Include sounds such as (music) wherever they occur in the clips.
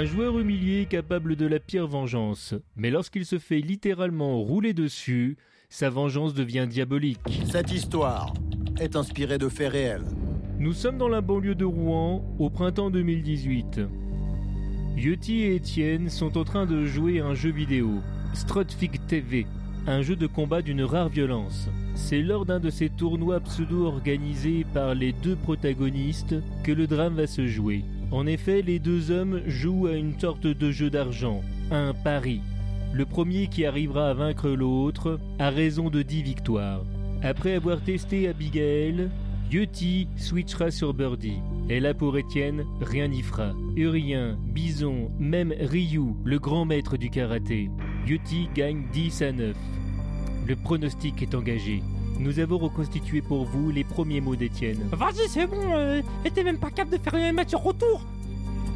Un joueur humilié capable de la pire vengeance, mais lorsqu'il se fait littéralement rouler dessus, sa vengeance devient diabolique. Cette histoire est inspirée de faits réels. Nous sommes dans la banlieue de Rouen au printemps 2018. Yeti et Étienne sont en train de jouer à un jeu vidéo, Strutfig TV, un jeu de combat d'une rare violence. C'est lors d'un de ces tournois pseudo-organisés par les deux protagonistes que le drame va se jouer. En effet, les deux hommes jouent à une sorte de jeu d'argent, un pari. Le premier qui arrivera à vaincre l'autre a raison de 10 victoires. Après avoir testé Abigail, Yeti switchera sur Birdie. Et là pour Étienne, rien n'y fera. Urien, Bison, même Ryu, le grand maître du karaté. Yeti gagne 10 à 9. Le pronostic est engagé. Nous avons reconstitué pour vous les premiers mots d'Étienne. Vas-y, c'est bon, euh, t'es même pas capable de faire un match retour.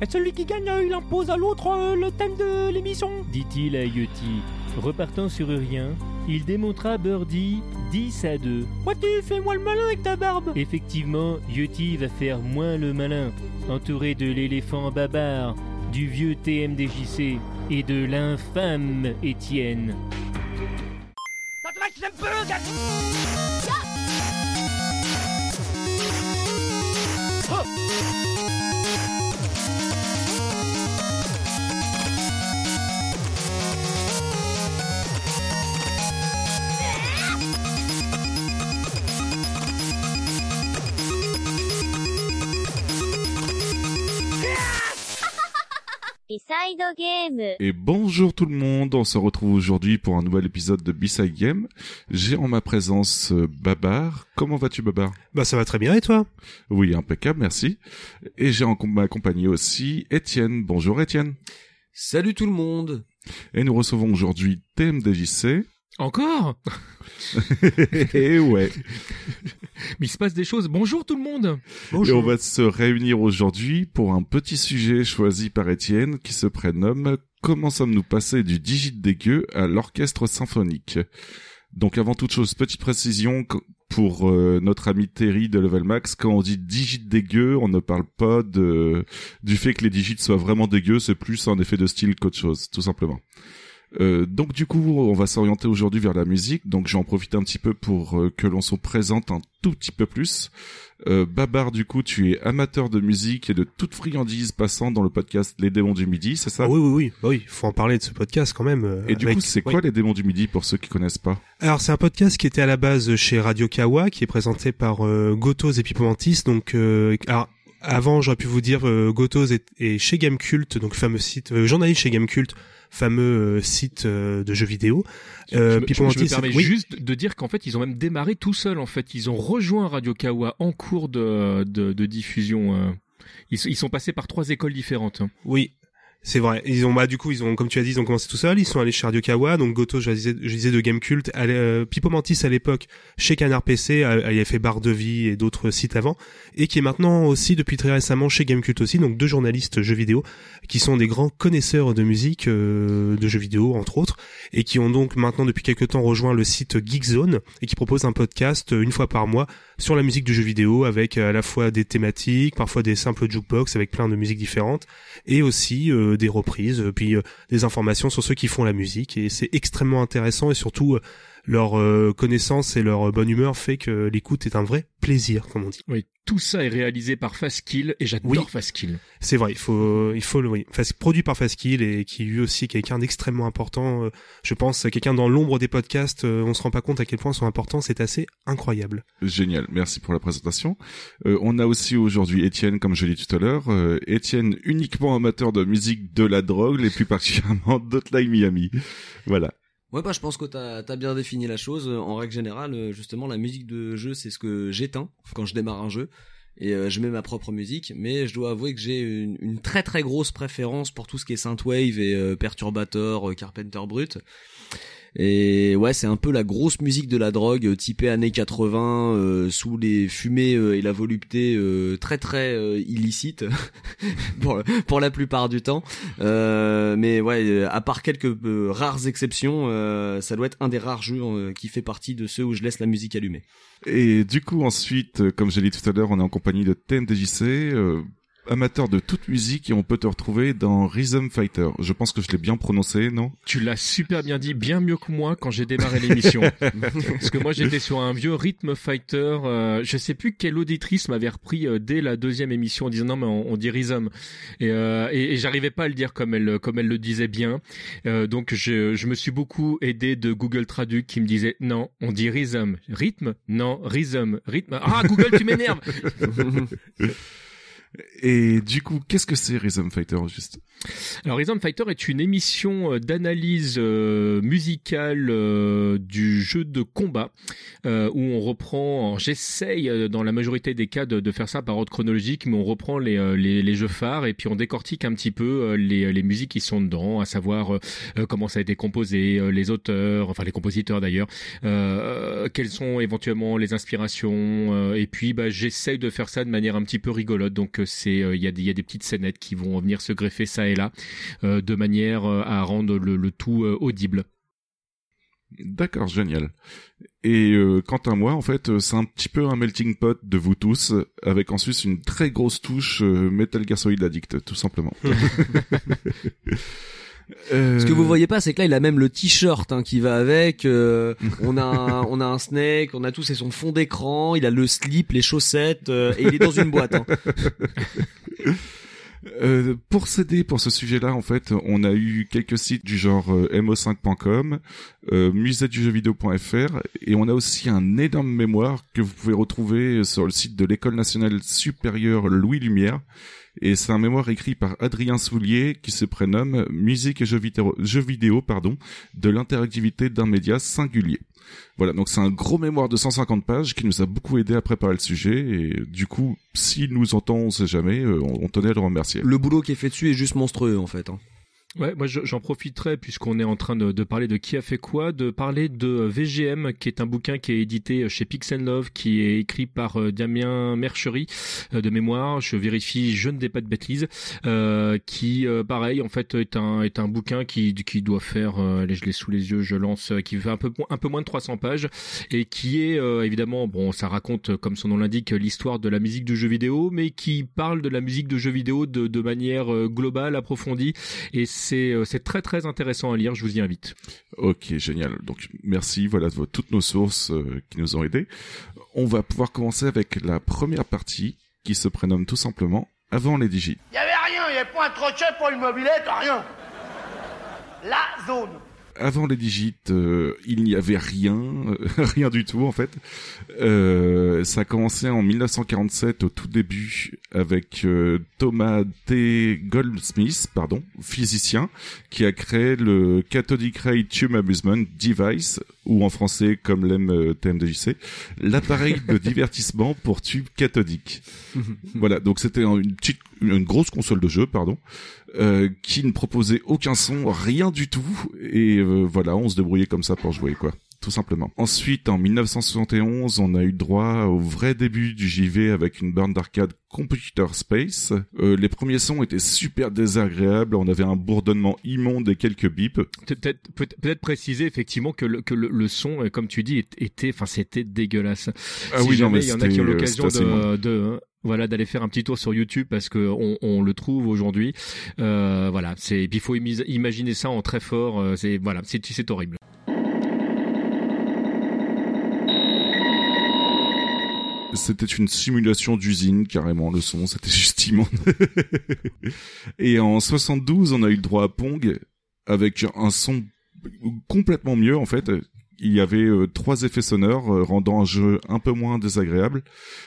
Et celui qui gagne, euh, il impose à l'autre euh, le thème de l'émission. dit-il à Yeti. Repartant sur Urien, il démontra Birdie 10 à 2. Ouais, tu fais moi le malin avec ta barbe. Effectivement, Yeti va faire moins le malin, entouré de l'éléphant Babar, du vieux TMDJC et de l'infâme Étienne. B-Side Game. Et bonjour tout le monde, on se retrouve aujourd'hui pour un nouvel épisode de B-Side Game. J'ai en ma présence euh, Babar. Comment vas-tu Babar? Bah ça va très bien et toi? Oui, impeccable, merci. Et j'ai en compagnie aussi Étienne. Bonjour Étienne. Salut tout le monde Et nous recevons aujourd'hui TMDJC. Encore? (laughs) Et ouais. (laughs) Mais il se passe des choses. Bonjour tout le monde Et on va se réunir aujourd'hui pour un petit sujet choisi par Étienne qui se prénomme Comment sommes-nous passés du digit dégueu à l'orchestre symphonique? Donc avant toute chose, petite précision pour euh, notre ami Terry de Level Max, quand on dit digit dégueu, on ne parle pas de du fait que les digits soient vraiment dégueux, c'est plus un effet de style qu'autre chose, tout simplement. Euh, donc du coup, on va s'orienter aujourd'hui vers la musique. Donc j'en profite un petit peu pour euh, que l'on se présente un tout petit peu plus. Euh, Babar, du coup, tu es amateur de musique et de toute friandise passant dans le podcast Les Démons du Midi, c'est ça? Ah oui oui oui, bah oui, faut en parler de ce podcast quand même. Et du coup, c'est oui. quoi Les Démons du Midi pour ceux qui connaissent pas? Alors c'est un podcast qui était à la base chez Radio Kawa, qui est présenté par Gotos et Pipomantis. Donc alors avant j'aurais pu vous dire Gotos est, est chez Gamecult, donc fameux site journaliste chez Gamecult, fameux euh, site euh, de jeux vidéo. Euh, je, me- je me permets oui. juste de dire qu'en fait, ils ont même démarré tout seuls. En fait, ils ont rejoint Radio Kawa en cours de, de, de diffusion. euh. Ils, sont- ils sont passés par trois écoles différentes. hein. Oui, c'est vrai. Ils ont bah du coup ils ont comme tu as dit ils ont commencé tout seuls. Ils sont allés chez Radio Kawa, donc Goto je disais, je disais de Gamecult, allait, euh, Pipo Mantis à l'époque chez Canard PC, il avait fait Barre de Vie et d'autres sites avant, et qui est maintenant aussi depuis très récemment chez Gamecult aussi, donc deux journalistes jeux vidéo qui sont des grands connaisseurs de musique, euh, de jeux vidéo entre autres, et qui ont donc maintenant depuis quelques temps rejoint le site Geekzone et qui propose un podcast euh, une fois par mois sur la musique du jeu vidéo avec à la fois des thématiques, parfois des simples jukebox avec plein de musiques différentes. Et aussi euh, des reprises, euh, puis euh, des informations sur ceux qui font la musique. Et c'est extrêmement intéressant et surtout euh, leur euh, connaissance et leur euh, bonne humeur fait que l'écoute est un vrai plaisir, comme on dit. Oui, tout ça est réalisé par Fastkill et j'adore Oui. Fastkill. C'est vrai, il faut, il faut le, oui, Fast- produit par Fastkill et qui lui aussi quelqu'un d'extrêmement important. euh, je pense quelqu'un dans l'ombre des podcasts. euh, on se rend pas compte à quel point ils sont importants. C'est assez incroyable. Génial, merci pour la présentation. Euh, on a aussi aujourd'hui Étienne, comme je l'ai dit tout à l'heure. Euh, Étienne, uniquement amateur de musique de la drogue, et plus particulièrement d'Hotline Miami. Voilà. Ouais bah je pense que t'as as bien défini la chose. En règle générale, euh, justement, la musique de jeu, c'est ce que j'éteins quand je démarre un jeu. Et euh, je mets ma propre musique, mais je dois avouer que j'ai une, très très grosse préférence pour tout ce qui est synthwave et euh, perturbator, euh, Carpenter brut. Et ouais, c'est un peu la grosse musique de la drogue, euh, typée années 80, euh, sous les fumées euh, et la volupté euh, très très euh, illicite (laughs) pour, pour la plupart du temps. Mais ouais, à part quelques rares exceptions, ça doit être un des rares jeux qui fait partie de ceux où je laisse la musique allumée. Et du coup, ensuite, comme j'ai dit tout à l'heure, on est en compagnie de TMDJC. Amateur de toute musique et on peut te retrouver dans Rhythm Fighter. Je pense que je l'ai bien prononcé, non? Tu l'as super bien dit, bien mieux que moi quand j'ai démarré l'émission. (laughs) Parce que moi j'étais sur un vieux Rhythm Fighter. Euh, je sais plus quelle auditrice m'avait repris euh, dès la deuxième émission en disant non mais on, on dit Rhythm et, euh, et, et j'arrivais pas à le dire comme elle comme elle le disait bien. Euh, donc je, je me suis beaucoup aidé de Google Traduc qui me disait non on dit Rhythm. Rythme Non Rhythm. Rythme. Ah Google tu m'énerves. (laughs) Et du coup, qu'est-ce que c'est Rhythm Fighter juste? Alors Rhythm Fighter est une émission euh, d'analyse euh, musicale euh, du jeu de combat où on reprend, j'essaye dans la majorité des cas de, faire ça par ordre chronologique, mais on reprend les, les, jeux phares et puis on décortique un petit peu les, les musiques qui sont dedans, à savoir comment ça a été composé, les auteurs, enfin les compositeurs d'ailleurs, quelles sont éventuellement les inspirations et puis bah, j'essaye de faire ça de manière un petit peu rigolote. Donc euh, c'est il y a des il y a des petites scénettes qui vont venir se greffer ça et là euh, de manière euh, à rendre le, le tout euh, audible D'accord, génial. Et euh, quant à moi, en fait, euh, c'est un petit peu un melting pot de vous tous, avec ensuite une très grosse touche euh, Metal Gear Solid Addict, tout simplement. (laughs) (laughs) Euh, Ce que vous voyez pas, c'est que là, il a même le t-shirt hein, qui va avec. euh, on a, un, on a un snake, on a tout, c'est son fond d'écran. Il a le slip, les chaussettes, euh, et il est dans une boîte. Hein. (laughs) Euh, pour s'aider pour ce sujet-là, en fait, on a eu quelques sites du genre euh, mo5.com, euh, musée-du-jeu-vidéo.fr, et on a aussi un énorme mémoire que vous pouvez retrouver sur le site de l'école nationale supérieure Louis Lumière. Et c'est un mémoire écrit par Adrien Soulier qui se prénomme Musique et jeux vidéo, pardon, de l'interactivité d'un média singulier. Voilà, donc c'est un gros mémoire de 150 pages qui nous a beaucoup aidé à préparer le sujet et du coup, s'il nous entend, on sait jamais, euh, on, on tenait à le remercier. Le boulot qui est fait dessus est juste monstrueux en fait. Hein. Ouais, moi je- j'en profiterai puisqu'on est en train de, de parler de qui a fait quoi, de parler de VGM, qui est un bouquin qui est édité chez Pix Love, qui est écrit par euh, Damien Merchery euh, de mémoire. Je vérifie, je ne dis pas de bêtises. Euh, qui, euh, pareil, en fait, est un est un bouquin qui qui doit faire, euh, allez, je l'ai sous les yeux, je lance, euh, qui fait un peu un peu moins de 300 pages et qui est euh, évidemment, bon, ça raconte euh, comme son nom l'indique l'histoire de la musique du jeu vidéo, mais qui parle de la musique de jeu vidéo de de manière euh, globale, approfondie et c'est euh, c'est très très intéressant à lire. Je vous y invite. Ok, génial. Donc merci, voilà vo- toutes nos sources euh, qui nous ont aidés. On va pouvoir commencer avec la première partie qui se prénomme tout simplement Avant les digits. Il y avait rien, il n'y avait pas un crochet pour une mobilette, rien. La zone. Avant les digits, euh, il n'y avait rien, euh, (laughs) rien du tout en fait. Euh, ça a commencé en 1947 au tout début avec euh, Thomas T. Goldsmith, pardon, physicien, qui a créé le Cathodic Ray Tube Amusement Device, ou en français comme l'aime euh, TMDJC, l'appareil de divertissement pour tube cathodique. (laughs) voilà, donc c'était un- une petite, une grosse console de jeu, pardon, euh, qui ne proposait aucun son, rien du tout, et euh, voilà, on se débrouillait comme ça pour jouer, quoi. Tout simplement. Ensuite, en 1971, on a eu droit au vrai début du JV avec une borne d'arcade Computer Space. Euh, les premiers sons étaient super désagréables, on avait un bourdonnement immonde et quelques bips. Peut-être peut- peut-être préciser effectivement que le, que le, le son, euh, comme tu dis, était, enfin c'était dégueulasse. Ah si oui, non, jamais mais il y en a qui ont euh, l'occasion de, de voilà d'aller faire un petit tour sur YouTube parce que on, on le trouve aujourd'hui. Euh, voilà, c'est et puis il faut imaginer ça en très fort. c'est voilà, c'est horrible. C'était une simulation d'usine, carrément, le son, c'était (laughs) juste et en 72, on a eu le droit à Pong, avec un son complètement mieux, en fait. Il y avait euh, trois effets sonores, euh, rendant un jeu un peu moins désagréable.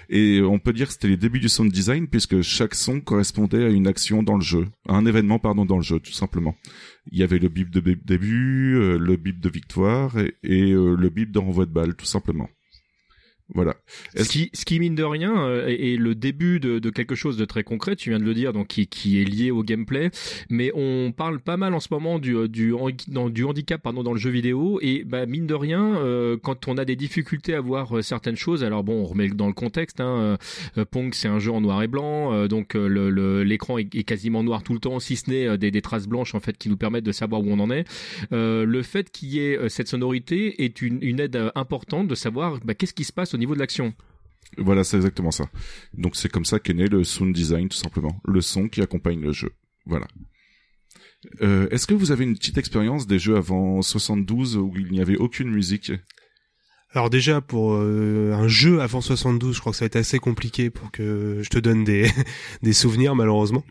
Et on peut dire que c'était les débuts du sound design, puisque chaque son correspondait à une action dans le jeu, à un événement, pardon, dans le jeu, tout simplement. Il y avait le bip de début, euh, le bip de victoire, et, le bip de renvoi de balle, tout simplement. Voilà. Ce qui, ce qui mine de rien euh, est, est le début de, de quelque chose de très concret. Tu viens de le dire, donc qui, qui est lié au gameplay. Mais on parle pas mal en ce moment du, du, dans- du handicap pardon dans le jeu vidéo. Et bah, mine de rien, euh, quand on a des difficultés à voir euh, certaines choses, alors bon, on remet dans le contexte. Hein, euh, Pong, c'est un jeu en noir et blanc, euh, donc le- le- l'écran est, est quasiment noir tout le temps, si ce n'est des, des traces blanches en fait qui nous permettent de savoir où on en est. Euh, le fait qu'il y ait cette sonorité est une, une aide importante de savoir bah, qu'est-ce qui se passe au niveau de l'action. Voilà, c'est exactement ça. Donc c'est comme ça qu'est né le sound design, tout simplement. Le son qui accompagne le jeu. Voilà. Euh, Est-ce que vous avez une petite expérience des jeux avant 72 où il n'y avait aucune musique? Alors déjà pour euh, un jeu avant 72, je crois que ça va être assez compliqué pour que je te donne des (laughs) des souvenirs malheureusement.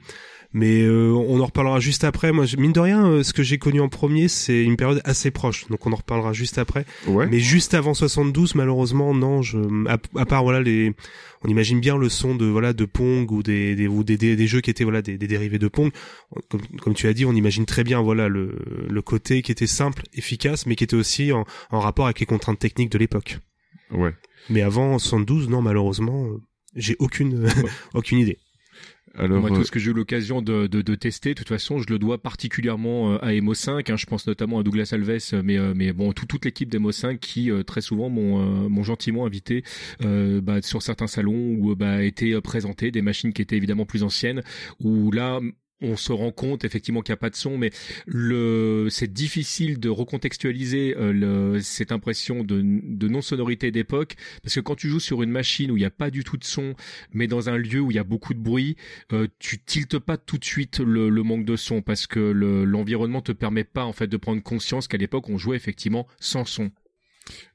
Mais euh, on en reparlera juste après. Moi, je- mine de rien, euh, ce que j'ai connu en premier, c'est une période assez proche. Donc on en reparlera juste après. Ouais. Mais juste avant 72, malheureusement, non. Je, à, à part voilà les, on imagine bien le son de voilà de Pong ou des des ou des, des, des jeux qui étaient voilà des, des dérivés de Pong. Comme, comme tu as dit, on imagine très bien voilà le le côté qui était simple, efficace, mais qui était aussi en, en rapport avec les contraintes techniques de l'époque. Ouais. Mais avant 72, non, malheureusement, euh, j'ai aucune (laughs) aucune idée. Alors, Moi, euh, tout ce que j'ai eu l'occasion de, de, de tester, de toute façon, je le dois particulièrement euh, à Emo 5. Hein, je pense notamment à Douglas Alves, euh, mais, mais bon, tout- toute l'équipe d'Emo 5 qui très souvent m'ont m'ont gentiment invité euh, bah, sur certains salons où bah, étaient présentées des machines qui étaient évidemment plus anciennes. Où là, on se rend compte effectivement qu'il n'y a pas de son, mais le c'est difficile de recontextualiser euh, le, cette impression de, de non sonorité d'époque parce que quand tu joues sur une machine où il n'y a pas du tout de son, mais dans un lieu où il y a beaucoup de bruit, euh, tu tiltes pas tout de suite le, le manque de son parce que le- l'environnement te permet pas en fait de prendre conscience qu'à l'époque on jouait effectivement sans son.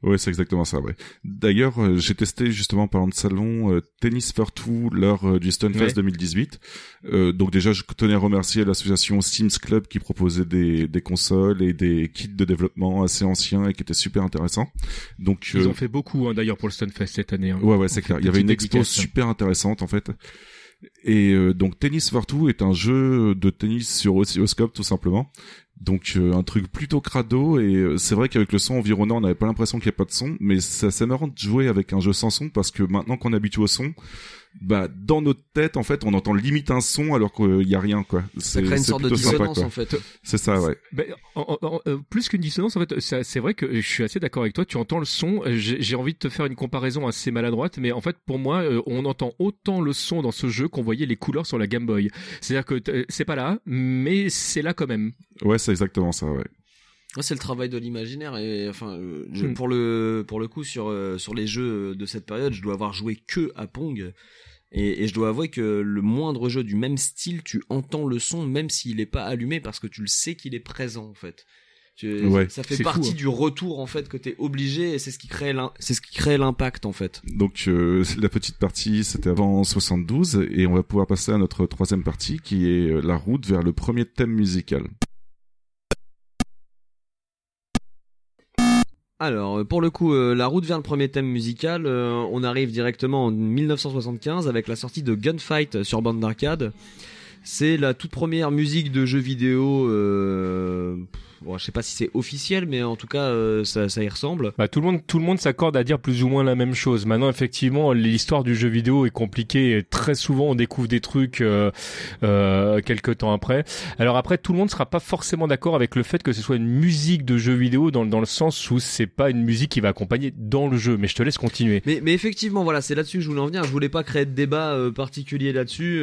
Ouais, c'est exactement ça, ouais. D'ailleurs, euh, j'ai testé justement parlant de salon euh, Tennis for Two lors euh, du Stunfest Ouais. 2018. Euh, donc déjà, je tenais à remercier l'association Sims Club qui proposait des, des consoles et des kits de développement assez anciens et qui étaient super intéressants. Donc Ils ont fait beaucoup hein, d'ailleurs pour le Stunfest cette année. hein. Ouais, ouais, c'est clair. Il y avait une expo dédicaces. super intéressante en fait. Et euh, donc Tennis for Two est un jeu de tennis sur oscilloscope tout simplement. Donc euh, un truc plutôt crado et euh, c'est vrai qu'avec le son environnant on n'avait pas l'impression qu'il n'y a pas de son, mais c'est assez marrant de jouer avec un jeu sans son parce que maintenant qu'on est habitué au son, bah dans notre tête en fait on entend limite un son alors qu'il y a rien quoi. Ça C'est crée une sorte de sympa, dissonance en fait. (laughs) C'est ça ouais. En- en- en- euh, plus qu'une dissonance, en fait, c'est vrai que je suis assez d'accord avec toi. Tu entends le son. euh, J'ai envie de te faire une comparaison assez maladroite, mais en fait, pour moi, euh, on entend autant le son dans ce jeu qu'on voyait les couleurs sur la Game Boy. C'est-à-dire que t- c'est pas là, mais c'est là quand même. Ouais, c'est exactement ça ouais. Ouais, c'est le travail de l'imaginaire et enfin euh, je- Mm. pour le pour le coup sur euh, sur les jeux de cette période, je dois avoir joué que à Pong et, et je dois avouer que le moindre jeu du même style, tu entends le son même s'il est pas allumé parce que tu le sais qu'il est présent en fait. Tu- Ouais. ça fait partie fou, hein. du retour en fait que t'es obligé et c'est ce qui crée c'est ce qui crée l'impact en fait. Donc euh, la petite partie c'était avant 72 et on va pouvoir passer à notre troisième partie qui est euh, la route vers le premier thème musical. Alors, euh, pour le coup, euh, la route vers le premier thème musical, euh, on arrive directement en 1975 avec la sortie de Gunfight sur bande d'arcade. C'est la toute première musique de jeu vidéo. Bon, je sais pas si c'est officiel, mais en tout cas, euh, ça, ça y ressemble. Bah, tout le monde, tout le monde s'accorde à dire plus ou moins la même chose. Maintenant, effectivement, l'histoire du jeu vidéo est compliquée et très souvent on découvre des trucs euh, euh, quelques temps après. Alors après, tout le monde sera pas forcément d'accord avec le fait que ce soit une musique de jeu vidéo dans, dans le sens où c'est pas une musique qui va accompagner dans le jeu. Mais je te laisse continuer. Mais, mais effectivement, voilà, c'est là-dessus que je voulais en venir. Je voulais pas créer de débat euh, particulier là-dessus,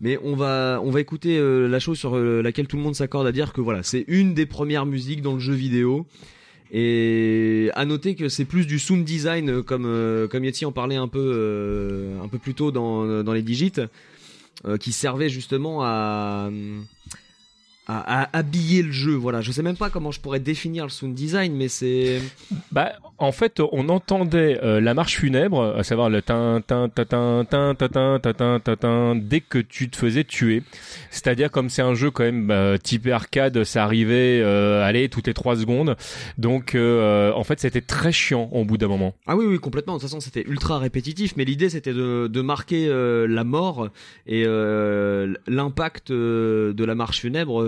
mais on va on va écouter la chose sur laquelle tout le monde s'accorde à dire que voilà, c'est une des premières musiques dans le jeu vidéo. Et à noter que c'est plus du sound design euh, comme euh, comme Yeti en parlait un peu euh, un peu plus tôt dans les digits, euh, qui servait justement à à, habiller le jeu. Voilà, je sais même pas comment je pourrais définir le sound design, mais c'est. Bah, en fait, on entendait euh, la marche funèbre, à savoir le tin tin tin tin tin tin tin dès que tu te faisais tuer. C'est-à-dire comme c'est un jeu quand même bah, euh, typé arcade, ça arrivait, euh, allez, toutes les trois secondes. Donc, euh, en fait, c'était très chiant au bout d'un moment. Ah oui, oui, complètement. De toute façon, c'était ultra répétitif, mais l'idée c'était de marquer la mort et l'impact de la marche funèbre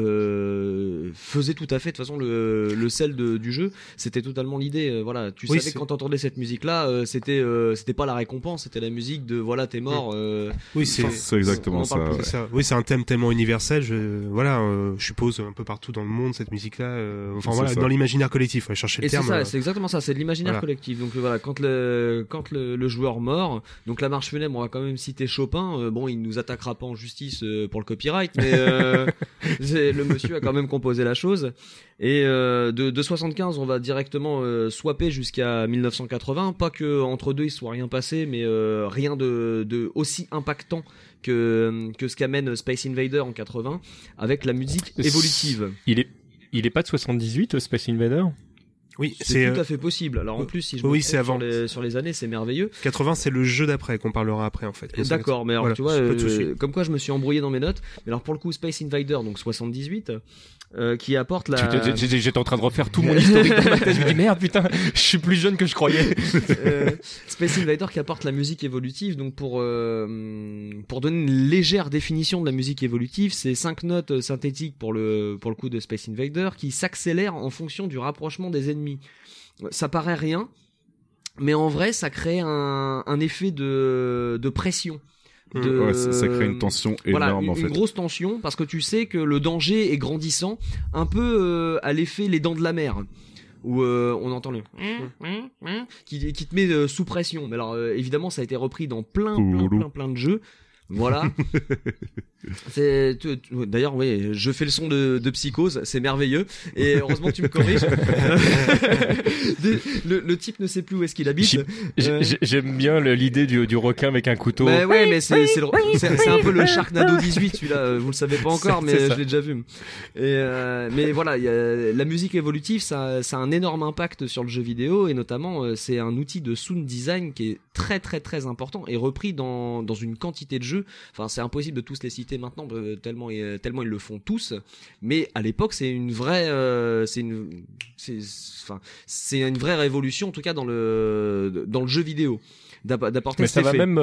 faisait tout à fait de toute façon le, le sel de- du jeu. C'était totalement l'idée. euh, voilà, tu Oui, savais c'est- quand t'entendais cette musique-là, euh, c'était euh, c'était pas la récompense, c'était la musique de voilà t'es mort. euh, Oui, c'est exactement ça. ouais. Oui, c'est un thème tellement universel. Je, voilà, euh, je suppose un peu partout dans le monde cette musique-là. euh, enfin voilà, ça. dans l'imaginaire collectif. Ouais, chercher le terme. euh, c'est exactement ça, c'est de l'imaginaire voilà. collectif. Donc euh, voilà, quand le quand le, le joueur mort, donc la marche funèbre, on va quand même citer Chopin. euh, bon, il nous attaquera pas en justice euh, pour le copyright, mais euh, (laughs) le, le monsieur a quand même composé la chose. Et euh, de, de 75, on va directement euh, swapper jusqu'à 1980. Pas que entre deux il soit rien passé, mais euh, rien de, de aussi impactant que que ce qu'amène Space Invader en 80 avec la musique évolutive. Il est, il est pas de 78, euh, Space Invader? Oui, C'est tout euh, à fait possible. Alors en plus, si je me oui, c'est avant. Sur, les, sur les années, c'est merveilleux. 80, c'est le jeu d'après qu'on parlera après en fait. D'accord, mais alors Voilà, tu vois, euh, comme quoi je me suis embrouillé dans mes notes. Mais alors pour le coup, Space Invader, donc 78, euh, qui apporte la. J'étais- en train de refaire tout mon (laughs) historique dans ma tête. Je me dis merde, putain, (laughs) je suis plus jeune que je croyais. (laughs) Euh, Space Invader qui apporte la musique évolutive. Donc pour euh, pour donner une légère définition de la musique évolutive, c'est cinq notes synthétiques pour le pour le coup de Space Invader qui s'accélèrent en fonction du rapprochement des ennemis. Ça paraît rien, mais en vrai, ça crée un, un effet de de pression. De, Ouais, ça, ça crée une tension voilà, énorme une, en une fait. grosse tension parce que tu sais que le danger est grandissant, un peu euh, à l'effet les dents de la mer où euh, on entend le (laughs) qui, qui te met euh, sous pression. Mais alors évidemment ça a été repris dans plein plein plein de jeux. Voilà. (laughs) C'est d'ailleurs oui, je fais le son de, de psychose, c'est merveilleux et (laughs) heureusement tu me corriges. (laughs) le, le type ne sait plus où est-ce qu'il habite. Euh, j'ai- J'aime bien l'idée du, du requin avec un couteau. bah ouais, mais c'est c'est le- c'est- c'est un peu le Sharknado 18 celui-là, euh, vous le savez pas encore, C'est- mais je l'ai déjà vu. Et euh, mais voilà, il y a, la musique évolutive, ça, ça a un énorme impact sur le jeu vidéo et notamment c'est un outil de sound design qui est très très très important et repris dans dans une quantité de jeux. Enfin, c'est impossible de tous les citer maintenant euh, tellement euh, tellement ils le font tous. Mais à l'époque, c'est une vraie, euh, c'est une, c'est, enfin, c'est une vraie révolution en tout cas dans le dans le jeu vidéo d'app- d'apporter Mais ça va même,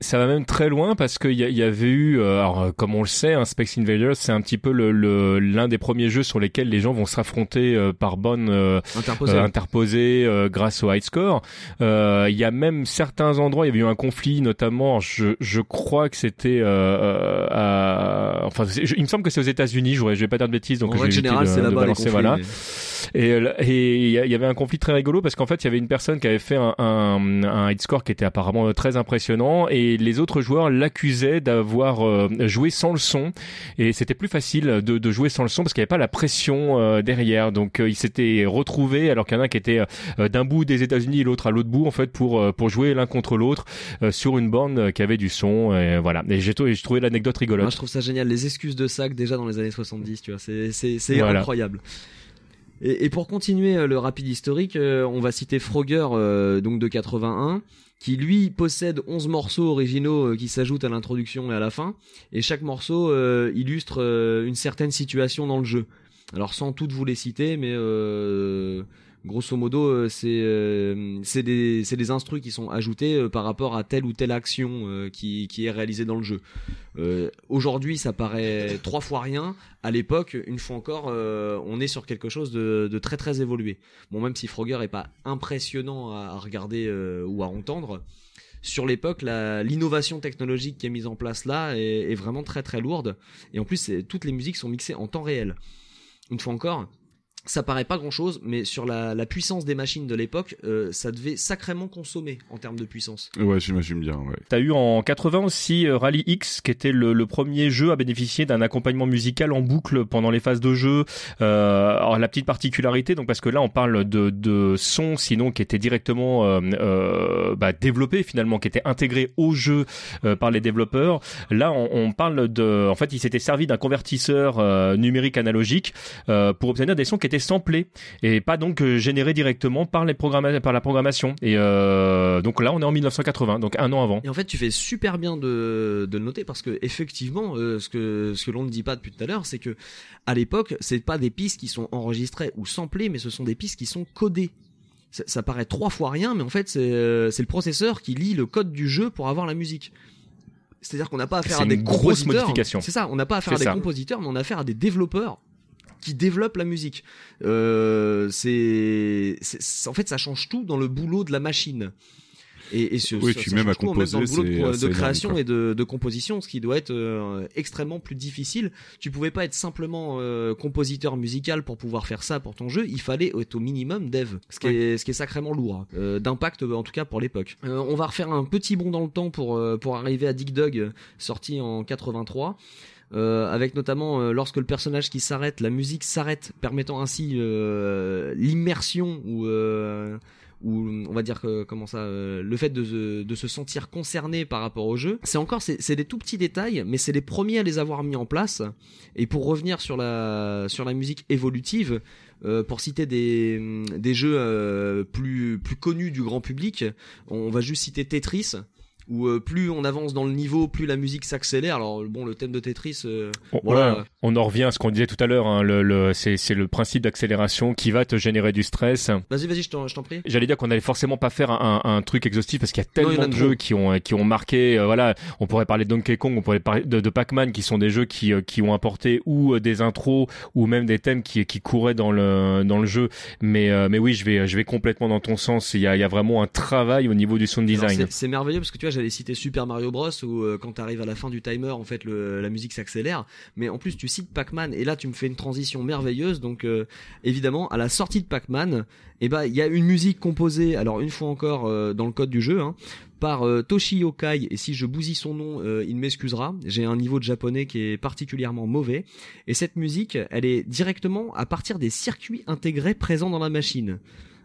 ça va même très loin parce qu'il y, y avait eu, euh, alors euh, comme on le sait, un Space Invaders, c'est un petit peu le- le- l'un des premiers jeux sur lesquels les gens vont s'affronter euh, par bonne euh, Interposé. euh, euh, grâce au high score. Euh, Il y a même certains endroits, il y avait eu un conflit, notamment, je, je crois que c'était, enfin, je- il me semble que c'est aux États-Unis. Je, je vais pas dire de bêtises, donc en je vais de- c'est là-bas les conflits. voilà. mais- Et et il y avait un conflit très rigolo parce qu'en fait, il y avait une personne qui avait fait un, un, un hit score qui était apparemment très impressionnant et les autres joueurs l'accusaient d'avoir euh, joué sans le son et c'était plus facile de, de jouer sans le son parce qu'il n'y avait pas la pression euh, derrière. Donc euh, ils s'étaient retrouvés alors qu'il y en a qui était d'un bout des États-Unis et l'autre à l'autre bout en fait pour pour jouer l'un contre l'autre sur une borne qui avait du son et voilà. Et j'ai trouvé, l'anecdote rigolote. Moi, je trouve ça génial. Les excuses de sac déjà dans les années 70, tu vois, c'est c'est c'est Voilà. incroyable. Et, pour continuer le rapide historique, on va citer Frogger, donc de 81, qui lui possède 11 morceaux originaux euh, qui s'ajoutent à l'introduction et à la fin, et chaque morceau euh, illustre euh, une certaine situation dans le jeu. Alors sans toutes vous les citer, mais grosso modo, euh, c'est euh, c'est des c'est instrus qui sont ajoutés euh, par rapport à telle ou telle action qui est réalisée dans le jeu. Aujourd'hui, ça paraît trois fois rien. À l'époque, une fois encore, on est sur quelque chose de, très très évolué. Bon, même si Frogger est pas impressionnant à, regarder ou à entendre, sur l'époque, l'innovation technologique qui est mise en place là est, vraiment très très lourde. Et en plus, toutes les musiques sont mixées en temps réel. Une fois encore, ça paraît pas grand chose, mais sur la, la puissance des machines de l'époque, euh, ça devait sacrément consommer en termes de puissance. Ouais, j'imagine bien, ouais. T'as eu en 80 aussi euh, Rally X, qui était le, le premier jeu à bénéficier d'un accompagnement musical en boucle pendant les phases de jeu. Euh, alors la petite particularité, donc parce que là on parle de, de son, sinon qui était directement euh, euh, bah, développé finalement, qui était intégré au jeu euh, par les développeurs. Là on, on parle de, en fait, il s'était servi d'un convertisseur euh, numérique analogique euh, pour obtenir des sons qui étaient samplés et pas donc euh, générés directement par les programma- par la programmation. Et euh, donc là on est en 1980, donc un an avant. Et en fait, tu fais super bien de, de le noter parce que effectivement, euh, ce que ce que l'on ne dit pas depuis tout à l'heure, c'est que à l'époque, c'est pas des pistes qui sont enregistrées ou samplées, mais ce sont des pistes qui sont codées. Ça, ça paraît trois fois rien, mais en fait, c'est le processeur qui lit le code du jeu pour avoir la musique. C'est-à-dire qu'on n'a pas affaire à des une grosse compositeurs. modification. C'est ça, on n'a pas affaire à des ça. compositeurs, mais on a affaire à des développeurs qui développent la musique. Euh, c'est, en fait, ça change tout dans le boulot de la machine. Et, et ce, Oui, ça- puis ça même à même dans le composer, boulot de, énorme, création et de, de composition, ce qui doit être euh, extrêmement plus difficile. Tu pouvais pas être simplement euh, compositeur musical pour pouvoir faire ça pour ton jeu. Il fallait être au minimum dev, ce qui est ce qui est sacrément lourd, euh, d'impact en tout cas pour l'époque. On va refaire un petit bond dans le temps pour pour arriver à Dig Dug, sorti en 83. Euh, avec notamment euh, lorsque le personnage qui s'arrête, la musique s'arrête, permettant ainsi euh, l'immersion ou euh, ou on va dire que comment ça euh, le fait de, de se sentir concerné par rapport au jeu. C'est encore c'est des tout petits détails mais c'est les premiers à les avoir mis en place. Et pour revenir sur la sur la musique évolutive euh, pour citer des des jeux euh, plus plus connus du grand public on va juste citer Tetris où euh, plus on avance dans le niveau, plus la musique s'accélère. Alors bon, le thème de Tetris, euh, On, voilà. ouais, on en revient à ce qu'on disait tout à l'heure. Hein, le, le, c'est, c'est le principe d'accélération qui va te générer du stress. Vas-y, vas-y, je t'en, je t'en prie. J'allais dire qu'on allait forcément pas faire un, un truc exhaustif parce qu'il y a Non, y tellement a de jeux qui ont qui ont marqué. euh, voilà, on pourrait parler de Donkey Kong, on pourrait parler de, de Pac-Man, qui sont des jeux qui euh, qui ont apporté ou euh, des intros ou même des thèmes qui qui couraient dans le dans le jeu. Mais euh, mais oui, je vais je vais complètement dans ton sens. Il y a il y a vraiment un travail au niveau du sound design. C'est merveilleux parce que tu vois, j'allais citer Super Mario Bros où euh, quand t'arrives à la fin du timer, en fait, la musique s'accélère. Mais en plus, tu cites Pac-Man et là, tu me fais une transition merveilleuse. Donc, euh, évidemment, à la sortie de Pac-Man, eh ben, il y a une musique composée. Alors, une fois encore, euh, dans le code du jeu. Hein, par euh, Toshi Yokai et si je bousille son nom il m'excusera j'ai un niveau de japonais qui est particulièrement mauvais et cette musique elle est directement à partir des circuits intégrés présents dans la machine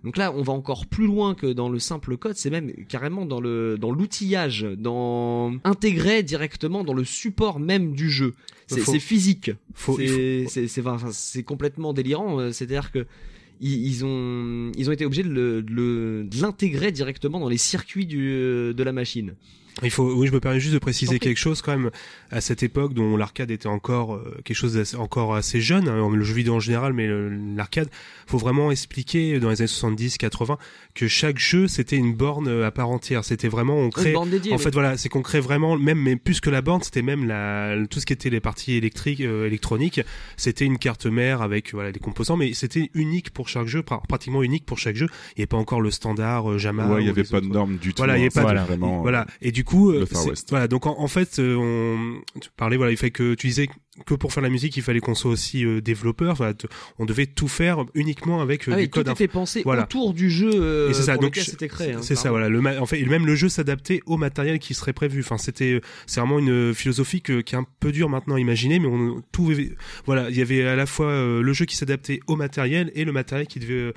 donc là, on va encore plus loin que dans le simple code, c'est même carrément dans le dans l'outillage, dans intégré directement dans le support même du jeu. C'est Faut- c'est physique. C'est c'est c'est enfin, c'est complètement délirant. euh, C'est-à-dire que ils, ont ils ont été obligés de l'intégrer directement dans les circuits du euh, de la machine. Il faut, oui, je me permets juste de préciser quelque chose quand même. À cette époque, dont l'arcade était encore euh, quelque chose d'assez- encore assez jeune, hein, le jeu vidéo en général, mais le- l'arcade, faut vraiment expliquer dans les années 70-80 que chaque jeu c'était une borne euh, à part entière. C'était vraiment on crée. Une borne dédiée. En oui. fait, voilà, c'est qu'on crée vraiment même, mais plus que la borne, c'était même la tout ce qui était les parties électriques, euh, électroniques. C'était une carte mère avec voilà des composants, mais c'était unique pour chaque jeu, pra- pratiquement unique pour chaque jeu. Il n'y avait pas encore le standard euh, JAMA. ouais, il y ou avait les pas de normes du tout. Voilà, il y hein, avait pas de- vraiment. Voilà. Et du coup, euh, le Far c'est- West. voilà. Donc en, en fait, euh, on tu parlais voilà, il fait que tu disais que pour faire la musique, il fallait qu'on soit aussi euh, développeur. T- on devait tout faire uniquement avec euh, Ah oui, du tout code. était pensé Voilà. autour du jeu euh, Et c'est ça, pour donc c'était créé. hein, c'est ça, voilà. Le en fait, même le jeu s'adaptait au matériel qui serait prévu. Enfin, c'était, euh, c'est vraiment une philosophie que- qui est un peu dure maintenant à imaginer, mais on tout, voilà, il y avait à la fois euh, le jeu qui s'adaptait au matériel et le matériel qui devait euh,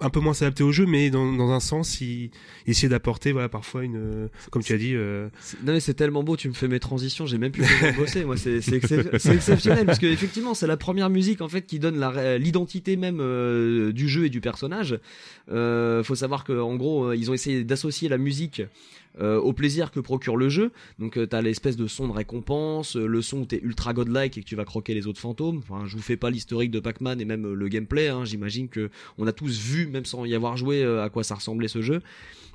un peu moins s'adapter au jeu, mais dans, dans un sens, il, il essayait d'apporter, voilà, parfois une, euh, comme tu as dit, euh, Non mais c'est tellement beau, tu me fais mes transitions, j'ai même plus besoin de bosser. Moi c'est c'est (laughs) exceptionnel parce que effectivement c'est la première musique en fait qui donne l'identité même euh, du jeu et du personnage. Euh, faut savoir que en gros euh, ils ont essayé d'associer la musique au plaisir que procure le jeu. Donc t'as l'espèce de son de récompense, le son où t'es ultra godlike et que tu vas croquer les autres fantômes. Enfin je vous fais pas l'historique de Pac-Man et même le gameplay. Hein. J'imagine que on a tous vu même sans y avoir joué à quoi ça ressemblait ce jeu.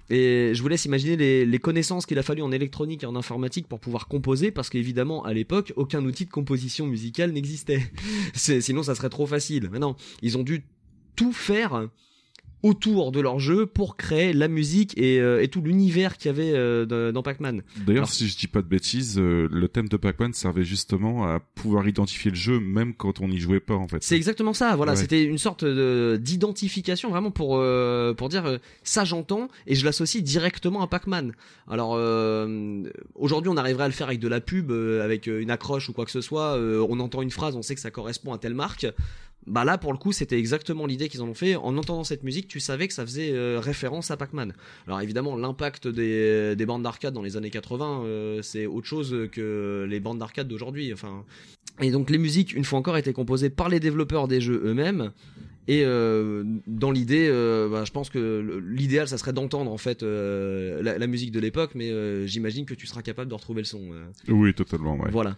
Et je vous laisse imaginer les, connaissances qu'il a fallu en électronique et en informatique pour pouvoir composer, parce qu'évidemment, à l'époque, aucun outil de composition musicale n'existait. (laughs) Sinon, ça serait trop facile. Mais non, ils ont dû tout faire autour de leur jeu pour créer la musique et, euh, et tout l'univers qu'il y avait euh, dans, Pac-Man. D'ailleurs, Alors- si je dis pas de bêtises, euh, le thème de Pac-Man servait justement à pouvoir identifier le jeu même quand on n'y jouait pas en fait. C'est exactement ça. Voilà, Ouais. c'était une sorte de- d'identification vraiment pour euh, pour dire euh, ça j'entends et je l'associe directement à Pac-Man. Alors euh, aujourd'hui on arriverait à le faire avec de la pub, euh, avec une accroche ou quoi que ce soit. euh, on entend une phrase, on sait que ça correspond à telle marque. Bah là pour le coup c'était exactement l'idée qu'ils en ont fait. En entendant cette musique, tu savais que ça faisait euh, référence à Pac-Man. Alors évidemment l'impact des des bandes d'arcade dans les années 80, euh, c'est autre chose que les bandes d'arcade d'aujourd'hui. Enfin et donc les musiques, une fois encore, étaient composées par les développeurs des jeux eux-mêmes. Et euh, dans l'idée, euh, bah, je pense que l'idéal, ça serait d'entendre en fait euh, la, la musique de l'époque, mais j'imagine que tu seras capable de retrouver le son. Oui, totalement. Ouais. Voilà.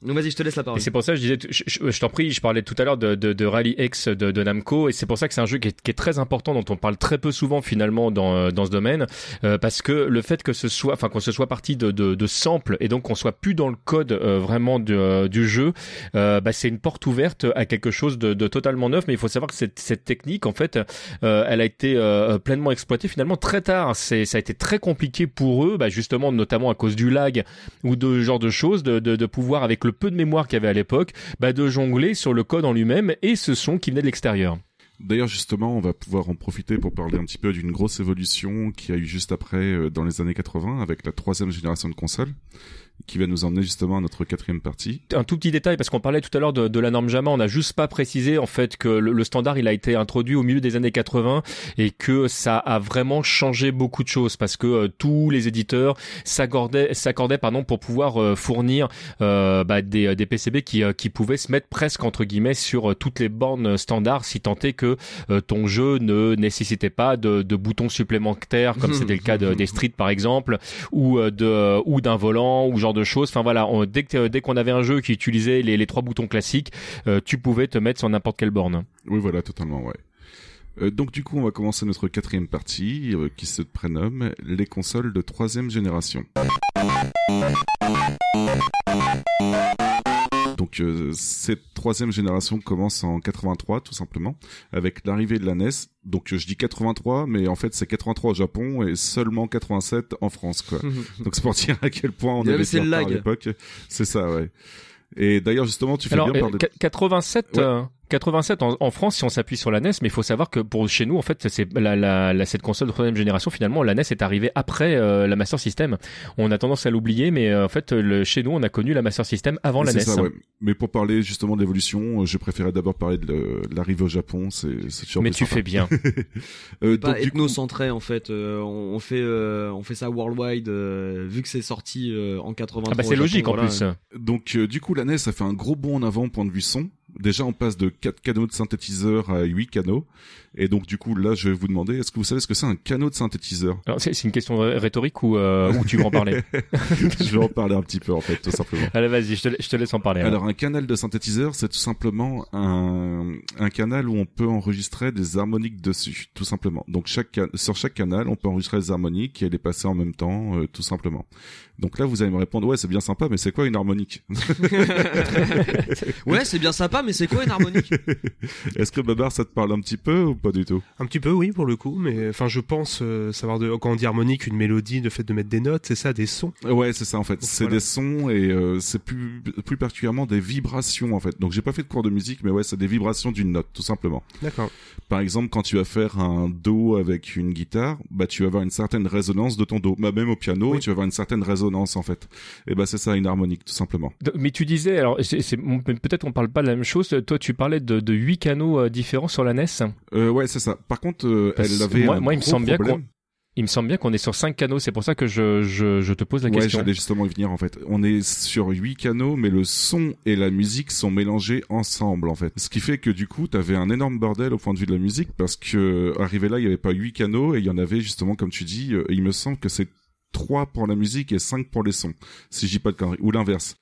Vas-y, je te laisse la parole. Et c'est pour ça que je disais, je, t'en prie, je parlais tout à l'heure de, de, de Rally X de, de Namco, et c'est pour ça que c'est un jeu qui est, qui est très important, dont on parle très peu souvent finalement dans, euh, dans ce domaine, euh, parce que le fait que ce soit, enfin qu'on se soit parti de, de, de samples et donc qu'on soit plus dans le code euh, vraiment du, euh, du jeu, euh, bah, c'est une porte ouverte à quelque chose de, de totalement neuf. Mais il faut savoir que cette, cette technique, en fait, elle a été pleinement exploitée finalement très tard. C'est, ça a été très compliqué pour eux, bah, justement, notamment à cause du lag ou de ce genre de choses, de, de, de pouvoir avec le peu de mémoire qu'il y avait à l'époque, bah, de jongler sur le code en lui-même et ce son qui venait de l'extérieur. D'ailleurs, justement, on va pouvoir en profiter pour parler un petit peu d'une grosse évolution qui a eu juste après, euh, dans les années 80, avec la troisième génération de consoles, qui va nous emmener justement à notre quatrième partie. Un tout petit détail parce qu'on parlait tout à l'heure de, de la norme JAMA, on n'a juste pas précisé en fait que le, le standard il a été introduit au milieu des années 80 et que ça a vraiment changé beaucoup de choses parce que euh, tous les éditeurs s'accordaient s'accordaient pardon pour pouvoir euh, fournir euh, bah, des, des PCB qui euh, qui pouvaient se mettre presque entre guillemets sur euh, toutes les bornes standards si tant est que euh, ton jeu ne nécessitait pas de, de boutons supplémentaires comme c'était le cas de- des Street par exemple ou euh, de ou d'un volant ou genre de choses. Enfin voilà, on- dès que dès qu'on avait un jeu qui utilisait les, trois boutons classiques, euh, tu pouvais te mettre sur n'importe quelle borne. Oui, voilà, totalement, ouais. Euh, donc du coup, on va commencer notre quatrième partie, euh, qui se prénomme les consoles de troisième génération. Donc euh, cette troisième génération commence en 83 tout simplement avec l'arrivée de la NES. Donc euh, je dis 83 mais en fait c'est 83 au Japon et seulement 87 en France quoi. (laughs) Donc c'est pour dire à quel point on avait le retard à lag. l'époque. C'est ça ouais. Et d'ailleurs justement tu fais Alors bien parler. qu- 87 Ouais. Euh, 87 en, en France si on s'appuie sur la NES, mais il faut savoir que pour chez nous en fait c'est la, la, la- cette console de troisième génération finalement la NES est arrivée après euh, la Master System. On a tendance à l'oublier, mais euh, en fait le, chez nous on a connu la Master System avant la E C'est NES. ça, ouais. Mais pour parler justement de l'évolution, euh, je préférais d'abord parler de l'arrivée au Japon. C'est c'est toujours Mais tu sympa. fais bien. (laughs) Euh, pas donc, du coup, ethnocentré en fait. Euh, on, on fait euh, on fait ça worldwide euh, vu que c'est sorti euh, en 83. Ah bah c'est Japon, logique en voilà. plus. donc euh, du coup, la NES a fait un gros bond en avant au point de vue son. Déjà, on passe de 4 canaux de synthétiseur à 8 canaux. Et donc, du coup, là, je vais vous demander, est-ce que vous savez ce que c'est un canot de synthétiseur? Alors, C'est une question rhétorique ou, euh, ou tu veux en parler? (laughs) Je vais en parler un petit peu, en fait, tout simplement. Allez vas-y, je te, la- je te laisse en parler. alors. Un canal de synthétiseur, c'est tout simplement un, un canal où on peut enregistrer des harmoniques dessus, tout simplement. Donc chaque sur chaque canal, on peut enregistrer des harmoniques et les passer en même temps, euh, tout simplement. Donc là, vous allez me répondre, ouais, c'est bien sympa, mais c'est quoi une harmonique? (laughs) Ouais, c'est bien sympa, mais c'est quoi une harmonique (laughs) Est-ce que Babar, ça te parle un petit peu ou pas du tout? Un petit peu, oui, pour le coup, mais enfin, je pense euh, savoir de quand on dit harmonique, une mélodie, le fait de mettre des notes, c'est ça, des sons. Ouais, c'est ça en fait. C'est Voilà. des sons et euh, c'est plus plus particulièrement des vibrations en fait. Donc j'ai pas fait de cours de musique, mais ouais, c'est des vibrations d'une note, tout simplement. D'accord. Par exemple, quand tu vas faire un do avec une guitare, bah tu vas avoir une certaine résonance de ton do. Bah même au piano, Oui. tu vas avoir une certaine résonance en fait. Et bah c'est ça une harmonique tout simplement. Mais tu disais, alors c'est peut-être on parle pas de la même chose. Toi, tu parlais de, de 8 canaux euh, différents sur la NES. Euh, ouais, c'est ça. Par contre, euh, elle avait moi, un moi, il me semble bien qu'on il me semble bien qu'on est sur 5 canaux. C'est pour ça que je, je, je te pose la Ouais, question. j'allais justement y venir en fait. On est sur huit canaux, mais le son et la musique sont mélangés ensemble en fait. Ce qui fait que du coup, t'avais un énorme bordel au point de vue de la musique parce que arrivé là, il y avait pas huit canaux et il y en avait justement, comme tu dis, il me semble que c'est trois pour la musique et cinq pour les sons, si je dis pas de conneries, ou l'inverse.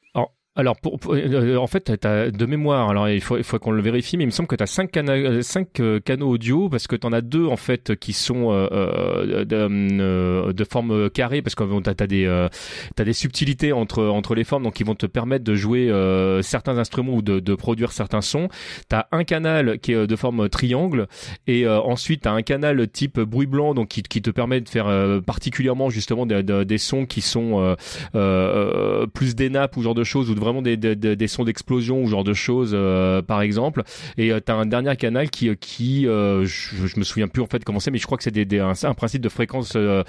Alors, pour, euh, en fait, t'as de mémoire. Alors, il faut, il faut qu'on le vérifie, mais il me semble que euh, cinq euh, canaux audio parce que t'en as deux en fait qui sont euh, euh, de, euh, de forme carrée parce que euh, t'as as des subtilités entre entre les formes, donc qui vont te permettre de jouer euh, certains instruments ou de, de produire certains sons. T'as un canal qui est de forme triangle et ensuite t'as un canal type bruit blanc, donc qui, qui te permet de faire particulièrement justement des, sons qui sont plus des nappes ou genre de choses ou vraiment des, des, des- des sons d'explosion ou genre de choses euh, par exemple. Et euh, t'as un dernier canal qui qui euh, je, je me souviens plus en fait comment c'est mais je crois que c'est des, des- un, un principe de fréquence euh,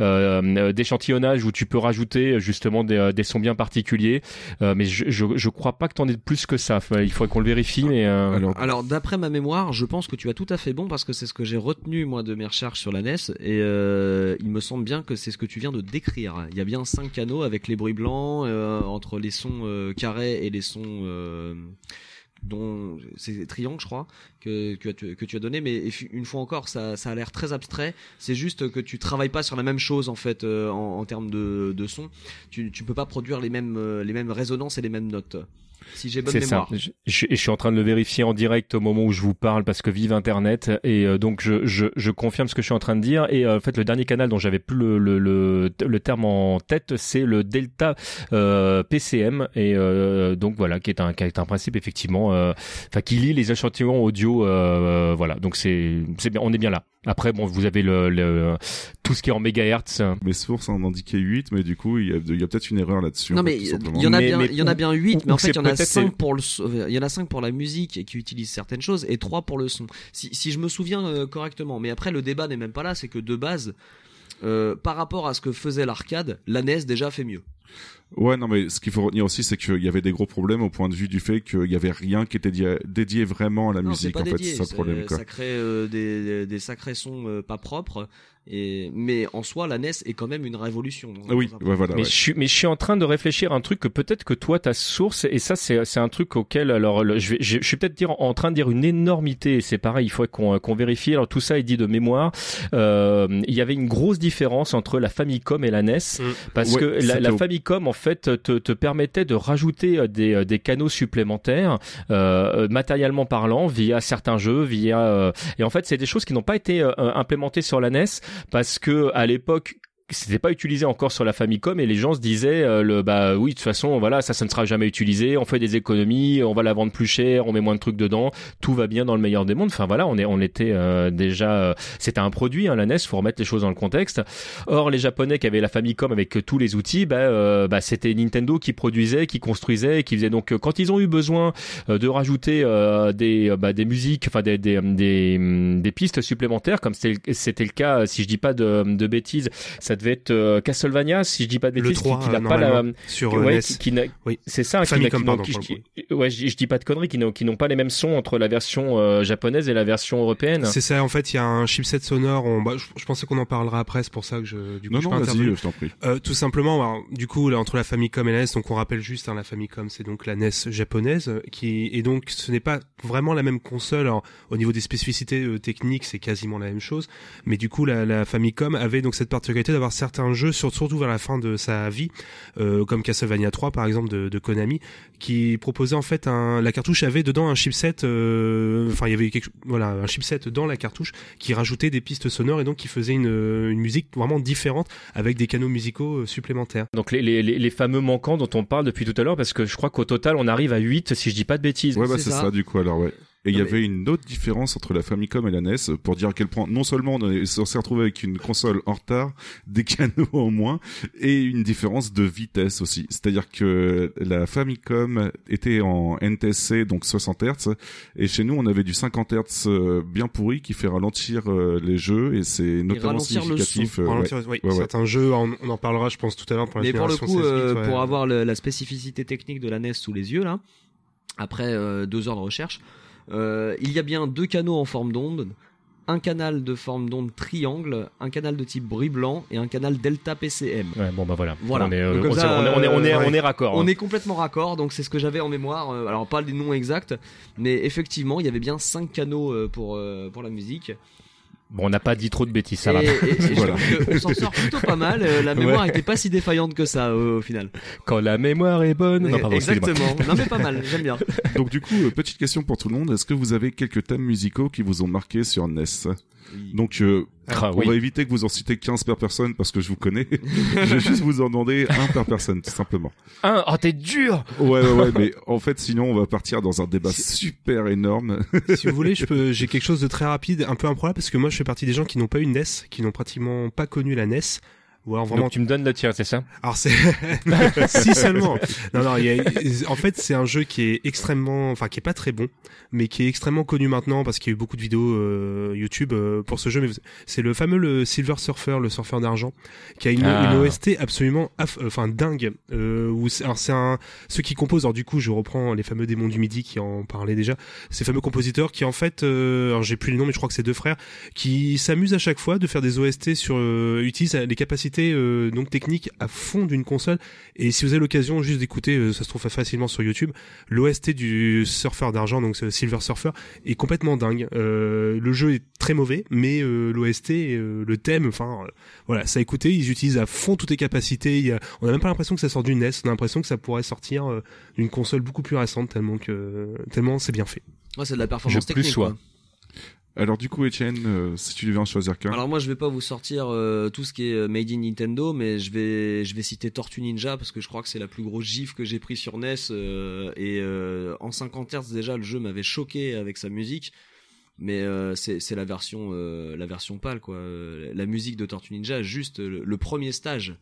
euh, d'échantillonnage où tu peux rajouter justement des, euh, des sons bien particuliers. Euh, mais je, je je crois pas que t'en aies plus que ça. Enfin, il faudrait qu'on le vérifie mais euh, Alors, Alors d'après ma mémoire, je pense que tu as tout à fait bon parce que c'est ce que j'ai retenu moi de mes recherches sur la NES et euh, il me semble bien que c'est ce que tu viens de décrire. Il y a bien cinq canaux avec les bruits blancs euh, entre les sons euh, carrés et les sons euh, dont c'est triangle, je crois, que, que, tu, as donné. Mais une fois encore, ça, ça a l'air très abstrait. C'est juste que tu travailles pas sur la même chose en fait euh, en, termes de, de son. Tu, tu peux pas produire les mêmes, euh, les mêmes résonances et les mêmes notes. Si j'ai bonne C'est ça. mémoire. Je, je- je suis en train de le vérifier en direct au moment où je vous parle parce que vive Internet et euh, donc je, je, je confirme ce que je suis en train de dire et euh, en fait le dernier canal dont j'avais plus le, le, le, le terme en tête c'est le Delta euh, PCM et euh, donc voilà qui est un qui est un principe effectivement euh, enfin qui lit les échantillons audio euh, voilà donc c'est c'est bien on est bien là. Après bon vous avez le, le tout ce qui est en mégahertz Mes sources en indiquaient 8, mais du coup, il y a, peut-être une erreur là-dessus. Non mais il y en a Mais- bien, il y en a ou- bien 8 ou- mais en fait il y en a c'est peut-être 5 c'est- pour le euh, il y en a 5 pour la musique et qui utilisent certaines choses et 3 pour le son. Si, si je me souviens euh, correctement. Mais après le débat n'est même pas là, c'est que de base euh, par rapport à ce que faisait l'arcade, la NES déjà fait mieux. Ouais, non, mais ce qu'il faut retenir aussi, c'est qu'il y avait des gros problèmes au point de vue du fait qu'il y avait rien qui était dédié vraiment à la Non, musique. pas En fait, c'est ça le problème. Quoi. ça crée euh, des, des, des sacrés sons euh, pas propres et mais en soi la NES est quand même une révolution. Ah oui, ouais, voilà. Mais ouais. je suis, mais je suis en train de réfléchir à un truc que peut-être que toi ta source et ça c'est c'est un truc auquel alors le- je vais je, je suis peut-être dire en train de dire une énormité. C'est pareil, il faut qu'on qu'on vérifie. Alors tout ça est dit de mémoire. Euh, il y avait une grosse différence entre la Famicom et la NES Mm. parce Ouais, que la, Famicom en fait te, permettait de rajouter euh, des, euh, des canaux supplémentaires euh, matériellement parlant via certains jeux, via et en fait c'est des choses qui n'ont pas été implémentées sur la NES parce que à l'époque c'était pas utilisé encore sur la Famicom et les gens se disaient euh, le bah oui de toute façon voilà ça ça ne sera jamais utilisé on fait des économies on va la vendre plus cher on met moins de trucs dedans tout va bien dans le meilleur des mondes. Enfin voilà on est on était euh, déjà euh, c'était un produit hein, la NES faut remettre les choses dans le contexte. Or les japonais qui avaient la Famicom avec euh, tous les outils bah, euh, bah c'était Nintendo qui produisait qui construisait qui faisait. Donc euh, quand ils ont eu besoin de rajouter des bah, des musiques enfin des des, des pistes supplémentaires comme c'était le cas si je dis pas de, de bêtises devait être euh, Castlevania si je dis pas de bêtises 3, qui, qui n'a euh, pas la sur euh, ouais, NES. qui, qui n'a- Oui. c'est ça qui Famicom, qui ouais je, je dis pas de conneries qui n'ont qui n'ont pas les mêmes sons entre la version euh, japonaise et la version européenne C'est ça, en fait, il y a un chipset sonore. On, bah, je, je pensais qu'on en parlera après, c'est pour ça que je, du coup, Non, je non, suis pas vas-y, intervenu. je t'en prie. Euh, tout simplement, du coup, là, entre la Famicom et la NES, donc on rappelle juste, hein, la Famicom, c'est donc la NES japonaise, qui et donc ce n'est pas vraiment la même console. Alors, au niveau des spécificités euh, techniques, c'est quasiment la même chose, mais du coup, la, la Famicom avait donc cette particularité d'avoir certains jeux, sur- surtout vers la fin de sa vie, euh, comme Castlevania 3 par exemple de, de Konami, qui proposait en fait un, la cartouche avait dedans un chipset, euh, enfin il y avait quelque, voilà, un chipset dans la cartouche qui rajoutait des pistes sonores et donc qui faisait une, une musique vraiment différente avec des canaux musicaux euh, supplémentaires. donc les, les, les les fameux manquants dont on parle depuis tout à l'heure parce que je crois qu'au total on arrive à 8 si je dis pas de bêtises Ouais, bah c'est c'est ça. ça. du coup, alors, ouais. Et il y mais- avait une autre différence entre la Famicom et la NES pour dire à quel point non seulement on est- on s'est retrouvé avec une console en retard, (laughs) des canaux en moins et une différence de vitesse aussi. C'est-à-dire que la Famicom était en NTSC donc 60 Hz et chez nous on avait du 50 Hz euh, bien pourri qui fait ralentir euh, les jeux et c'est notamment le significatif. son. euh, ouais. ralentir- oui, Ouais, ouais. certains jeux, on, on en parlera, je pense tout à l'heure pour la Mais pour le coup, 16 bits, euh, ouais. pour avoir le- la spécificité technique de la NES sous les yeux là, après euh, deux heures de recherche, euh, il y a bien deux canaux en forme d'onde, un canal de forme d'onde triangle, un canal de type bruit blanc et un canal delta PCM. Ouais, bon bah voilà. Voilà. On est, euh, Donc, comme on, ça, on est, on raccord. On hein. est complètement raccord, donc c'est ce que j'avais en mémoire. euh, Alors pas les noms exacts, mais effectivement, il y avait bien cinq canaux pour euh, pour la musique. Bon, on n'a pas dit trop de bêtises, ça et, va. et- et (laughs) je Voilà. trouve qu'on s'en sort plutôt pas mal. euh, La mémoire était pas si défaillante que ça euh, au final. Quand la mémoire est bonne. Non, pardon. Exactement. (laughs) Non mais pas mal, j'aime bien. Donc du coup, euh, petite question pour tout le monde, est-ce que vous avez quelques thèmes musicaux qui vous ont marqué sur NES Donc euh, Ah, on oui. va éviter que vous en citez 15 par personne parce que je vous connais. (laughs) je vais juste vous en demander un par personne, tout simplement. Un, oh, t'es dur Ouais, ouais, ouais, (laughs) mais en fait, sinon, on va partir dans un débat super énorme. (laughs) si vous voulez, je peux, j'ai quelque chose de très rapide, un peu improbable, parce que moi, je fais partie des gens qui n'ont pas eu NES, qui n'ont pratiquement pas connu la NES. Ou alors vraiment Donc tu me donnes le tien, c'est ça Alors c'est (laughs) si seulement. Non non, y a- en fait c'est un jeu qui est extrêmement, enfin qui est pas très bon, mais qui est extrêmement connu maintenant parce qu'il y a eu beaucoup de vidéos euh, YouTube euh, pour ce jeu. Mais c'est le fameux le Silver Surfer, le surfeur d'argent, qui a une, Ah. une OST absolument, aff- euh, enfin dingue. Euh, où alors c'est un ceux qui composent. Alors du coup je reprends les fameux démons du midi qui en parlaient déjà. Ces fameux compositeurs qui en fait, euh, alors j'ai plus les noms mais je crois que c'est deux frères qui s'amusent à chaque fois de faire des OST sur euh, utilisent les capacités capacités euh, donc techniques à fond d'une console. Et si vous avez l'occasion juste d'écouter, euh, ça se trouve facilement sur YouTube, l'OST du surfeur d'argent, donc ce Silver Surfer, est complètement dingue. Euh, le jeu est très mauvais, mais euh, l'OST, euh, le thème, enfin euh, voilà, ça a écouté. Ils utilisent à fond toutes les capacités. Il y a- on a même pas l'impression que ça sort du NES. On a l'impression que ça pourrait sortir euh, d'une console beaucoup plus récente, tellement que tellement c'est bien fait. Ouais, c'est de la performance Je plus technique. quoi. Alors du coup, Étienne, euh, si tu devais en choisir qu'un, Alors moi je vais pas vous sortir euh, tout ce qui est euh, made in Nintendo mais je vais je vais citer Tortue Ninja parce que je crois que c'est la plus grosse gifle que j'ai pris sur NES et en 50 Hz déjà le jeu m'avait choqué avec sa musique mais c'est la version la version pâle quoi. La musique de Tortue Ninja juste le premier stage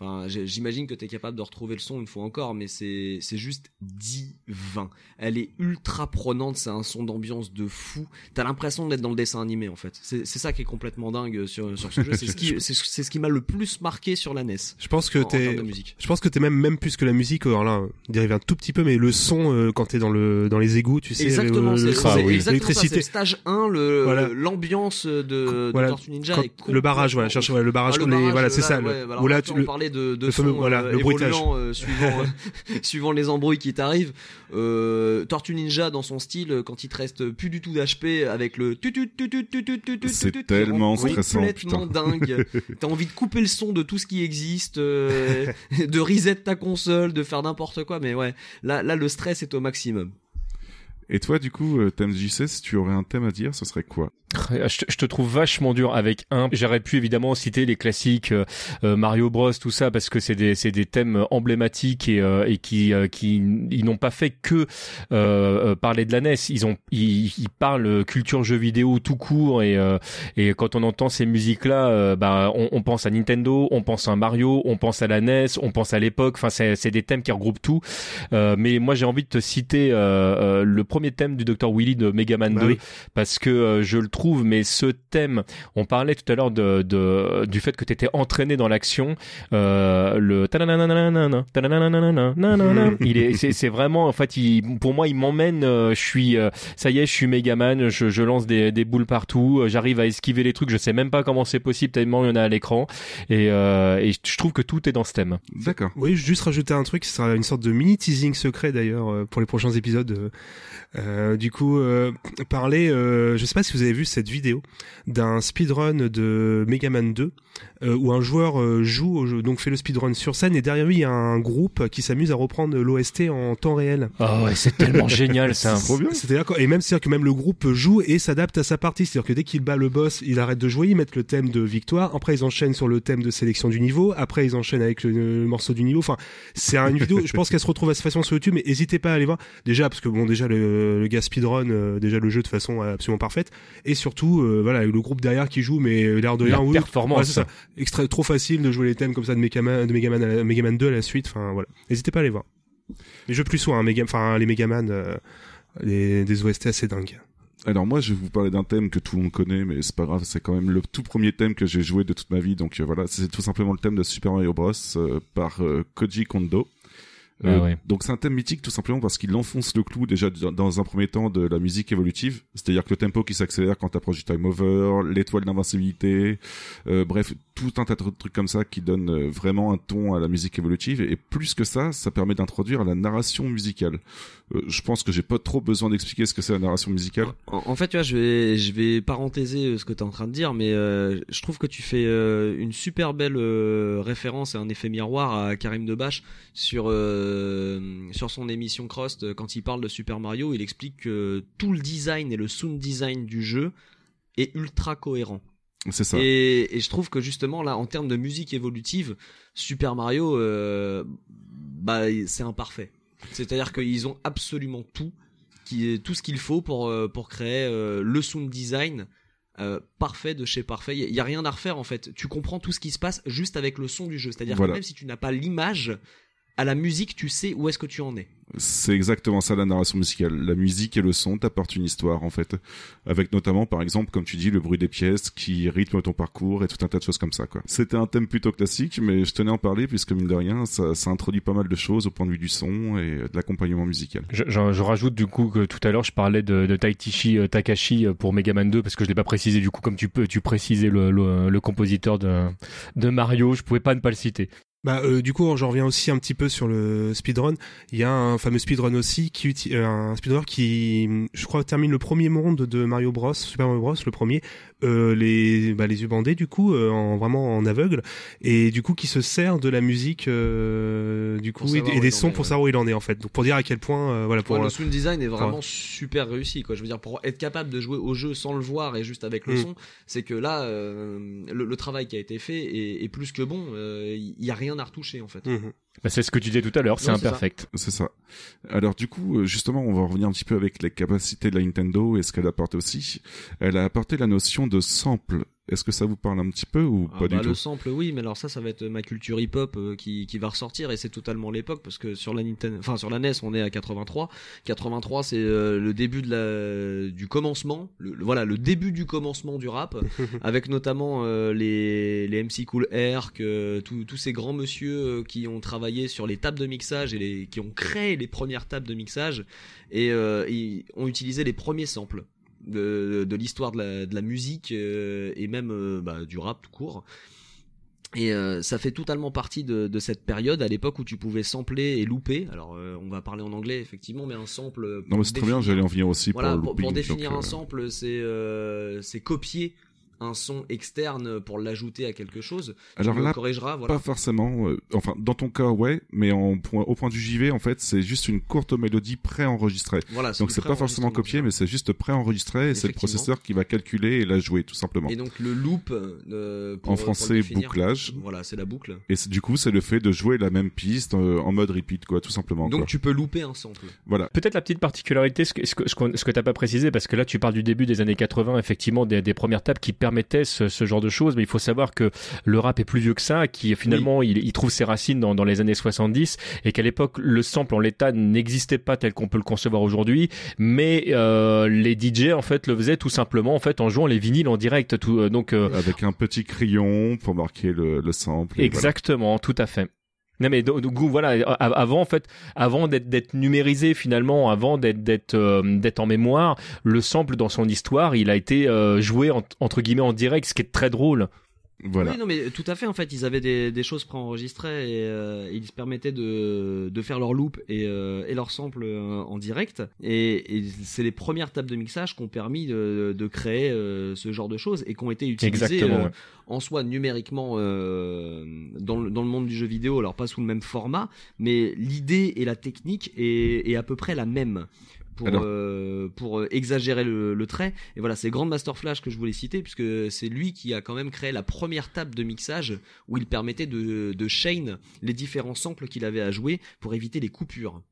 Enfin, j'imagine que tu es capable de retrouver le son une fois encore, mais c'est c'est juste divin. Elle est ultra prenante, c'est un son d'ambiance de fou. T'as l'impression d'être dans le dessin animé en fait. C'est c'est ça qui est complètement dingue sur, sur ce jeu. C'est ce qui, ce qui m'a le plus marqué sur la NES. Je pense que t'es, de je pense que t'es même même plus que la musique. Alors là, on dérive un tout petit peu, mais le son euh, quand t'es dans le dans les égouts, tu sais, Exactement, le- c'est le- c'est oui. exactement ça. C'est l'électricité. le stage 1, le Voilà. l'ambiance de, de Voilà, Tortue Ninja Quand- est le barrage, voilà, cherche voilà, le barrage, Ah, le les- barrage, voilà, c'est là, ça. ouais, le, voilà, où là, là, tu- on parlais de, de le son, fameux, voilà, euh, le euh, suivant, suivant, les embrouilles qui t'arrivent. Tortue Ninja, dans son style, quand il te reste plus du tout d'HP avec le C'est tellement stressant. complètement dingue. T'as envie de couper le son de tout ce qui existe, de reset ta console, de faire n'importe quoi. Mais ouais, là, là, le stress est au maximum. Et toi, du coup, euh, thème JC, si tu aurais un thème à dire, ce serait quoi Je te, je te trouve vachement dur avec un. J'aurais pu évidemment citer les classiques euh, euh, Mario Bros, tout ça, parce que c'est des c'est des thèmes emblématiques et euh, et qui euh, qui ils n'ont pas fait que euh, euh, parler de la NES. Ils ont ils, ils parlent culture jeux vidéo tout court et euh, et quand on entend ces musiques là, bah on, on pense à Nintendo, on pense à Mario, on pense à la NES, on pense à l'époque. Enfin c'est c'est des thèmes qui regroupent tout. Euh, mais moi j'ai envie de te citer euh, euh, le premier thème du Dr Willy de Mega Man Bah 2 oui. parce que euh, je le trouve mais ce thème on parlait tout à l'heure de, de du fait que tu étais entraîné dans l'action euh, le tananananana, il est c'est c'est vraiment en fait il, pour moi il m'emmène euh, je suis euh, ça y est je suis Megaman je, je lance des, des boules partout euh, j'arrive à esquiver les trucs je sais même pas comment c'est possible tellement il y en a à l'écran et, euh, et je trouve que tout est dans ce thème D'accord. Oui, juste rajouter un truc, ce sera une sorte de mini teasing secret d'ailleurs pour les prochains épisodes. Euh, du coup, euh, parler, euh, je sais pas si vous avez vu cette vidéo d'un speedrun de Mega Man 2 euh, où un joueur euh, joue, au jeu, donc fait le speedrun sur scène et derrière lui il y a un groupe qui s'amuse à reprendre l'OST en temps réel. oh ouais c'est tellement génial ça que- et même c'est-à-dire que même le groupe joue et s'adapte à sa partie. C'est-à-dire que dès qu'il bat le boss, il arrête de jouer, ils mettent le thème de victoire. Après ils enchaînent sur le thème de sélection du niveau. Après ils enchaînent avec le, le morceau du niveau. Enfin, c'est une vidéo. je pense qu'elle se retrouve à cette façon sur YouTube, mais n'hésitez pas à aller voir. Déjà parce que bon, déjà le, le gars speedrun, euh, déjà le jeu de façon absolument parfaite, et surtout euh, voilà le groupe derrière qui joue, mais l'air de La rien. oui, performance. ouais, c'est ça. Extra, trop facile de jouer les thèmes comme ça de Megaman, de Megaman, à la- Megaman 2 à la suite. Enfin voilà, n'hésitez pas à aller voir. Les jeux plus soins, hein, Mega, enfin les Megaman, euh, les, des OST assez dingues. Alors moi, je vais vous parler d'un thème que tout le monde connaît, mais c'est pas grave, c'est quand même le tout premier thème que j'ai joué de toute ma vie. Donc euh, voilà, c'est tout simplement le thème de Super Mario Bros euh, par euh, Koji Kondo. Ah Euh, ouais. Donc c'est un thème mythique tout simplement parce qu'il enfonce le clou déjà dans- dans un premier temps de la musique évolutive, c'est-à-dire que le tempo qui s'accélère quand t'approches du time over, l'étoile d'invincibilité, euh, bref tout un tas de trucs comme ça qui donnent euh, vraiment un ton à la musique évolutive et plus que ça, ça permet d'introduire la narration musicale. Euh, je pense que j'ai pas trop besoin d'expliquer ce que c'est la narration musicale. En, fait, tu vois, je vais, je euh, ce que tu es en train de dire, mais je trouve que tu fais une super belle référence et un effet miroir à Karim Debache sur sur son émission Crost quand il parle de Super Mario. Il explique que tout le design et le sound design du jeu est ultra cohérent. C'est ça. Et, et je trouve que justement là, en termes de musique évolutive, Super Mario, euh, bah c'est imparfait. C'est-à-dire qu'ils ont absolument tout, qui, tout ce qu'il faut pour euh, pour créer euh, le sound design euh, parfait de chez parfait. Il y, a rien à refaire en fait. Tu comprends tout ce qui se passe juste avec le son du jeu. C'est-à-dire Voilà. que même si tu n'as pas l'image, à la musique, tu sais où est-ce que tu en es. C'est exactement ça la narration musicale. La musique et le son t'apportent une histoire en fait, avec notamment par exemple comme tu dis le bruit des pièces qui rythme ton parcours et tout un tas de choses comme ça quoi. C'était un thème plutôt classique, mais je tenais à en parler puisque mine de rien ça, ça introduit pas mal de choses au point de vue du son et de l'accompagnement musical. Je, je- je rajoute du coup que tout à l'heure je parlais de, de Taitishi euh, Takashi euh, pour Mega Man 2 parce que je l'ai pas précisé du coup comme tu peux tu précisais le, le, le compositeur de, de Mario, je pouvais pas ne pas le citer. Bah, euh, du coup, j'en reviens aussi un petit peu sur le speedrun. Il y a un fameux speedrun aussi qui euh, un speedrunner qui, je crois, termine le premier monde de Mario Bros, Super Mario Bros, le premier, euh, les bah, les yeux bandés du coup, euh, en vraiment en aveugle, et du coup qui se sert de la musique euh, du coup et, des sons est, pour savoir où il en est en fait. Donc pour dire à quel point, euh, voilà, pour Ouais, le sound design est vraiment Ouais. super réussi quoi. Je veux dire pour être capable de jouer au jeu sans le voir et juste avec le Mm. son, c'est que là euh, le, le travail qui a été fait est, est plus que bon. Euh, Il y a rien à retoucher en fait. Mhm. Bah, c'est ce que tu disais tout à l'heure, c'est Non, c'est ça. imperfect. C'est ça. Alors du coup, euh, justement, on va revenir un petit peu avec les capacités de la Nintendo et ce qu'elle apporte aussi. Elle a apporté la notion de sample. Est-ce que ça vous parle un petit peu ou Ah pas bah, du tout le sample, oui, mais alors ça, ça va être ma culture hip-hop euh, qui, qui va ressortir et c'est totalement l'époque parce que sur la Nintendo, enfin sur la NES, on est à 83. 83, c'est euh, le début de la du commencement, le, le- voilà, le début du commencement du rap, (laughs) avec notamment euh, les les MC Cool Herc, euh, tous tous ces grands monsieur euh, qui ont travaillé sur les tables de mixage et les qui ont créé les premières tables de mixage et euh, ils ont utilisé les premiers samples de, de l'histoire de la, de la musique euh, et même euh, bah, du rap tout court. Et euh, ça fait totalement partie de, de cette période à l'époque où tu pouvais sampler et louper. Alors euh, on va parler en anglais effectivement, mais un sample. Non, mais c'est très bien. J'allais en venir aussi voilà, pour pour, pour définir donc, un sample, c'est euh, c'est copier un son externe pour l'ajouter à quelque chose. Alors tu me là, corrigeras, voilà. Pas forcément. euh, enfin, dans ton cas, ouais, mais en point, au point du JV, en fait, c'est juste une courte mélodie préenregistrée. Voilà, Donc c'est pas forcément copié, mais c'est juste préenregistré et c'est le processeur qui va calculer et la jouer tout simplement. Et donc le loop euh, pour, En français, définir, bouclage. Voilà, c'est la boucle. Et du coup, c'est le fait de jouer la même piste euh, en mode repeat, quoi, tout simplement. Donc quoi. tu peux louper un sample. Voilà. Peut-être la petite particularité, ce que, ce que, ce que t'as pas précisé, parce que là tu parles du début des années 80, effectivement, des, des premières tables qui permettaient ce, ce genre de choses, mais il faut savoir que le rap est plus vieux que ça, qui finalement il, il trouve ses racines dans, dans les années 70, et qu'à l'époque le sample en l'état n'existait pas tel qu'on peut le concevoir aujourd'hui, mais euh, les DJ en fait le faisaient tout simplement en fait en jouant les vinyles en direct, tout, euh, donc euh, Avec un petit crayon pour marquer le, le sample. Exactement, tout à fait. Non mais donc, voilà, avant en fait, avant d'être numérisé finalement, avant euh, d'être en mémoire, le sample dans son histoire, il a été euh, joué en- entre guillemets en direct, ce qui est très drôle. Voilà. Oui, non, mais tout à fait. En fait, ils avaient des, des choses préenregistrées et euh, ils se permettaient de, de faire leur loop et, euh, et leur sample euh, en direct. Et, et c'est les premières tables de mixage qui ont permis de, de créer euh, ce genre de choses et qui ont été utilisées euh, ouais. en soi numériquement euh, dans, le, dans le monde du jeu vidéo. Alors pas sous le même format, mais l'idée et la technique est, est à peu près la même. Pour, euh, pour euh, exagérer le, le trait. Et voilà c'est Grandmaster Flash que je voulais citer puisque c'est lui qui a quand même créé la première table de mixage où il permettait de, de chain les différents samples qu'il avait à jouer pour éviter les coupures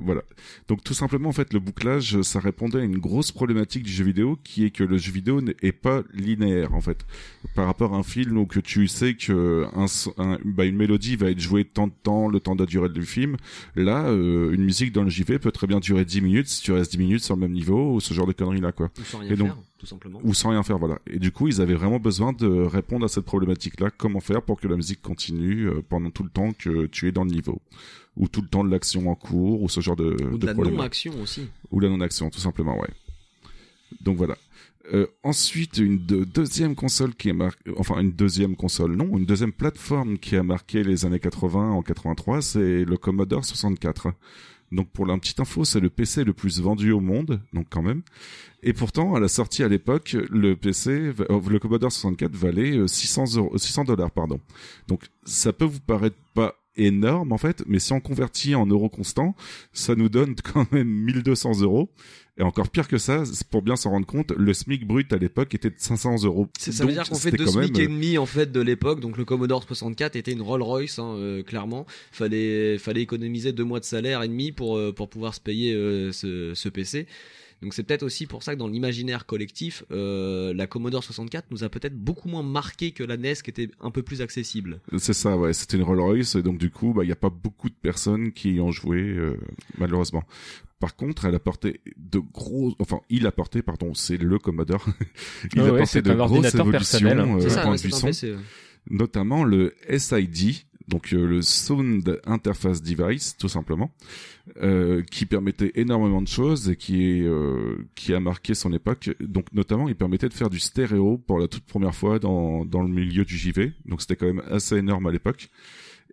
Voilà. Donc tout simplement en fait le bouclage ça répondait à une grosse problématique du jeu vidéo qui est que le jeu vidéo n'est pas linéaire en fait. Par rapport à un film où que tu sais que un, so- un- bah, une mélodie va être jouée tant de temps le temps de la durée du film là euh, une musique dans le JV peut très bien durer 10 minutes si tu restes 10 minutes sur le même niveau ou ce genre de conneries là quoi. Ou sans rien Et donc- faire tout simplement. Ou sans rien faire voilà. Et du coup ils avaient vraiment besoin de répondre à cette problématique là comment faire pour que la musique continue euh, pendant tout le temps que tu es dans le niveau ou tout le temps de l'action en cours ou ce genre de ou de la non-action aussi Ou la non-action, tout simplement, ouais. Donc voilà. Euh, ensuite, une de- deuxième console qui est marquée, enfin une deuxième console, non, une deuxième plateforme qui a marqué les années 80 en 83, c'est le Commodore 64. Donc pour la petite info, c'est le PC le plus vendu au monde, donc quand même. Et pourtant, à la sortie à l'époque, le PC, euh, le Commodore 64 valait euh, 600 euros, 600 dollars, pardon. Donc ça peut vous paraître pas énorme en fait, mais si on convertit en euros constants, ça nous donne (laughs) quand même 1200 euros. Et encore pire que ça, pour bien s'en rendre compte, le SMIC brut à l'époque était de 500 euros. Ça veut Donc, dire qu'on fait deux SMIC même, et demi en fait de l'époque. Donc le Commodore 64 était une Rolls Royce, hein, euh, clairement. Fallait fallait économiser deux mois de salaire et demi pour euh, pour pouvoir se payer euh, ce, ce PC. Donc c'est peut-être aussi pour ça que dans l'imaginaire collectif, euh, la Commodore 64 nous a peut-être beaucoup moins marqué que la NES qui était un peu plus accessible. C'est ça, ouais. C'était une Rolls Royce, et donc du coup, bah, il n'y a pas beaucoup de personnes qui y ont joué, euh, malheureusement. Par contre, elle apportait de gros, enfin, il apportait, pardon, c'est le Commodore. (laughs) il Ouais, ouais, apportait de grosses évolutions euh, ça, point ouais, un PC. ouais. notamment le SID, donc euh, le Sound Interface Device, tout simplement, euh, qui permettait énormément de choses et euh, qui a marqué son époque. Donc notamment, il permettait de faire du stéréo pour la toute première fois dans dans le milieu du JV. Donc c'était quand même assez énorme à l'époque.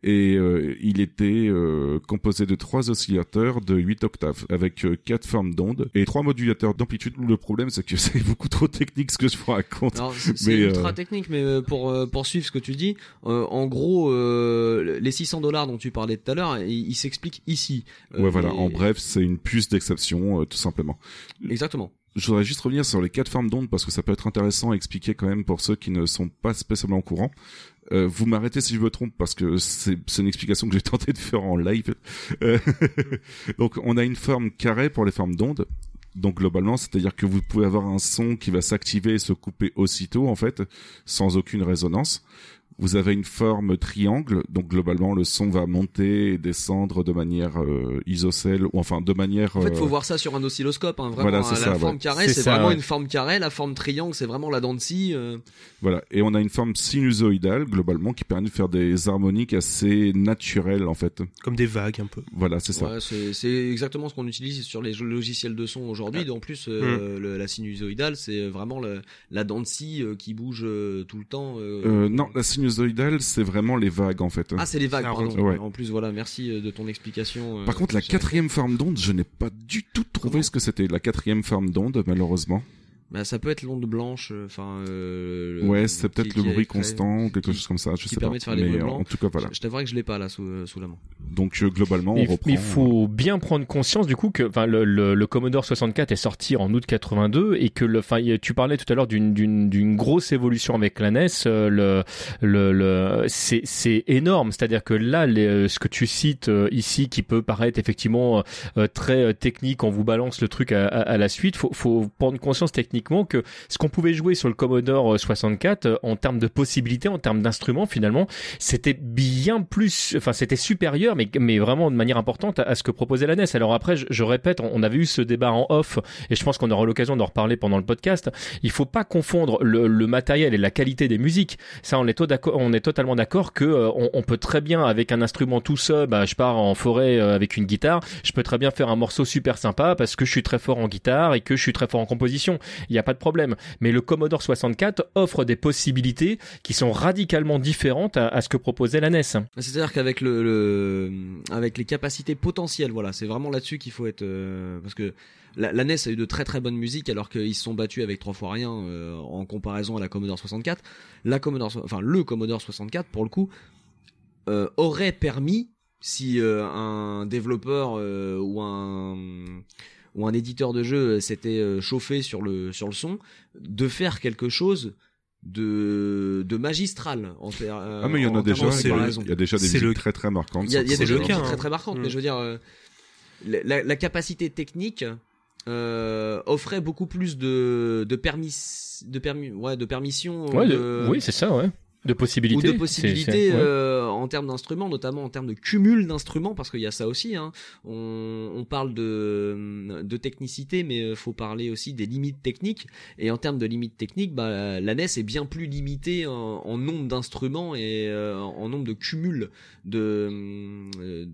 Et euh, il était euh, composé de trois oscillateurs de 8 octaves avec euh, quatre formes d'ondes et trois modulateurs d'amplitude. Le problème, c'est que (laughs) c'est beaucoup trop technique ce que je vous raconte. C'est ultra euh, technique, mais euh, pour euh, poursuivre ce que tu dis, euh, en gros, euh, les 600 dollars dont tu parlais tout à l'heure, il, il s'explique ici. Ouais, voilà. et- En bref, c'est une puce d'exception, euh, tout simplement. Exactement. Je voudrais juste revenir sur les quatre formes d'ondes parce que ça peut être intéressant à expliquer quand même pour ceux qui ne sont pas spécialement au courant. Euh, vous m'arrêtez si je me trompe parce que c'est une explication que j'ai (laughs) tenté de faire en live. Euh, (laughs) donc on a une forme carrée pour les formes d'ondes. Donc globalement, c'est-à-dire que vous pouvez avoir un son qui va s'activer et se couper aussitôt en fait, sans aucune résonance. Vous avez une forme triangle, donc globalement le son va monter et descendre de manière euh, isocèle, ou enfin de manière. En fait, faut euh, voir ça sur un oscilloscope. Hein, vraiment, Voilà, c'est la ça, forme ouais. carrée, C'est vraiment ouais. une forme carrée. La forme triangle, c'est vraiment la dent de scie. euh. Voilà, et on a une forme sinusoïdale globalement qui permet de faire des harmoniques assez naturelles en fait. Comme des vagues un peu. Voilà, c'est ça. Ouais, c'est exactement ce qu'on utilise sur les logiciels de son aujourd'hui. En plus, euh, le- la sinusoïdale, c'est vraiment le- la dent de scie euh, qui bouge euh, tout le temps. euh. Euh, non, la sinusoïdale, c'est vraiment les vagues en fait. Ah, c'est les vagues, pardon. ouais. En plus, voilà, merci euh, de ton explication. euh, Par contre, la quatrième forme d'onde, je n'ai pas du tout trouvé Comment ce que c'était. La quatrième forme d'onde, malheureusement. Bah, ça peut être l'onde blanche, euh, enfin. euh, ouais, c'est peut-être le bruit constant, ou quelque qui- chose comme ça. Je qui sais pas. permet de faire les Mais bruits euh, blancs. en tout cas, voilà. Je, je t'avouerai que je l'ai pas là sous, sous la main. Donc euh, globalement, Mais on il- reprend. mais il faut bien prendre conscience du coup que enfin le, le, le Commodore 64 est sorti en août 82 et que le enfin tu parlais tout à l'heure d'une d'une d'une grosse évolution avec la NES le le, le c'est c'est énorme c'est-à-dire que là les, ce que tu cites ici qui peut paraître effectivement très technique on vous balance le truc à, à, à la suite faut faut prendre conscience que ce qu'on pouvait jouer sur le Commodore 64 euh, en termes de possibilités en termes d'instruments finalement c'était bien plus, enfin c'était supérieur, mais, mais vraiment de manière importante à, à ce que proposait la NES. Alors après, je, je répète, on, on avait eu ce débat en off, et je pense qu'on aura l'occasion d'en reparler pendant le podcast. Il faut pas confondre le, le matériel et la qualité des musiques. Ça, on est, d'accord- on est totalement d'accord que euh, on, on peut très bien avec un instrument tout seul, bah, je pars en forêt euh, avec une guitare, je peux très bien faire un morceau super sympa parce que je suis très fort en guitare et que je suis très fort en composition. Il n'y a pas de problème. Mais le Commodore 64 offre des possibilités qui sont radicalement différentes à, ce que proposait la NES. C'est-à-dire qu'avec le, avec les capacités potentielles, voilà, c'est vraiment là-dessus qu'il faut être euh, parce que la, NES a eu de très très bonnes musiques alors qu'ils se sont battus avec trois fois rien euh, en comparaison à la Commodore 64. La Commodore, enfin le Commodore 64 pour le coup euh, aurait permis si un développeur ou un ou un éditeur de jeu s'était euh, chauffé sur le sur le son de faire quelque chose de de magistral en ter- euh, Ah mais il y en a en déjà. Il y a- comparaison. il y a déjà des musiques le- très très marquantes. Il y a, y des le cas, hein. très très marquantes, Mm. mais je veux dire, euh, la, la capacité technique euh, offrait beaucoup plus de de permis de permis ouais de permission Ouais, de- de- oui, c'est ça, ouais. De ou possibilités. de C'est- possibilités ouais. euh, en termes d'instruments, notamment en termes de cumul d'instruments, parce qu'il y a ça aussi. Hein. On, on parle de, de technicité, mais euh, faut parler aussi des limites techniques. Et en termes de limites techniques, bah, la NES est bien plus limitée en, en nombre d'instruments et euh, en nombre de cumuls de, euh,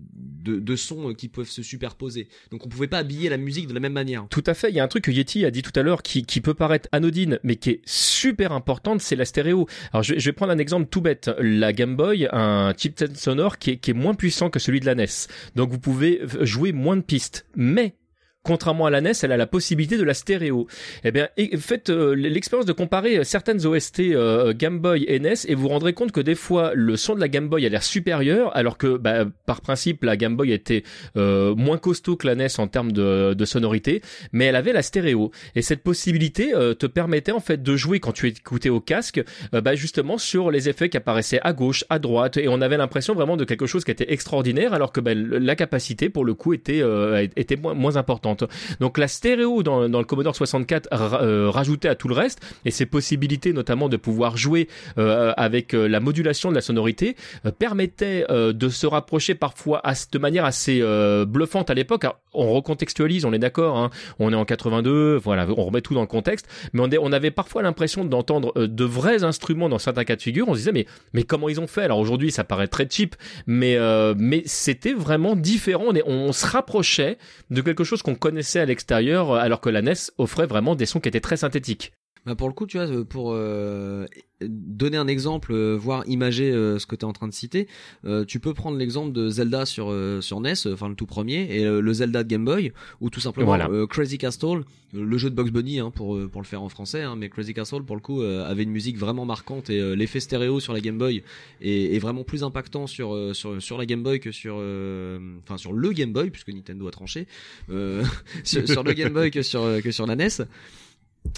de, de sons qui peuvent se superposer. Donc on pouvait pas habiller la musique de la même manière. Tout à fait. Il y a un truc que Yeti a dit tout à l'heure qui, qui peut paraître anodine, mais qui est super importante, c'est la stéréo. Alors je, je vais prendre un exemple tout bête. La Game Boy, un chipset sonore qui est, qui est moins puissant que celui de la NES. Donc vous pouvez jouer moins de pistes. Mais contrairement à la NES, elle a la possibilité de la stéréo. Eh bien, faites euh, l'expérience de comparer certaines OST euh, Game Boy et NES et vous rendrez compte que des fois le son de la Game Boy a l'air supérieur, alors que bah, par principe la Game Boy était euh, moins costaud que la NES en termes de, sonorité, mais elle avait la stéréo. Et cette possibilité euh, te permettait en fait de jouer quand tu écoutais au casque, euh, bah, justement sur les effets qui apparaissaient à gauche, à droite, et on avait l'impression vraiment de quelque chose qui était extraordinaire, alors que bah, la capacité pour le coup était était moins importante. Donc la stéréo dans, le Commodore 64 rajoutait à tout le reste, et ces possibilités notamment de pouvoir jouer avec la modulation de la sonorité permettait de se rapprocher parfois de manière assez bluffante à l'époque. On recontextualise, on est d'accord, hein. on est en 82, voilà, on remet tout dans le contexte, mais on, avait parfois l'impression d'entendre euh, de vrais instruments dans certains cas de figure. On se disait mais mais comment ils ont fait? Alors aujourd'hui, ça paraît très cheap, mais euh, mais c'était vraiment différent. On, on se rapprochait de quelque chose qu'on connaissait à l'extérieur, alors que la NES offrait vraiment des sons qui étaient très synthétiques. Bah pour le coup, tu vois, euh, pour euh, donner un exemple, euh, voire imager ce que tu es en train de citer, tu peux prendre l'exemple de Zelda sur sur NES, enfin le tout premier, et le Zelda de Game Boy, ou tout simplement Crazy Castle, le jeu de Box Bunny, hein, pour pour le faire en français, hein, mais Crazy Castle pour le coup avait une musique vraiment marquante et l'effet stéréo sur la Game Boy est, est, vraiment plus impactant sur sur sur la Game Boy que sur enfin sur le Game Boy puisque Nintendo a tranché (laughs) sur, sur, le Game Boy que sur que sur la NES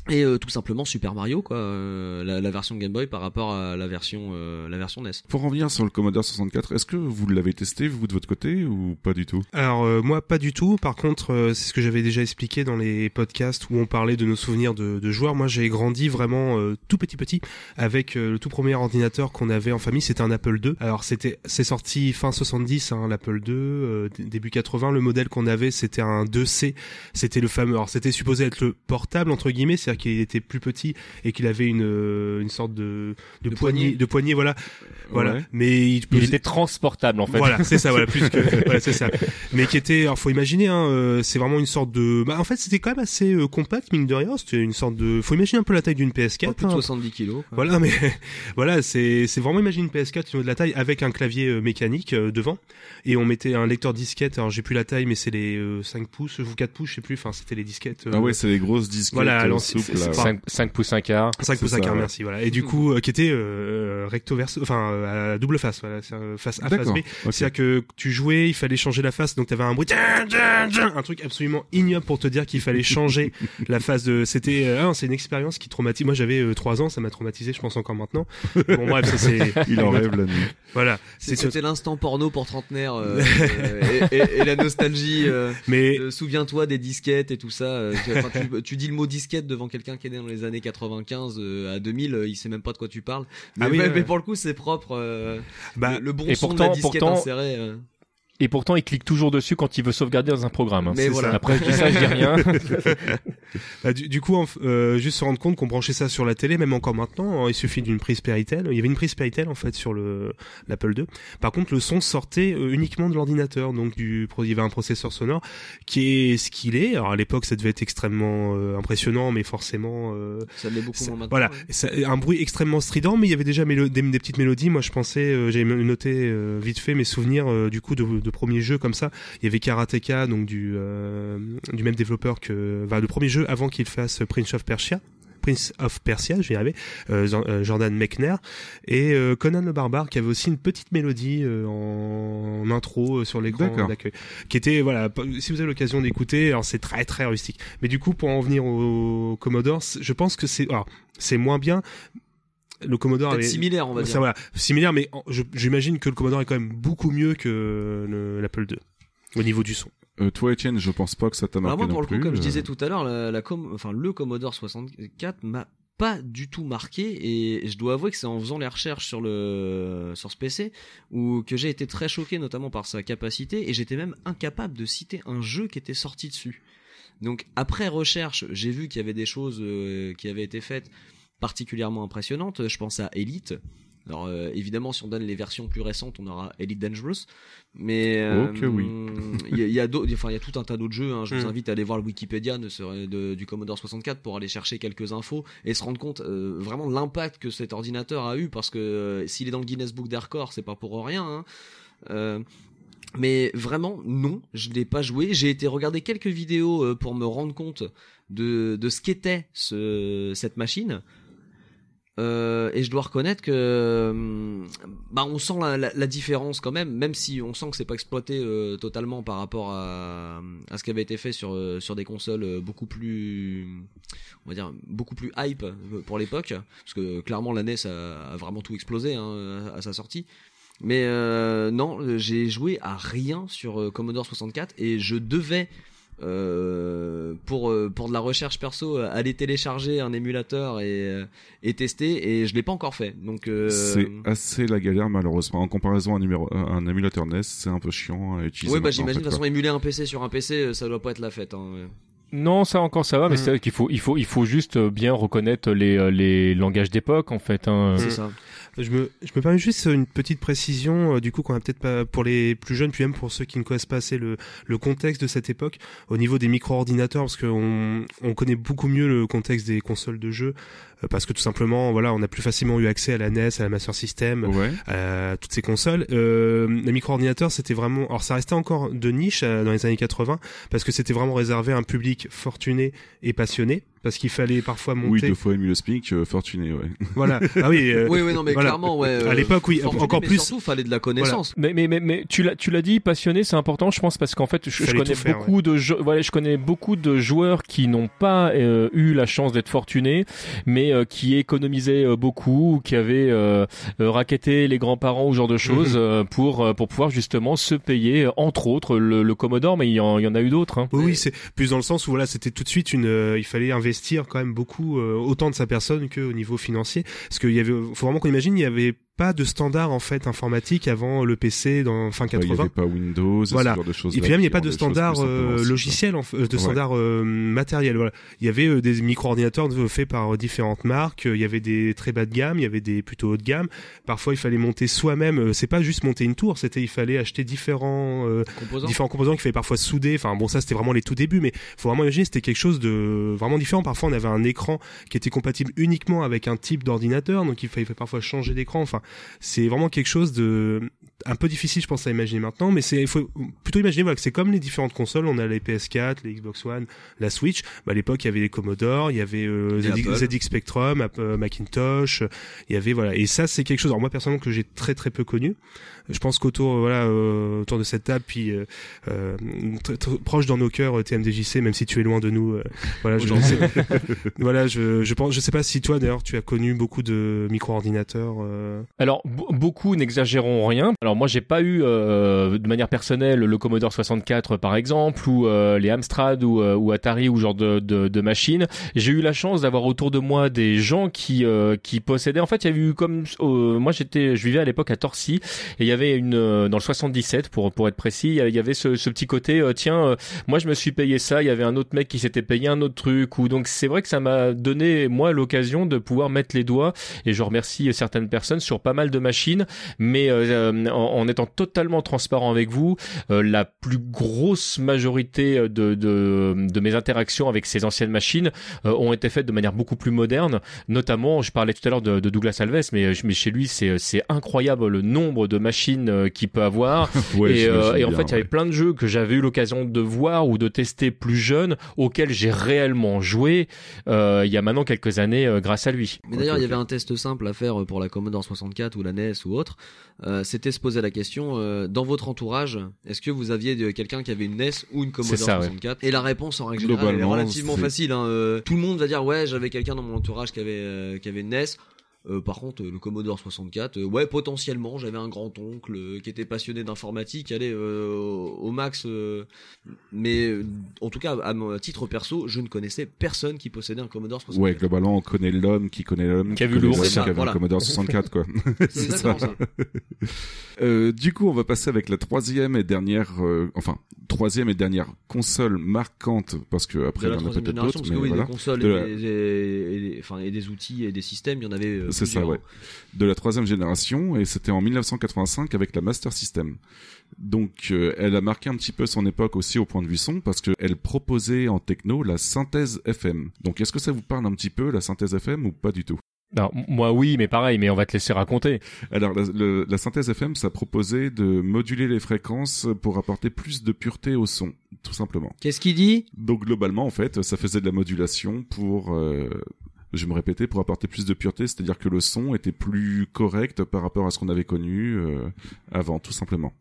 et euh, tout simplement Super Mario quoi euh, la, la, version Game Boy par rapport à la version euh, la version NES. Pour revenir sur le Commodore 64, est-ce que vous l'avez testé vous de votre côté ou pas du tout? Alors moi pas du tout. Par contre c'est ce que j'avais déjà expliqué dans les podcasts où on parlait de nos souvenirs de, de joueurs. Moi j'ai grandi vraiment tout petit petit avec le tout premier ordinateur qu'on avait en famille, c'était un Apple II. Alors c'était c'est sorti fin 70 hein, l'Apple II début 80 le modèle qu'on avait c'était un 2C, c'était le fameux alors c'était supposé être le portable entre guillemets c'est-à-dire qu'il était plus petit et qu'il avait une une sorte de de, poignée de poignée voilà. Voilà. Mais il, était transportable en fait. Voilà c'est ça voilà plus que (laughs) voilà c'est ça. Mais qui était alors faut imaginer hein, euh, c'est vraiment une sorte de bah en fait c'était quand même assez euh, compact mine de rien. C'était une sorte de faut imaginer un peu la taille d'une PS4 plus de 70 hein. kilos voilà mais (laughs) voilà c'est c'est vraiment imaginer une PS4 au niveau de la taille avec un clavier euh, mécanique devant. Et on mettait un lecteur disquette. Alors j'ai plus la taille mais c'est les 5 pouces ou 4 pouces je sais plus. Enfin c'était les disquettes ah ouais c'est les grosses disquettes voilà 5, pouces 1 quart. 5 pouces 1 quart, merci. Voilà. Et du coup, euh, qui était euh, recto verso, enfin à double face, voilà, face A, face B. C'est-à-dire que tu jouais, il fallait changer la face, donc t'avais un bruit, un truc absolument ignoble pour te dire qu'il fallait changer (laughs) la face de. C'était, euh, c'est une expérience qui traumatise. Moi, j'avais 3 ans, ça m'a traumatisé, je pense encore maintenant. Bon bref, c'est. (laughs) il en rêve la nuit. Voilà. C'était l'instant porno pour trentenaire (laughs) et, et, la nostalgie. Mais souviens-toi des disquettes et tout ça. Tu, tu, dis le mot disquette devant quelqu'un qui est né dans les années 95 euh, à 2000, euh, il sait même pas de quoi tu parles. Mais, ah mais pour le coup, c'est propre. Euh, bah, le, bon son pourtant, de la disquette pourtant, insérée. Et pourtant, il clique toujours dessus quand il veut sauvegarder dans un programme. Hein. Mais voilà. Après, je dis ça, je dis rien. (laughs) (laughs) bah, du, du, coup, euh, juste se rendre compte qu'on branchait ça sur la télé, même encore maintenant, hein, il suffit d'une prise Péritel. Il y avait une prise Péritel en fait sur le l'Apple II. Par contre, le son sortait euh, uniquement de l'ordinateur, donc du il y avait un processeur sonore qui est ce qu'il est. Alors à l'époque, ça devait être extrêmement euh, impressionnant, mais forcément. Euh, ça l'est beaucoup moins Voilà, un bruit extrêmement strident, mais il y avait déjà des, des, petites mélodies. Moi, je pensais, j'ai noté vite fait mes souvenirs du coup de, de premier jeu comme ça. Il y avait Karateka, donc du euh, du même développeur que, enfin, le premier jeu avant qu'il fasse Prince of Persia. Prince of Persia, je vais y arriver, euh, euh, Jordan Mechner et Conan le barbare qui avait aussi une petite mélodie en, intro sur l'écran d'accueil, qui était voilà, si vous avez l'occasion d'écouter, alors c'est très très rustique. Mais du coup, pour en venir au Commodore, je pense que c'est, c'est moins bien, le Commodore est similaire, on va dire. Voilà, similaire, mais j'imagine que le Commodore est quand même beaucoup mieux que l'Apple II au niveau du son. Euh, toi, Etienne, je pense pas que ça t'a marqué moi, pour le coup, comme je disais tout à l'heure, la, la enfin le Commodore 64 m'a pas du tout marqué et je dois avouer que c'est en faisant les recherches sur le sur ce PC où que j'ai été très choqué notamment par sa capacité et j'étais même incapable de citer un jeu qui était sorti dessus. Donc après recherche, j'ai vu qu'il y avait des choses euh, qui avaient été faites particulièrement impressionnante. Je pense à Elite. Alors euh, évidemment, si on donne les versions plus récentes, on aura Elite Dangerous, mais euh, oui. Il (laughs) y, a, enfin il y a tout un tas d'autres jeux. Hein. Je vous hmm. invite à aller voir le Wikipédia de, du Commodore 64 pour aller chercher quelques infos et se rendre compte euh, vraiment de l'impact que cet ordinateur a eu parce que s'il est dans le Guinness Book des records, c'est pas pour rien. Hein. Mais vraiment, non, je l'ai pas joué. J'ai été regarder quelques vidéos pour me rendre compte de, de ce qu'était ce, cette machine. Euh, et je dois reconnaître que hum, bah on sent la, différence quand même, même si on sent que c'est pas exploité euh, totalement par rapport à, ce qui avait été fait sur euh, sur des consoles beaucoup plus on va dire beaucoup plus hype pour l'époque, parce que clairement la NES a, vraiment tout explosé hein, à, sa sortie. Mais non, j'ai joué à rien sur Commodore 64 et je devais euh, pour euh, pour de la recherche perso euh, aller télécharger un émulateur et et tester et je l'ai pas encore fait. Donc euh, C'est assez la galère malheureusement. En comparaison à un, numéro, un émulateur NES, c'est un peu chiant à utiliser. ouais bah j'imagine de toute façon émuler un PC sur un PC ça doit pas être la fête. Hein. Non, ça encore ça va, mais Mm. c'est vrai qu'il faut, il faut, il faut juste bien reconnaître les, les langages d'époque en fait. Hein. C'est ça. Je me, permets juste une petite précision, euh, du coup, qu'on a peut-être pas pour les plus jeunes, puis même pour ceux qui ne connaissent pas assez le, contexte de cette époque, au niveau des micro-ordinateurs, parce qu'on on connaît beaucoup mieux le contexte des consoles de jeux, parce que tout simplement, voilà, on a plus facilement eu accès à la NES, à la Master System, Ouais. à toutes ces consoles. Euh, les micro-ordinateurs, c'était vraiment, alors ça restait encore de niche euh, dans les années 80, parce que c'était vraiment réservé à un public fortuné et passionné, parce qu'il fallait parfois monter. Oui, deux fois le SMIC, euh, fortuné, ouais. (laughs) Voilà. Ah oui. euh, Oui oui non mais voilà. clairement ouais. À euh, l'époque, oui, fortuné, encore mais plus. Surtout fallait de la connaissance. Mais mais mais, mais tu l'as tu l'as dit passionné c'est important je pense parce qu'en fait je, connais faire, beaucoup de voilà je connais beaucoup de joueurs qui n'ont pas euh, eu la chance d'être fortunés mais euh, qui économisaient euh, beaucoup ou qui avaient euh, racketté les grands-parents ou ce genre de choses Mhm. pour pour pouvoir justement se payer entre autres le, le Commodore mais il y en, il y en a eu d'autres hein. Oui, oui, c'est plus dans le sens où voilà, c'était tout de suite une, euh, il fallait investir quand même beaucoup, euh, autant de sa personne que au niveau financier, parce qu'il y avait, faut vraiment qu'on imagine, il y avait pas de standard en fait informatique avant le PC dans fin Ouais, Il n'y 80. avait pas Windows, Voilà. ce genre de choses. Et puis même, il n'y a pas de standard euh, logiciel, en euh, de Ouais. standard euh, matériel. Voilà. Il y avait euh, des micro-ordinateurs faits par euh, différentes marques. euh, Il y avait des très bas de gamme, il y avait des plutôt haut de gamme. Parfois, il fallait monter soi-même. euh, C'est pas juste monter une tour, c'était il fallait acheter différents euh, Composants. différents composants qu'il fallait parfois souder. Enfin bon, ça c'était vraiment les tout débuts, mais faut vraiment imaginer c'était quelque chose de vraiment différent. Parfois, on avait un écran qui était compatible uniquement avec un type d'ordinateur, donc il fallait parfois changer d'écran. Enfin, c'est vraiment quelque chose de un peu difficile, je pense, à imaginer maintenant, mais c'est il faut plutôt imaginer voilà, que c'est comme les différentes consoles. On a les PS4, les Xbox One, la Switch. Bah, à l'époque, il y avait les Commodore, il y avait euh, ZX. ZX Spectrum, euh, Macintosh. Il y avait voilà, et ça c'est quelque chose. Alors moi personnellement que j'ai très très peu connu. Je pense qu'autour euh, voilà euh, autour de cette table, puis euh, proche dans nos cœurs, TMDJC, même si tu es loin de nous. voilà, je Aujourd'hui. (laughs) voilà, je, je pense, je sais pas si toi d'ailleurs tu as connu beaucoup de micro-ordinateurs. Alors beaucoup n'exagérons rien. Alors moi j'ai pas eu de manière personnelle le Commodore 64 par exemple ou les Amstrad ou, ou Atari ou genre de, de, de machines. J'ai eu la chance d'avoir autour de moi des gens qui qui possédaient. En fait il y avait eu comme moi j'étais je vivais à l'époque à Torcy et il y avait une euh, dans le 77 pour pour être précis il y avait- avait ce, ce petit côté euh, tiens euh, moi je me suis payé ça il y avait un autre mec qui s'était payé un autre truc ou donc c'est vrai que ça m'a donné moi l'occasion de pouvoir mettre les doigts et je remercie certaines personnes sur pas mal de machines mais euh, en, en étant totalement transparent avec vous euh, la plus grosse majorité de, de, de mes interactions avec ces anciennes machines ont été faites de manière beaucoup plus moderne notamment je parlais tout à l'heure de, de Douglas Alves mais, mais chez lui c'est c'est incroyable le nombre de machines euh, qu'il peut avoir (laughs) Ouais, et, euh, et en bien, fait, il y avait ouais. plein de jeux que j'avais eu l'occasion de voir ou de tester plus jeune, auxquels j'ai réellement joué euh, il y a maintenant quelques années euh, grâce à lui. Mais d'ailleurs, Ok, il y avait un test simple à faire pour la Commodore 64 ou la NES ou autre. Euh, C'était se poser la question euh, dans votre entourage, est-ce que vous aviez quelqu'un qui avait une NES ou une Commodore ça, ouais. 64 Et la réponse en règle générale est relativement c'est- facile. Hein. Euh, tout le monde va dire ouais, j'avais quelqu'un dans mon entourage qui avait euh, qui avait une NES. Euh, par contre, le Commodore 64, euh, ouais, potentiellement, j'avais un grand oncle euh, qui était passionné d'informatique, allez, euh, au, max. euh, mais euh, en tout cas, à mon titre perso, je ne connaissais personne qui possédait un Commodore 64. Ouais, globalement, on connaît l'homme qui connaît l'homme Qui a vu l'ours. ça, qui avait voilà. un Commodore 64, quoi. (laughs) C'est ça. (laughs) Euh, du coup, on va passer avec la troisième et dernière, euh, enfin, troisième et dernière console marquante, parce que après, de il y en a peut-être d'autres, parce que mais oui, voilà. des consoles De et, la- des, et- et des- enfin, et des outils et des systèmes, il y en avait C'est ça, ouais. De la troisième génération, et c'était en 1985 avec la Master System. Donc, euh, elle a marqué un petit peu son époque aussi au point de vue son, parce qu'elle proposait en techno la synthèse FM. Donc, est-ce que ça vous parle un petit peu, la synthèse FM, ou pas du tout? Alors, moi oui, mais pareil, mais on va te laisser raconter. Alors la, le- la synthèse FM, ça proposait de moduler les fréquences pour apporter plus de pureté au son, tout simplement. Qu'est-ce qu'il dit? Donc globalement, en fait, ça faisait de la modulation pour, euh, je me répéter, pour apporter plus de pureté, c'est-à-dire que le son était plus correct par rapport à ce qu'on avait connu euh, avant, tout simplement.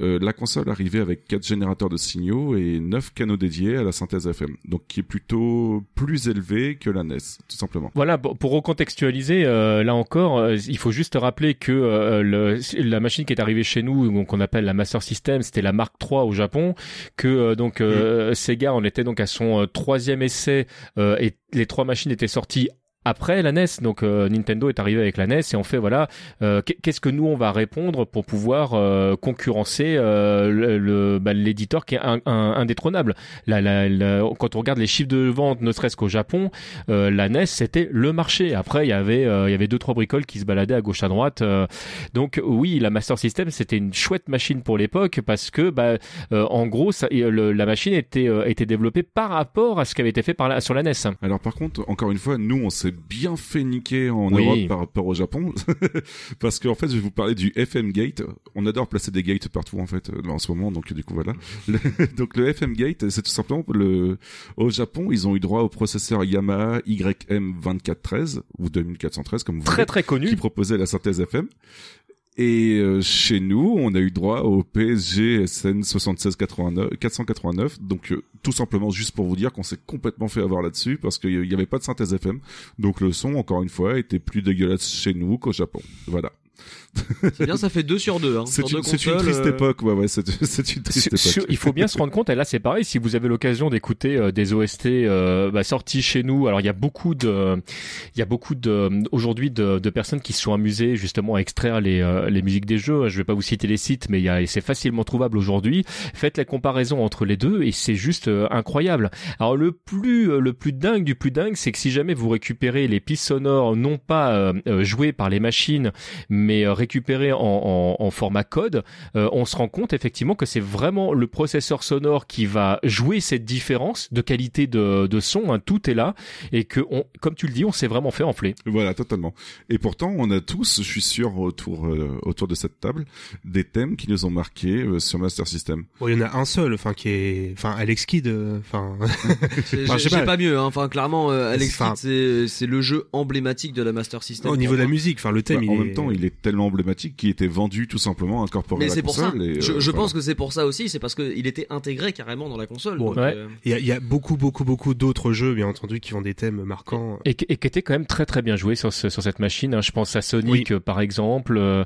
Euh, la console arrivait avec quatre générateurs de signaux et neuf canaux dédiés à la synthèse FM, donc qui est plutôt plus élevé que la NES, tout simplement. Voilà, pour recontextualiser, euh, là encore, euh, il faut juste rappeler que euh, le, la machine qui est arrivée chez nous, qu'on appelle la Master System, c'était la Mark III au Japon, que euh, donc euh, Sega en était donc à son troisième essai euh, et les trois machines étaient sorties après la NES, donc euh, Nintendo est arrivé avec la NES et on fait voilà, euh, qu'est- qu'est-ce que nous on va répondre pour pouvoir euh, concurrencer euh, bah, l'éditeur qui est un, un- indétrônable. La, la, la- quand on regarde les chiffres de vente, ne serait-ce qu'au Japon, euh, la NES c'était le marché. Après il y avait euh, il y avait deux trois bricoles qui se baladaient à gauche à droite. donc oui, la Master System c'était une chouette machine pour l'époque parce que bah en gros ça, le- la machine était était développée par rapport à ce qui avait été fait par la, sur la NES. Alors par contre, encore une fois, nous on s'est bien fait niquer en Oui. Europe par rapport au Japon, (laughs) parce qu'en fait, je vais vous parler du FM Gate. On adore placer des gates partout en fait euh, en ce moment, donc du coup voilà. (laughs) Le- donc le FM Gate, c'est tout simplement le. Au Japon, ils ont eu droit au processeur Yamaha YM2413 ou 2413 comme vous Très voulez, très connu. qui proposait la synthèse FM. Et euh, chez nous, on a eu droit au PSG SN 7689 489. Donc euh, tout simplement juste pour vous dire qu'on s'est complètement fait avoir là-dessus parce qu'il n'y avait pas de synthèse FM. Donc le son, encore une fois, était plus dégueulasse chez nous qu'au Japon. Voilà. C'est bien, ça fait 2 sur 2. Hein. C'est une, deux c'est une consoles, triste euh, époque. Ouais, ouais, c'est (laughs) une triste Sur- sur- époque. il faut bien se rendre compte, et là c'est pareil, si vous avez l'occasion d'écouter euh, des OST euh, bah, sortis chez nous, alors il y a beaucoup de, il y a beaucoup de, aujourd'hui de, de personnes qui se sont amusées justement à extraire les, euh, les musiques des jeux. Je vais pas vous citer les sites, mais il y a, et c'est facilement trouvable aujourd'hui. Faites la comparaison entre les deux et c'est juste euh, incroyable. Alors le plus, euh, le plus dingue du plus dingue, c'est que si jamais vous récupérez les pistes sonores non pas jouées par les machines, mais euh, récupérées en, en, en format code, euh, on se rend compte effectivement que c'est vraiment le processeur sonore qui va jouer cette différence de qualité de, de son. hein, tout est là et que, on, comme tu le dis, on s'est vraiment fait enfler. Voilà, totalement. Et pourtant, on a tous, je suis sûr, autour euh, autour de cette table, des thèmes qui nous ont marqués euh, sur Master System. Bon, il y en a un seul, enfin qui est, enfin Alex Kidd, euh, enfin. (laughs) Enfin, je sais pas. pas mieux. hein. Enfin, clairement, euh, Alex Kidd, c'est c'est le jeu emblématique de la Master System. Au niveau de la musique, enfin le thème, Bah, il en est... même temps, il est tellement emblématique qu'il était vendu tout simplement, incorporé Mais à la c'est pour ça. et, je euh, je voilà. pense que c'est pour ça aussi. C'est parce qu'il était intégré carrément dans la console. Bon, donc, ouais. euh, Il y a, il y a beaucoup, beaucoup, beaucoup d'autres jeux, bien entendu, qui ont des thèmes marquants. Et, qui- et qui était quand même très très bien joué sur, ce- sur cette machine. hein. Je pense à Sonic euh, par exemple. euh,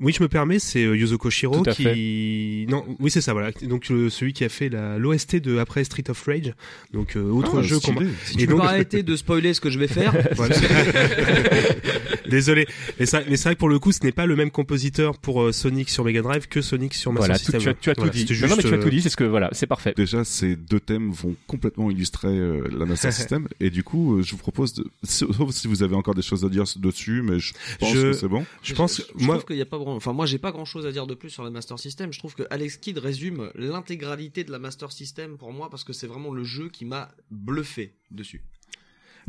Oui, je me permets, c'est euh, Yuzo Koshiro Tout à qui, non, oui c'est ça, voilà. Donc euh, celui qui a fait l'OST de après Street of Rage, donc euh, autre Ah, jeu qu'on. Si tu peux donc- pas arrêter de spoiler ce que je vais faire. (laughs) (laughs) Désolé, mais, ça- mais c'est vrai que pour le coup, ce n'est pas le même compositeur pour euh, Sonic sur Mega Drive que Sonic sur Master voilà, tout- System. tu as, tu as Voilà, tout dit. Non, mais tu as tout euh, dit. C'est ce que voilà, c'est parfait. Déjà, ces deux thèmes vont complètement illustrer euh, la Master (laughs) System. Et du coup, je vous propose, de... (laughs) sauf si vous avez encore des choses à dire dessus, mais je pense Je- que c'est bon. Je pense, je, moi, trouve qu'il y a pas grand... enfin moi j'ai pas grand chose à dire de plus sur la Master System. Je trouve que Alex Kidd résume l'intégralité de la Master System pour moi parce que c'est vraiment le jeu qui m'a bluffé dessus.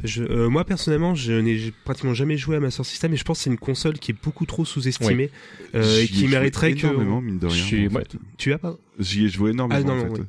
Je, euh, moi personnellement, je n'ai pratiquement jamais joué à Master System et je pense que c'est une console qui est beaucoup trop sous-estimée euh, et qui mériterait que énormément, mine de rien. Je suis- en moi- fait. tu as pas? J'y ai joué énormément, Ah, non, en fait.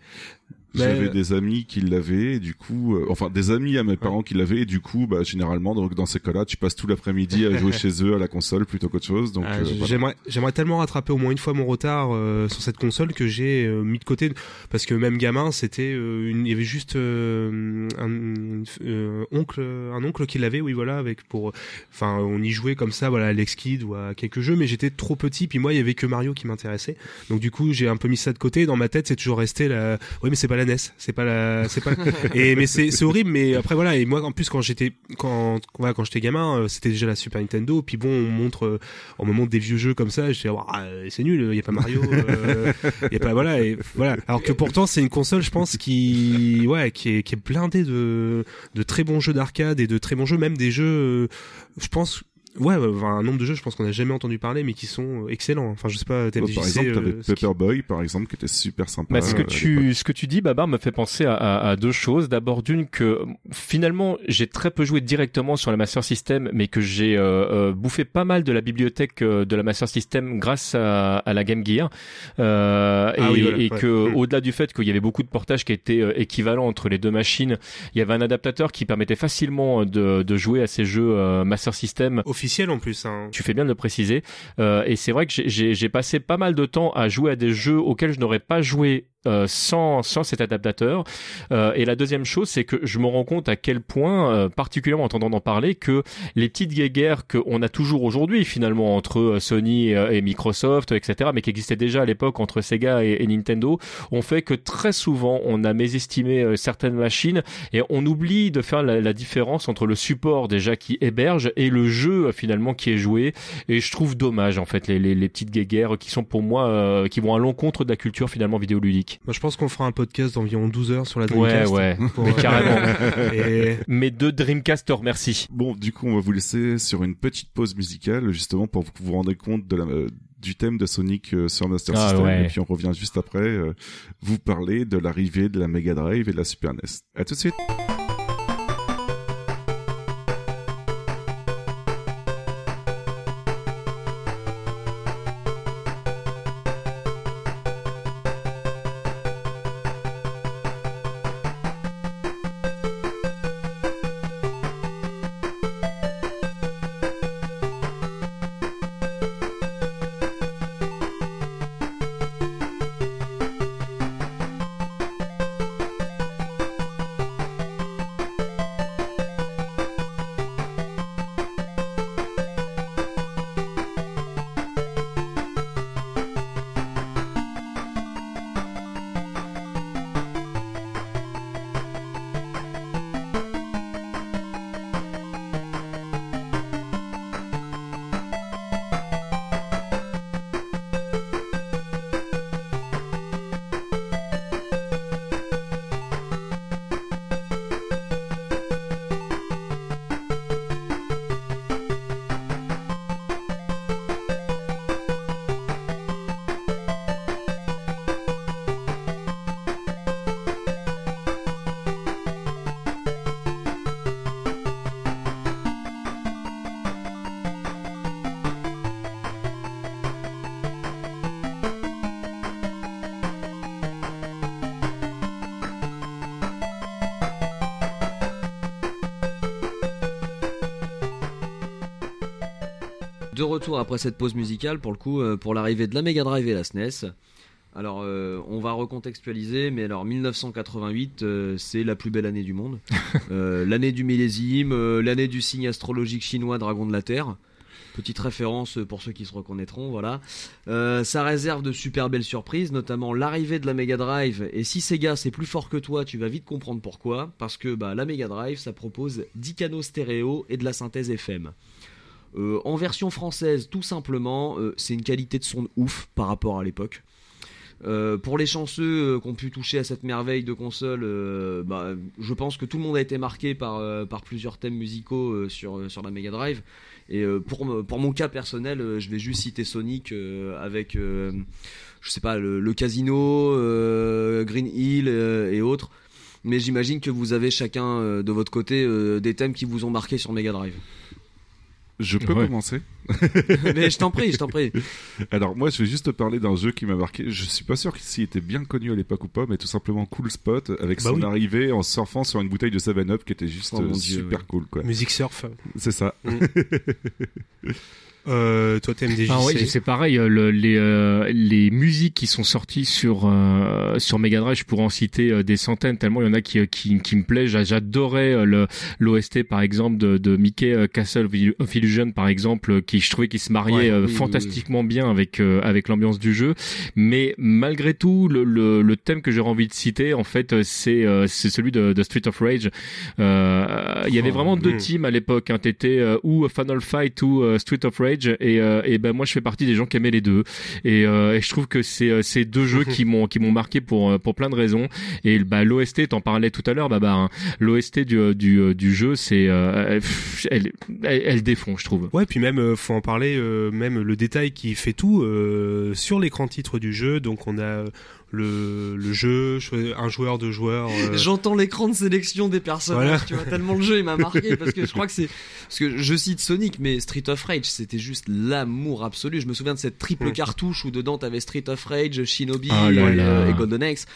J'avais des amis qui l'avaient, et du coup, euh, enfin des amis à mes parents qui l'avaient, et du coup, bah généralement, donc dans ces cas-là, tu passes tout l'après-midi à jouer (laughs) chez eux à la console plutôt qu'autre chose. Donc, Ah, euh, voilà. j'aimerais j'aimerais tellement rattraper au moins une fois mon retard euh, sur cette console que j'ai euh, mis de côté parce que même gamin c'était euh, une- il y avait juste euh, un euh, oncle un oncle qui l'avait oui voilà avec pour enfin on y jouait comme ça voilà à Alex Kidd ou à quelques jeux mais j'étais trop petit puis moi il y avait que Mario qui m'intéressait donc du coup j'ai un peu mis ça de côté dans ma tête c'est toujours resté la oui mais c'est pas la C'est pas la c'est pas et mais c'est c'est horrible mais après voilà et moi en plus quand j'étais quand voilà, quand j'étais gamin euh, c'était déjà la Super Nintendo puis bon on montre on me montre des vieux jeux comme ça je Ouah, euh, c'est nul il y a pas Mario euh, il y a pas voilà et voilà. Alors que pourtant c'est une console je pense qui ouais qui est qui est blindée de de très bons jeux d'arcade et de très bons jeux même des jeux je pense Ouais, ouais, un nombre de jeux, je pense qu'on n'a jamais entendu parler, mais qui sont euh, excellents. Enfin, je sais pas, TMDJC, par exemple, euh, t'avais qui- Paperboy, par exemple, qui était super sympa. Bah, ce que euh, tu ce que tu dis Babar me fait penser à, à, à deux choses. D'abord d'une que finalement j'ai très peu joué directement sur la Master System, mais que j'ai euh, euh, bouffé pas mal de la bibliothèque euh, de la Master System grâce à, à la Game Gear Euh, Ah et, oui, voilà, et ouais. que Mm. au-delà du fait qu'il y avait beaucoup de portages qui étaient euh, équivalents entre les deux machines, il y avait un adaptateur qui permettait facilement de, de jouer à ces jeux euh, Master System en plus. Hein. tu fais bien de le préciser. Euh, et c'est vrai que j'ai passé pas mal de temps à jouer à des jeux auxquels je n'aurais pas joué euh, sans, sans cet adaptateur. Euh, et la deuxième chose, c'est que je me rends compte à quel point, euh, particulièrement en entendant en parler, que les petites guéguerres qu'on a toujours aujourd'hui finalement entre euh, Sony et, euh, et Microsoft, etc., mais qui existaient déjà à l'époque entre Sega et, Nintendo, ont fait que très souvent on a mésestimé certaines machines et on oublie de faire la, la différence entre le support déjà qui héberge et le jeu finalement qui est joué. Et je trouve dommage en fait les, les, les petites guéguerres qui sont pour moi qui vont à l'encontre de la culture finalement vidéoludique. Moi, je pense qu'on fera un podcast d'environ 12 heures sur la Ouais, Dreamcast. ouais, Pour, mais euh, carrément. (laughs) Et Mes deux Dreamcast te remercient. Bon, du coup, on va vous laisser sur une petite pause musicale, justement, pour que vous vous rendez compte de la, euh, du thème de Sonic euh, sur Master Ah, System. ouais. Et puis on revient juste après euh, vous parler de l'arrivée de la Mega Drive et de la Super NES. À tout de suite. De retour après cette pause musicale, pour le coup, euh, pour l'arrivée de la Mega Drive et la SNES. Alors, euh, on va recontextualiser, mais alors 1988, euh, c'est la plus belle année du monde. (laughs) Euh, l'année du millésime, l'année du signe astrologique chinois Dragon de la Terre. Petite référence pour ceux qui se reconnaîtront, voilà. Ça réserve de super belles surprises, notamment l'arrivée de la Mega Drive. Et si Sega c'est plus fort que toi, tu vas vite comprendre pourquoi. Parce que bah, la Mega Drive, ça propose 10 canaux stéréo et de la synthèse FM. Euh, en version française, tout simplement, euh, c'est une qualité de son ouf par rapport à l'époque. Euh, pour les chanceux qui ont pu toucher à cette merveille de console, bah, je pense que tout le monde a été marqué par, plusieurs thèmes musicaux sur, la Mega Drive. Et pour, mon cas personnel, je vais juste citer Sonic avec, je sais pas, le, le Casino, Green Hill et autres. Mais j'imagine que vous avez chacun de votre côté des thèmes qui vous ont marqué sur Mega Drive. Je peux Ouais. commencer (laughs) Mais je t'en prie, je t'en prie. Alors moi, je vais juste te parler d'un jeu qui m'a marqué. Je suis pas sûr s'il était bien connu à l'époque ou pas, mais tout simplement Cool Spot avec Bah son oui. arrivée en surfant sur une bouteille de 7-Up qui était juste Oh euh, Dieu, super cool quoi. Musique surf. C'est ça. (laughs) Euh, toi, TMDJC. Ah ouais, c'est pareil. euh, le- les euh, les musiques qui sont sorties sur euh, sur Mega Drive, je pourrais en citer euh, des centaines tellement il y en a qui euh, qui, qui me plaisent. J'a- J'adorais le l'OST par exemple de, de Mickey Castle of Illusion par exemple, qui je trouvais qu'il se mariait Ouais, oui, oui, fantastiquement bien avec avec l'ambiance du jeu. Mais malgré tout, le, le, le thème que j'aurais envie de citer, en fait, c'est euh, c'est celui de, de Street of Rage. Euh, Il y avait Oh, vraiment deux mm. teams à l'époque. Hein. T'étais ou Final Fight ou Street of Rage, et, euh, et ben moi je fais partie des gens qui aimaient les deux. Et, euh, et je trouve que c'est euh, ces deux jeux qui m'ont qui m'ont marqué pour pour plein de raisons. Et bah l'OST, t'en parlais tout à l'heure, bah bah l'OST du du du jeu, c'est euh, elle, elle elle défend, je trouve. Ouais, puis même faut en parler, euh, même le détail qui fait tout euh, sur l'écran titre du jeu. Donc on a euh, le, le jeu, un joueur, deux joueurs. euh, J'entends l'écran de sélection des personnages, Voilà. tu vois, tellement le jeu il m'a marqué (laughs) parce que je crois que c'est parce que je cite Sonic mais Street of Rage c'était juste l'amour absolu. Je me souviens de cette triple cartouche où dedans t'avais Street of Rage, Shinobi Ah là et, là. euh, et Golden Axe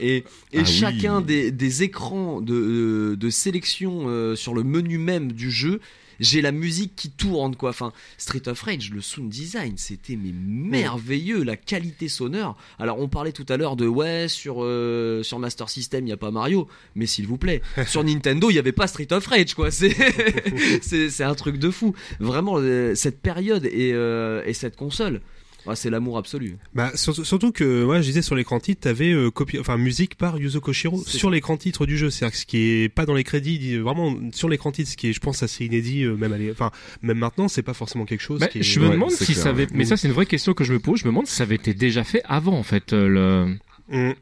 et, et Ah chacun oui. des, des écrans de, euh, de sélection euh, sur le menu même du jeu j'ai la musique qui tourne quoi. Enfin Street of Rage le sound design c'était mais merveilleux la qualité sonore. Alors on parlait tout à l'heure de ouais sur euh, sur Master System il y a pas Mario mais s'il vous plaît (laughs) sur Nintendo il y avait pas Street of Rage quoi. (laughs) C'est c'est un truc de fou. Vraiment euh, cette période et euh, et cette console ah, c'est l'amour absolu Bah, surtout, surtout que, ouais, je disais sur l'écran titre, t'avais euh, copie, enfin musique par Yuzo Koshiro sur l'écran titre du jeu. C'est-à-dire que ce qui est pas dans les crédits, dit- vraiment sur l'écran titre, ce qui est, je pense, assez inédit, euh, même enfin, même maintenant, c'est pas forcément quelque chose. Bah, qui est- je me ouais, demande c'est si clair, ça avait, ouais. mais ça c'est une vraie question que je me pose. Je me demande si ça avait été déjà fait avant en fait. euh, Le... Hum.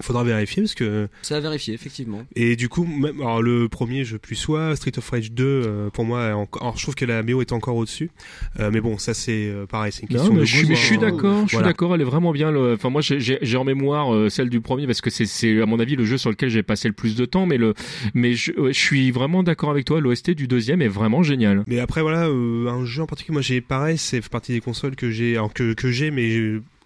Faudra vérifier parce que c'est à vérifier effectivement et du coup même alors le premier je plus sois Street of Rage 2 euh, pour moi alors je trouve que la BO est encore au-dessus euh, mais bon ça c'est euh, pareil c'est une question Non, mais de je suis, goût, mais je suis d'accord, je suis Voilà. d'accord, elle est vraiment bien. Le... Enfin, moi, j'ai- en mémoire euh, celle du premier parce que c'est, à mon avis le jeu sur lequel j'ai passé le plus de temps. Mais le, mais je, ouais, je suis vraiment d'accord avec toi. L'OST du deuxième est vraiment génial. Mais après voilà, euh, un jeu en particulier, moi j'ai pareil, c'est partie des consoles que j'ai, que que j'ai, mais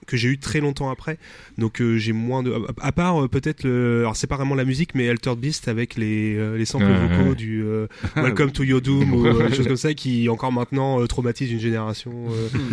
que j'ai eu très longtemps après. Donc euh, j'ai moins de, à, part euh, peut-être le, alors c'est pas vraiment la musique, mais Altered Beast avec les euh, les samples vocaux du (laughs) Welcome to Your Doom ou des choses comme ça qui encore maintenant traumatisent une génération,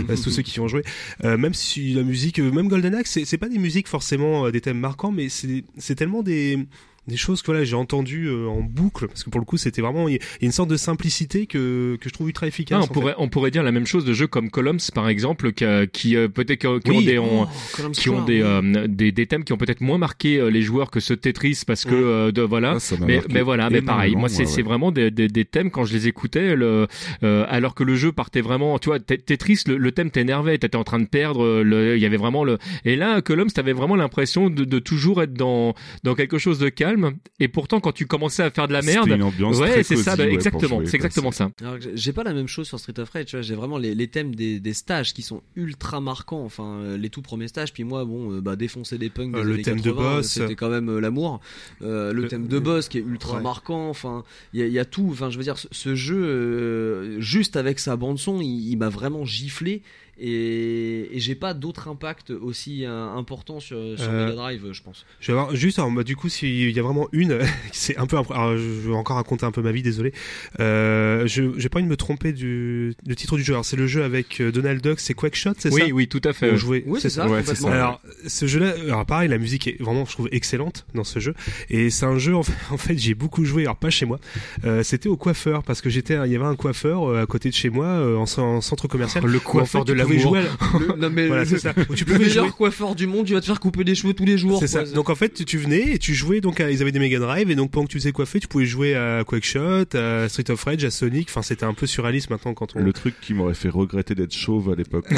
tous ceux qui y ont joué. Même si la musique, même Golden Axe, c'est pas des musiques forcément des thèmes marquants, mais c'est tellement des des choses que voilà j'ai entendu euh, en boucle parce que pour le coup c'était vraiment il y a une sorte de simplicité que que je trouve ultra efficace Ah, on fait. pourrait, on pourrait dire la même chose de jeux comme Columns par exemple, qui, a- qui euh, peut-être qui, qui ont Oui. des, Oh, qui ont des, oui. euh, des, des thèmes qui ont peut-être moins marqué euh, les joueurs que ce Tetris parce que euh, de, voilà. Ah, ça m'a mais, marqué mais voilà, mais pareil, moi c'est ouais, vraiment des, des, des thèmes quand je les écoutais, le, euh, alors que le jeu partait vraiment, tu vois, Te- Tetris, le, le thème t'énervait, t'étais en train de perdre, euh, le- il y avait vraiment le, et là, Columns, t'avais vraiment l'impression de, de toujours être dans dans quelque chose de calme, et pourtant quand tu commençais à faire de la merde, C'était une ambiance ouais, c'est ça, bah, ouais, exactement, c'est exactement ça. Alors j'ai- pas la même chose sur Street of Rage, tu vois, j'ai vraiment les, les thèmes des, des stages qui sont ultra marquants, enfin euh, les tout premiers stages, puis moi bon, euh, bah défoncer des punks des Euh, le thème de 80, boss. c'était quand même euh, l'amour. Euh, le, Le- thème de boss qui est ultra Ouais. marquant, enfin il y a, il y a tout, enfin je veux dire ce, ce jeu euh, juste avec sa bande son, il, il m'a vraiment giflé. Et, et j'ai pas d'autre impact aussi euh, important sur, sur Euh, Mega Drive, je pense. Je vais avoir juste alors, bah, du coup s'il y a vraiment une (laughs) c'est un peu alors, je vais encore raconter un peu ma vie désolé euh, je j'ai pas envie de me tromper du, du titre du jeu alors c'est le jeu avec euh, Donald Duck c'est Quackshot c'est ça Oui, oui, tout à fait. Jouait- Oui, c'est ça, ouais, c'est complètement. ça. Alors, ce jeu-là, alors pareil, la musique est vraiment, je trouve, excellente dans ce jeu. Et c'est un jeu, en fait, en fait, j'ai beaucoup joué, alors pas chez moi. Euh, c'était au coiffeur, parce que j'étais, il y avait un coiffeur euh, à côté de chez moi, euh, en, en centre commercial. Le en coiffeur fait, de tu pouvais jouer à (laughs) Le- non mais Voilà, le- c'est ça. Où tu le meilleur jouer. coiffeur du monde, tu vas te faire couper les cheveux tous les jours. C'est ça. Donc en fait, tu- venais et tu jouais donc à, ils avaient des Mega Drive et donc pendant que tu faisais coiffer, tu pouvais jouer à Quackshot, à Street of Rage, à Sonic. Enfin, c'était un peu surréaliste maintenant quand on. Le truc qui m'aurait fait regretter d'être chauve à l'époque. (laughs)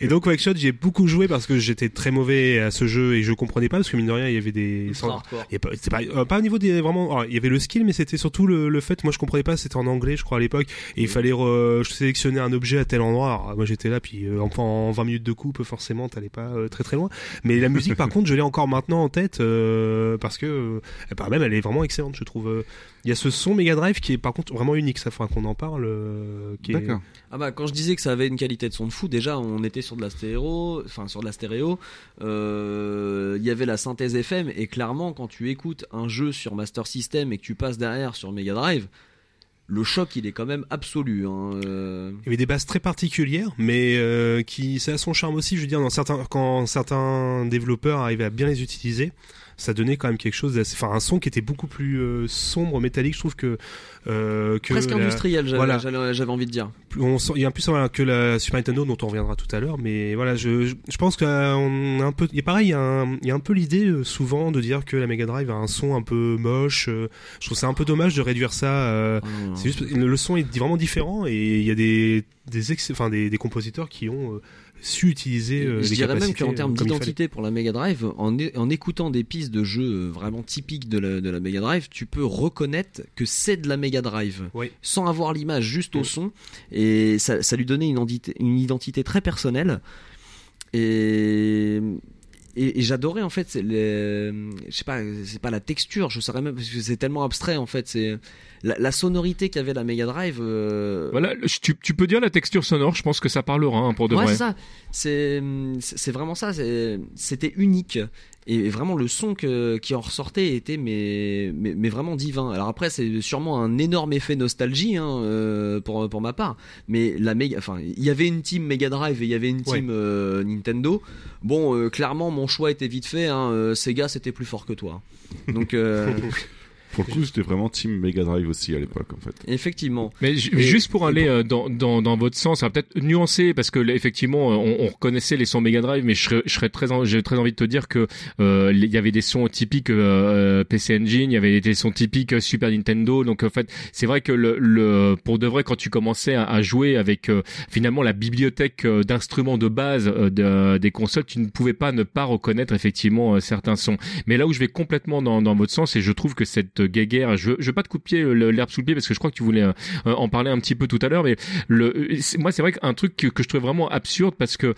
Et donc Quackshot, j'ai beaucoup joué parce que j'étais très mauvais à ce jeu et je comprenais pas parce que mine de rien, il y avait des. Il pas, c'est pas, euh, pas au niveau des vraiment. alors, il y avait le skill, mais c'était surtout le, le fait. Moi, je comprenais pas. C'était en anglais, je crois à l'époque, et il fallait re- sélectionner un objet à tel endroit. Alors, moi, j'étais là, puis euh, en, en 20 minutes de coupe, forcément, t'allais pas euh, très très loin. Mais la musique, par (laughs) contre, je l'ai encore maintenant en tête euh, parce que, euh, bah, même, elle est vraiment excellente, je trouve. Il y a ce son Mega Drive qui est par contre vraiment unique. Ça faudra qu'on en parle. euh, qui est- D'accord. Ah bah quand je disais que ça avait une qualité de son de fou, déjà on était sur de la stéréo, enfin sur de la stéréo, euh, il y avait la synthèse FM et clairement quand tu écoutes un jeu sur Master System et que tu passes derrière sur Mega Drive, le choc il est quand même absolu. Hein, euh. Il y avait des bases très particulières, mais euh, qui, ça a son charme aussi. Je veux dire, dans certains, quand certains développeurs arrivaient à bien les utiliser, ça donnait quand même quelque chose d'assez, enfin un son qui était beaucoup plus euh, sombre, métallique. Je trouve que euh, que Presque la- industriel, j'avais voilà. j'allais- j'avais envie de dire. on sent- il y a un plus que la Super Nintendo dont on reviendra tout à l'heure mais voilà je, je, je pense qu'on a un peu a pareil il y a un, il y a un peu l'idée euh, souvent de dire que la Mega Drive a un son un peu moche je trouve ça un peu dommage de réduire ça Ah, c'est juste le le son est vraiment différent et il y a des des ex- enfin des, des compositeurs qui ont euh, su utiliser euh, je les dirais même qu'en euh, termes fallait. d'identité pour la Mega Drive, en, en écoutant des pistes de jeux euh, vraiment typiques de la, de la Mega Drive, tu peux reconnaître que c'est de la Mega Drive. Oui. Sans avoir l'image, juste au son. Et ça, ça lui donnait une identité, une identité très personnelle. Et. Et, et j'adorais en fait, les- je sais pas, c'est pas la texture, je saurais même parce que c'est tellement abstrait en fait, c'est la, la sonorité qu'avait la Mega Drive. euh, Voilà, le- tu, tu peux dire la texture sonore, je pense que ça parlera hein, pour de ouais, vrai. c'est ça. C'est vraiment ça. C'était unique. Et vraiment le son que, qui en ressortait était mais, mais, mais vraiment divin. Alors après c'est sûrement un énorme effet nostalgie hein, euh, pour pour ma part. Mais la méga, enfin il y avait une team Mega Drive et il y avait une Ouais. team euh, Nintendo. Bon euh, clairement mon choix était vite fait. Hein, euh, Sega c'était plus fort que toi. Donc euh, (laughs) Pour le coup, j'étais vraiment team Mega Drive aussi à l'époque, en fait. effectivement. Mais Et- juste pour aller pour- euh, dans, dans, dans votre sens, ça va peut-être nuancer parce que là, effectivement, euh, on, on reconnaissait les sons Mega Drive, mais je serais, je serais très, en- j'ai très envie de te dire que euh, il y avait des sons typiques euh, PC Engine, il y avait des sons typiques Super Nintendo. Donc en fait, c'est vrai que le, le pour de vrai, quand tu commençais à, à jouer avec euh, finalement la bibliothèque d'instruments de base euh, de- des consoles, tu ne pouvais pas ne pas reconnaître effectivement euh, certains sons. Mais là où je vais complètement dans, dans votre sens, et je trouve que cette guéguerre, je, je veux pas te couper l'herbe sous le pied parce que je crois que tu voulais euh, en parler un petit peu tout à l'heure, mais le, euh, moi c'est vrai qu'un truc que, que je trouvais vraiment absurde parce que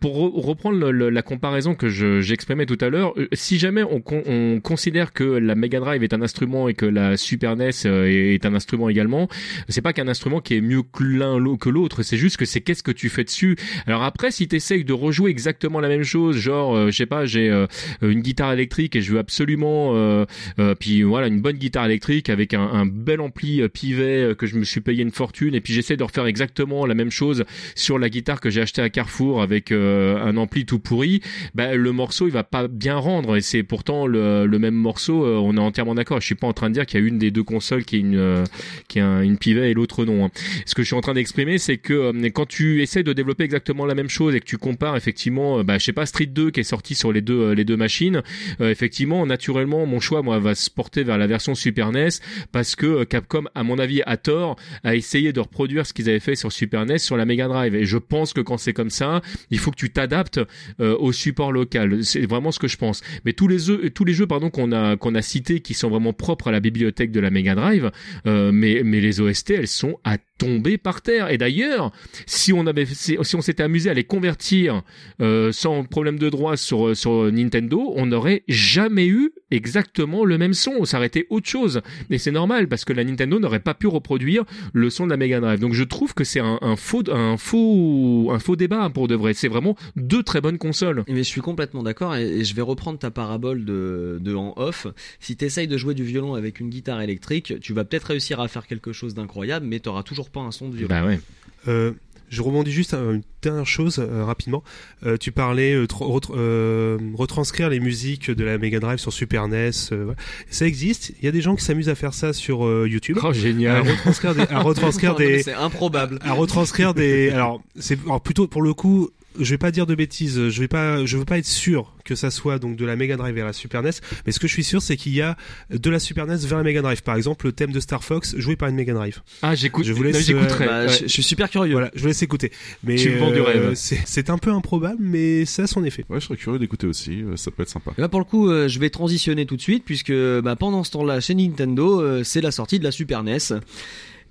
pour re- reprendre le- le- la comparaison que je- j'exprimais tout à l'heure, euh, si jamais on, on considère que la Mega Drive est un instrument et que la Super NES euh, est, est un instrument également, c'est pas qu'un instrument qui est mieux que l'un que l'autre, c'est juste que c'est qu'est-ce que tu fais dessus. Alors après, si tu essayes de rejouer exactement la même chose, genre, euh, je sais pas, j'ai euh, une guitare électrique et je veux absolument, euh, euh, puis voilà, une bonne guitare électrique avec un, un bel ampli pivet que je me suis payé une fortune, et puis j'essaie de refaire exactement la même chose sur la guitare que j'ai acheté à Carrefour avec euh, un ampli tout pourri, bah, le morceau il va pas bien rendre et c'est pourtant le, le même morceau, euh, on est entièrement d'accord. Je suis pas en train de dire qu'il y a une des deux consoles qui est une euh, qui un- une pivet et l'autre non. hein. Ce que je suis en train d'exprimer, c'est que euh, quand tu essaies de développer exactement la même chose et que tu compares effectivement, euh, bah, je sais pas Street 2 qui est sorti sur les deux euh, les deux machines, effectivement naturellement mon choix moi va se porter vers la version Super NES parce que Capcom à mon avis à tort a essayé de reproduire ce qu'ils avaient fait sur Super NES sur la Mega Drive et je pense que quand c'est comme ça il faut tu t'adaptes euh, au support local. C'est vraiment ce que je pense. Mais tous les jeux tous les jeux pardon qu'on a qu'on a cités qui sont vraiment propres à la bibliothèque de la Mega Drive euh, mais mais les OST elles sont à tomber par terre. Et d'ailleurs si on avait si, on s'était amusé à les convertir euh, sans problème de droit sur sur Nintendo on n'aurait jamais eu exactement le même son. Ça aurait été autre chose. Et c'est normal parce que la Nintendo n'aurait pas pu reproduire le son de la Mega Drive. Donc je trouve que c'est un, un faux, un faux, un faux débat pour de vrai. C'est vraiment deux très bonnes consoles. Mais je suis complètement d'accord et, et je vais reprendre ta parabole de, de en off. Si tu essayes de jouer du violon avec une guitare électrique, tu vas peut-être réussir à faire quelque chose d'incroyable, mais t'auras toujours pas un son de violon. Bah ouais. Euh, je rebondis juste à une dernière chose euh, rapidement. Euh, tu parlais euh, retr- euh, retranscrire les musiques de la Mega Drive sur Super NES. euh, voilà. Ça existe? Il y a des gens qui s'amusent à faire ça sur euh, YouTube? Oh à génial. retranscrire des, à retranscrire (laughs) des, C'est improbable. à retranscrire des. Alors, c'est alors plutôt pour le coup. Je vais pas dire de bêtises. Je vais pas. Je veux pas être sûr que ça soit donc de la Mega Drive vers la Super NES. Mais ce que je suis sûr, c'est qu'il y a de la Super NES vers la Mega Drive. Par exemple, le thème de Star Fox joué par une Mega Drive. Ah j'écoute. Je vous laisse, non, j'écouterai. Bah, Ouais. je, je suis super curieux. Voilà, je vous laisse écouter. Mais Tu me vends du euh, rêve. C'est c'est un peu improbable, mais ça a son effet. Ouais, je serais curieux d'écouter aussi, euh, ça peut être sympa. Là pour le coup, euh, je vais transitionner tout de suite puisque bah, pendant ce temps-là, chez Nintendo, euh, c'est la sortie de la Super NES.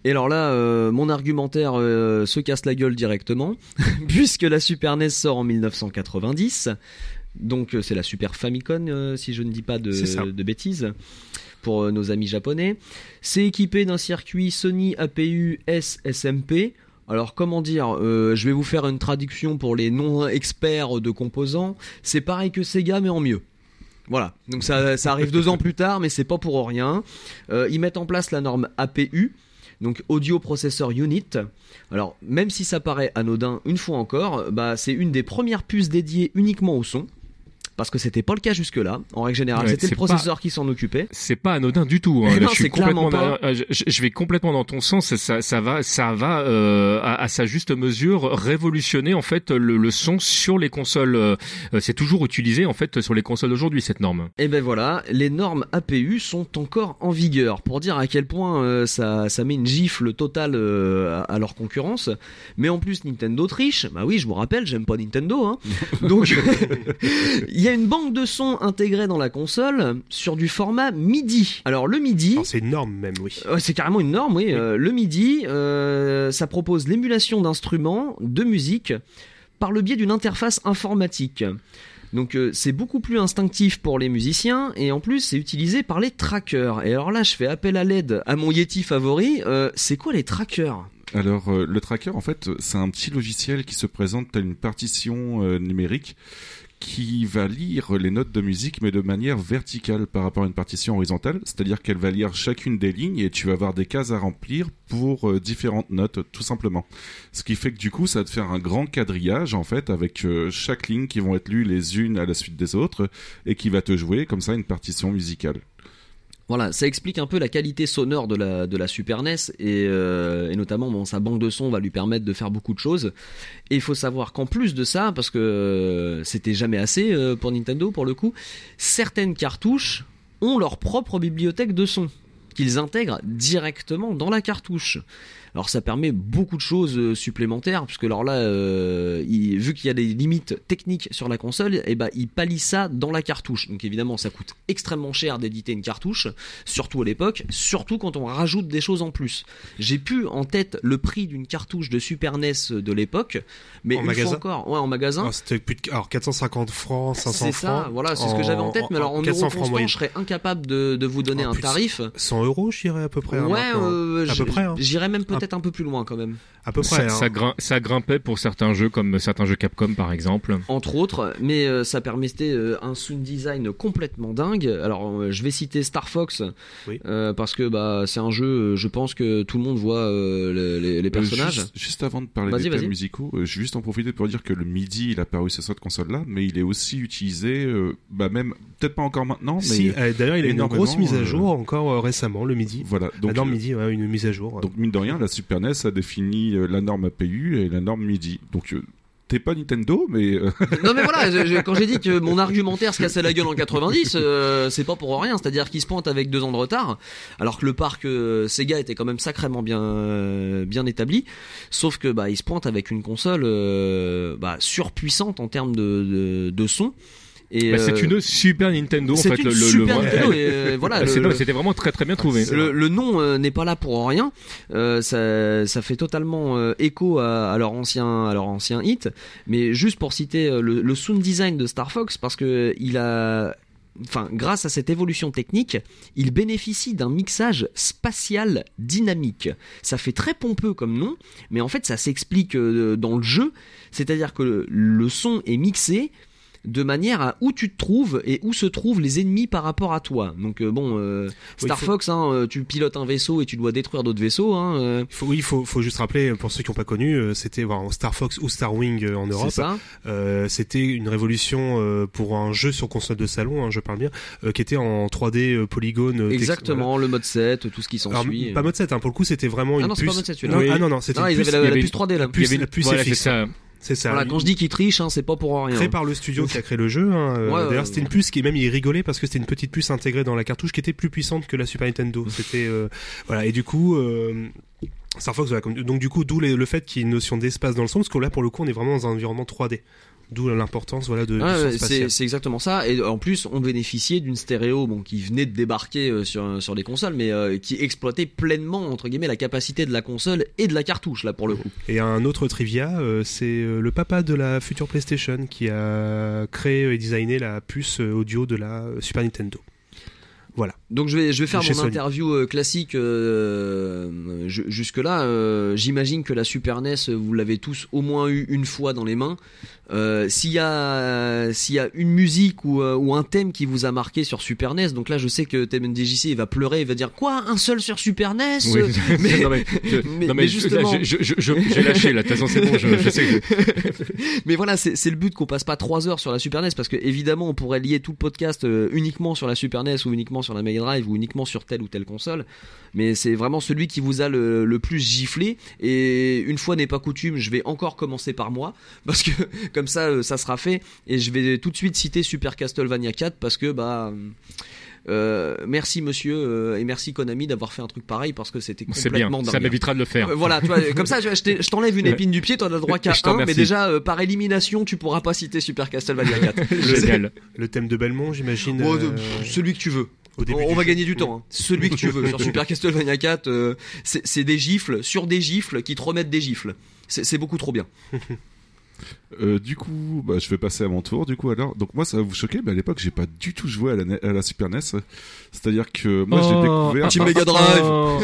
Et alors là, euh, mon argumentaire euh, se casse la gueule directement, (laughs) puisque la Super NES sort en 1990. Donc euh, c'est la Super Famicom, euh, si je ne dis pas de, bêtises, pour nos amis japonais. C'est équipé d'un circuit Sony APU SSMP. Alors comment dire, je vais vous faire une traduction pour les non-experts de composants. C'est pareil que Sega mais en mieux. Voilà, donc ça, ça arrive deux ans plus tard, mais c'est pas pour rien. Ils mettent en place la norme APU, donc Audio Processor Unit. Alors, même si ça paraît anodin une fois encore, bah, c'est une des premières puces dédiées uniquement au son. Parce que c'était pas le cas jusque-là. En règle générale, Ouais, c'était le processeur qui s'en occupait. C'est pas anodin du tout. Hein. (laughs) Non, je suis complètement. pas. dans- je, je vais complètement dans ton sens. Ça, ça va, ça va euh, à, à sa juste mesure révolutionner en fait le, le son sur les consoles. euh, euh, c'est toujours utilisé en fait sur les consoles d'aujourd'hui cette norme. Et ben voilà, les normes APU sont encore en vigueur pour dire à quel point euh, ça, ça met une gifle totale euh, à, à leur concurrence. Mais en plus Nintendo triche. Bah oui, je vous rappelle, j'aime pas Nintendo. Hein. (laughs) Donc (laughs) y a une banque de sons intégrée dans la console sur du format MIDI. Alors le MIDI, C'est une norme même, oui. Ouais, c'est carrément une norme, oui. Euh, le MIDI, euh, ça propose l'émulation d'instruments, de musique, par le biais d'une interface informatique. Donc euh, c'est beaucoup plus instinctif pour les musiciens et en plus c'est utilisé par les trackers. Et alors là je fais appel à l'aide à mon Yeti favori. Euh, c'est quoi les trackers? Alors, euh, le tracker, en fait, c'est un petit logiciel qui se présente tel une partition euh, numérique qui va lire les notes de musique, mais de manière verticale par rapport à une partition horizontale. C'est-à-dire qu'elle va lire chacune des lignes et tu vas avoir des cases à remplir pour euh, différentes notes, tout simplement. Ce qui fait que du coup, ça va te faire un grand quadrillage, en fait, avec euh, chaque ligne qui vont être lues les unes à la suite des autres et qui va te jouer comme ça une partition musicale. Voilà, ça explique un peu la qualité sonore de la, Super NES et, euh, et notamment sa banque de son va lui permettre de faire beaucoup de choses. Et il faut savoir qu'en plus de ça, parce que euh, c'était jamais assez euh, pour Nintendo pour le coup, certaines cartouches ont leur propre bibliothèque de son qu'ils intègrent directement dans la cartouche. Alors ça permet beaucoup de choses euh, supplémentaires, puisque alors là, euh, il- vu qu'il y a des limites techniques sur la console, et ben il pallie ça dans la cartouche. Donc évidemment, ça coûte extrêmement cher d'éditer une cartouche, surtout à l'époque, surtout quand on rajoute des choses en plus. J'ai plus en tête le prix d'une cartouche de Super NES de l'époque, mais En une magasin? fois encore, ouais, en magasin. Ah, C'était plus de... Alors 450 francs, 500 C'est francs. ça, voilà, c'est ce que j'avais en tête, mais alors en, 400 euros moyenne. je serais incapable de, de vous donner un tarif. 100 euros, je dirais à peu près. hein, Ouais, euh, à j- peu près. hein. J'irais même peut-être un peu plus loin quand même. À peu près. Ça, hein. ça, grim- ça grimpait pour certains jeux comme certains jeux Capcom par exemple. Entre autres, mais euh, ça permettait euh, un sound design complètement dingue. Alors, euh, je vais citer Star Fox Oui. euh, parce que bah c'est un jeu. Je pense que tout le monde voit euh, le- les, les Euh, personnages. juste, juste avant de parler des thèmes musicaux, euh, je vais juste en profiter pour dire que le MIDI, il a paru sur cette console-là, mais il est aussi utilisé, euh, bah même, peut-être pas encore maintenant, mais Si, euh, d'ailleurs, il y a une grosse mise à euh, jour encore euh, récemment, le midi. voilà. Donc, euh, midi, ouais, une mise à jour. donc mine de rien, la Super NES a défini euh, la norme APU et la norme MIDI. Donc euh, t'es pas Nintendo, mais euh, non mais voilà, je- je- quand j'ai dit que (laughs) mon argumentaire se cassait la gueule en 90, euh, c'est pas pour rien. C'est-à-dire qu'il se pointe avec deux ans de retard, alors que le parc euh, Sega était quand même sacrément bien euh, bien établi. Sauf que bah il se pointe avec une console bah, surpuissante en termes de, de, de son. Bah, c'est euh, une Super Nintendo en fait. une le, Super Nintendo, (laughs) et, euh, voilà. Ah, non, C'était vraiment très très bien trouvé. le, le nom euh, n'est pas là pour rien. Ça, ça fait totalement écho à, à leur ancien, à leur ancien hit. Mais juste pour citer le, le sound design de Star Fox, parce que il a, enfin, grâce à cette évolution technique, il bénéficie d'un mixage spatial dynamique. Ça fait très pompeux comme nom, mais en fait, ça s'explique dans le jeu. C'est-à-dire que le son est mixé de manière à où tu te trouves et où se trouvent les ennemis par rapport à toi. Donc euh, bon, euh, Star faut- Fox, hein, euh, tu pilotes un vaisseau et tu dois détruire d'autres vaisseaux. Hein, euh, faut, oui, il faut, faut juste rappeler, pour ceux qui n'ont pas connu, euh, c'était voilà, Star Fox ou Star Wing euh, en c'est Europe. ça. Euh, c'était une révolution euh, pour un jeu sur console de salon, hein, je parle bien, euh, qui était en 3D euh, polygone. euh, Exactement, le mode 7, tout ce qui s'ensuit. Pas mode 7, hein, pour le coup, c'était vraiment Ah une non, c'est puce. pas mode 7, celui-là. Non, Oui. Ah non, non, c'était Non, une ils puce, avaient la, la puce 3D là. puce- Il y avait- la puce voilà, FX. C'est ça. Voilà, quand je dis qu'ils trichent, hein, c'est pas pour rien. Créé par le studio qui a créé le jeu. hein, euh, Ouais, D'ailleurs, ouais. c'était une puce qui même il rigolait parce que c'était une petite puce intégrée dans la cartouche qui était plus puissante que la Super Nintendo. C'était euh, voilà et du coup. Euh, Star Fox, voilà, donc du coup, d'où le fait qu'il y ait une notion d'espace dans le son, parce que là, pour le coup, on est vraiment dans un environnement 3D. D'où l'importance, voilà, de, spatial. c'est exactement ça. Et en plus, on bénéficiait d'une stéréo bon, qui venait de débarquer euh, sur, sur les consoles, mais euh, qui exploitait pleinement, entre guillemets, la capacité de la console et de la cartouche, là, pour le coup. Et un autre trivia, euh, c'est euh, le papa de la future PlayStation qui a créé et designé la puce euh, audio de la euh, Super Nintendo. Voilà. Donc je vais je vais faire mon Sony. interview euh, classique euh, jusque là. J'imagine que la Super NES vous l'avez tous au moins eu une fois dans les mains. Euh, s'il y y a une musique ou, ou un thème qui vous a marqué sur Super NES, donc là je sais que il va pleurer, il va dire quoi un seul sur Super NES Oui. mais, (laughs) non, mais, je- mais- non, mais mais justement- j'ai lâché là. De toute façon, c'est bon. Je, je sais. que- (laughs) Mais voilà, c'est le but qu'on passe pas trois heures sur la Super NES parce que évidemment on pourrait lier tout le podcast uniquement sur la Super NES ou uniquement sur la Mega Drive ou uniquement sur telle ou telle console. Mais c'est vraiment celui qui vous a le, le plus giflé. Et une fois n'est pas coutume, je vais encore commencer par moi (laughs) parce que comme ça, euh, ça sera fait. Et je vais tout de suite citer Super Castlevania 4 parce que bah. euh, merci monsieur euh, et merci Konami d'avoir fait un truc pareil parce que c'était C'est bien. complètement Ça m'évitera de le faire. Euh, voilà, tu vois, comme ça, je t'enlève une épine du pied, (laughs) t'en as le droit qu'à un, mais déjà, euh, par élimination, tu pourras pas citer Super Castlevania 4. (laughs) Génial. Le thème de Belmont, j'imagine. Euh, celui que tu veux. Au début On, va jeu. gagner du temps. hein. (laughs) Celui que tu veux. Sur (laughs) Super Castlevania 4, euh, c'est des gifles sur des gifles qui te remettent des gifles. C'est beaucoup trop bien. (laughs) Euh, du coup, bah, je vais passer à mon tour. Du coup, alors, donc moi, ça va vous choquer, mais à l'époque, j'ai pas du tout joué à la, à la Super NES. C'est-à-dire que moi, j'ai Oh, découvert. Team Mega Drive. Oh.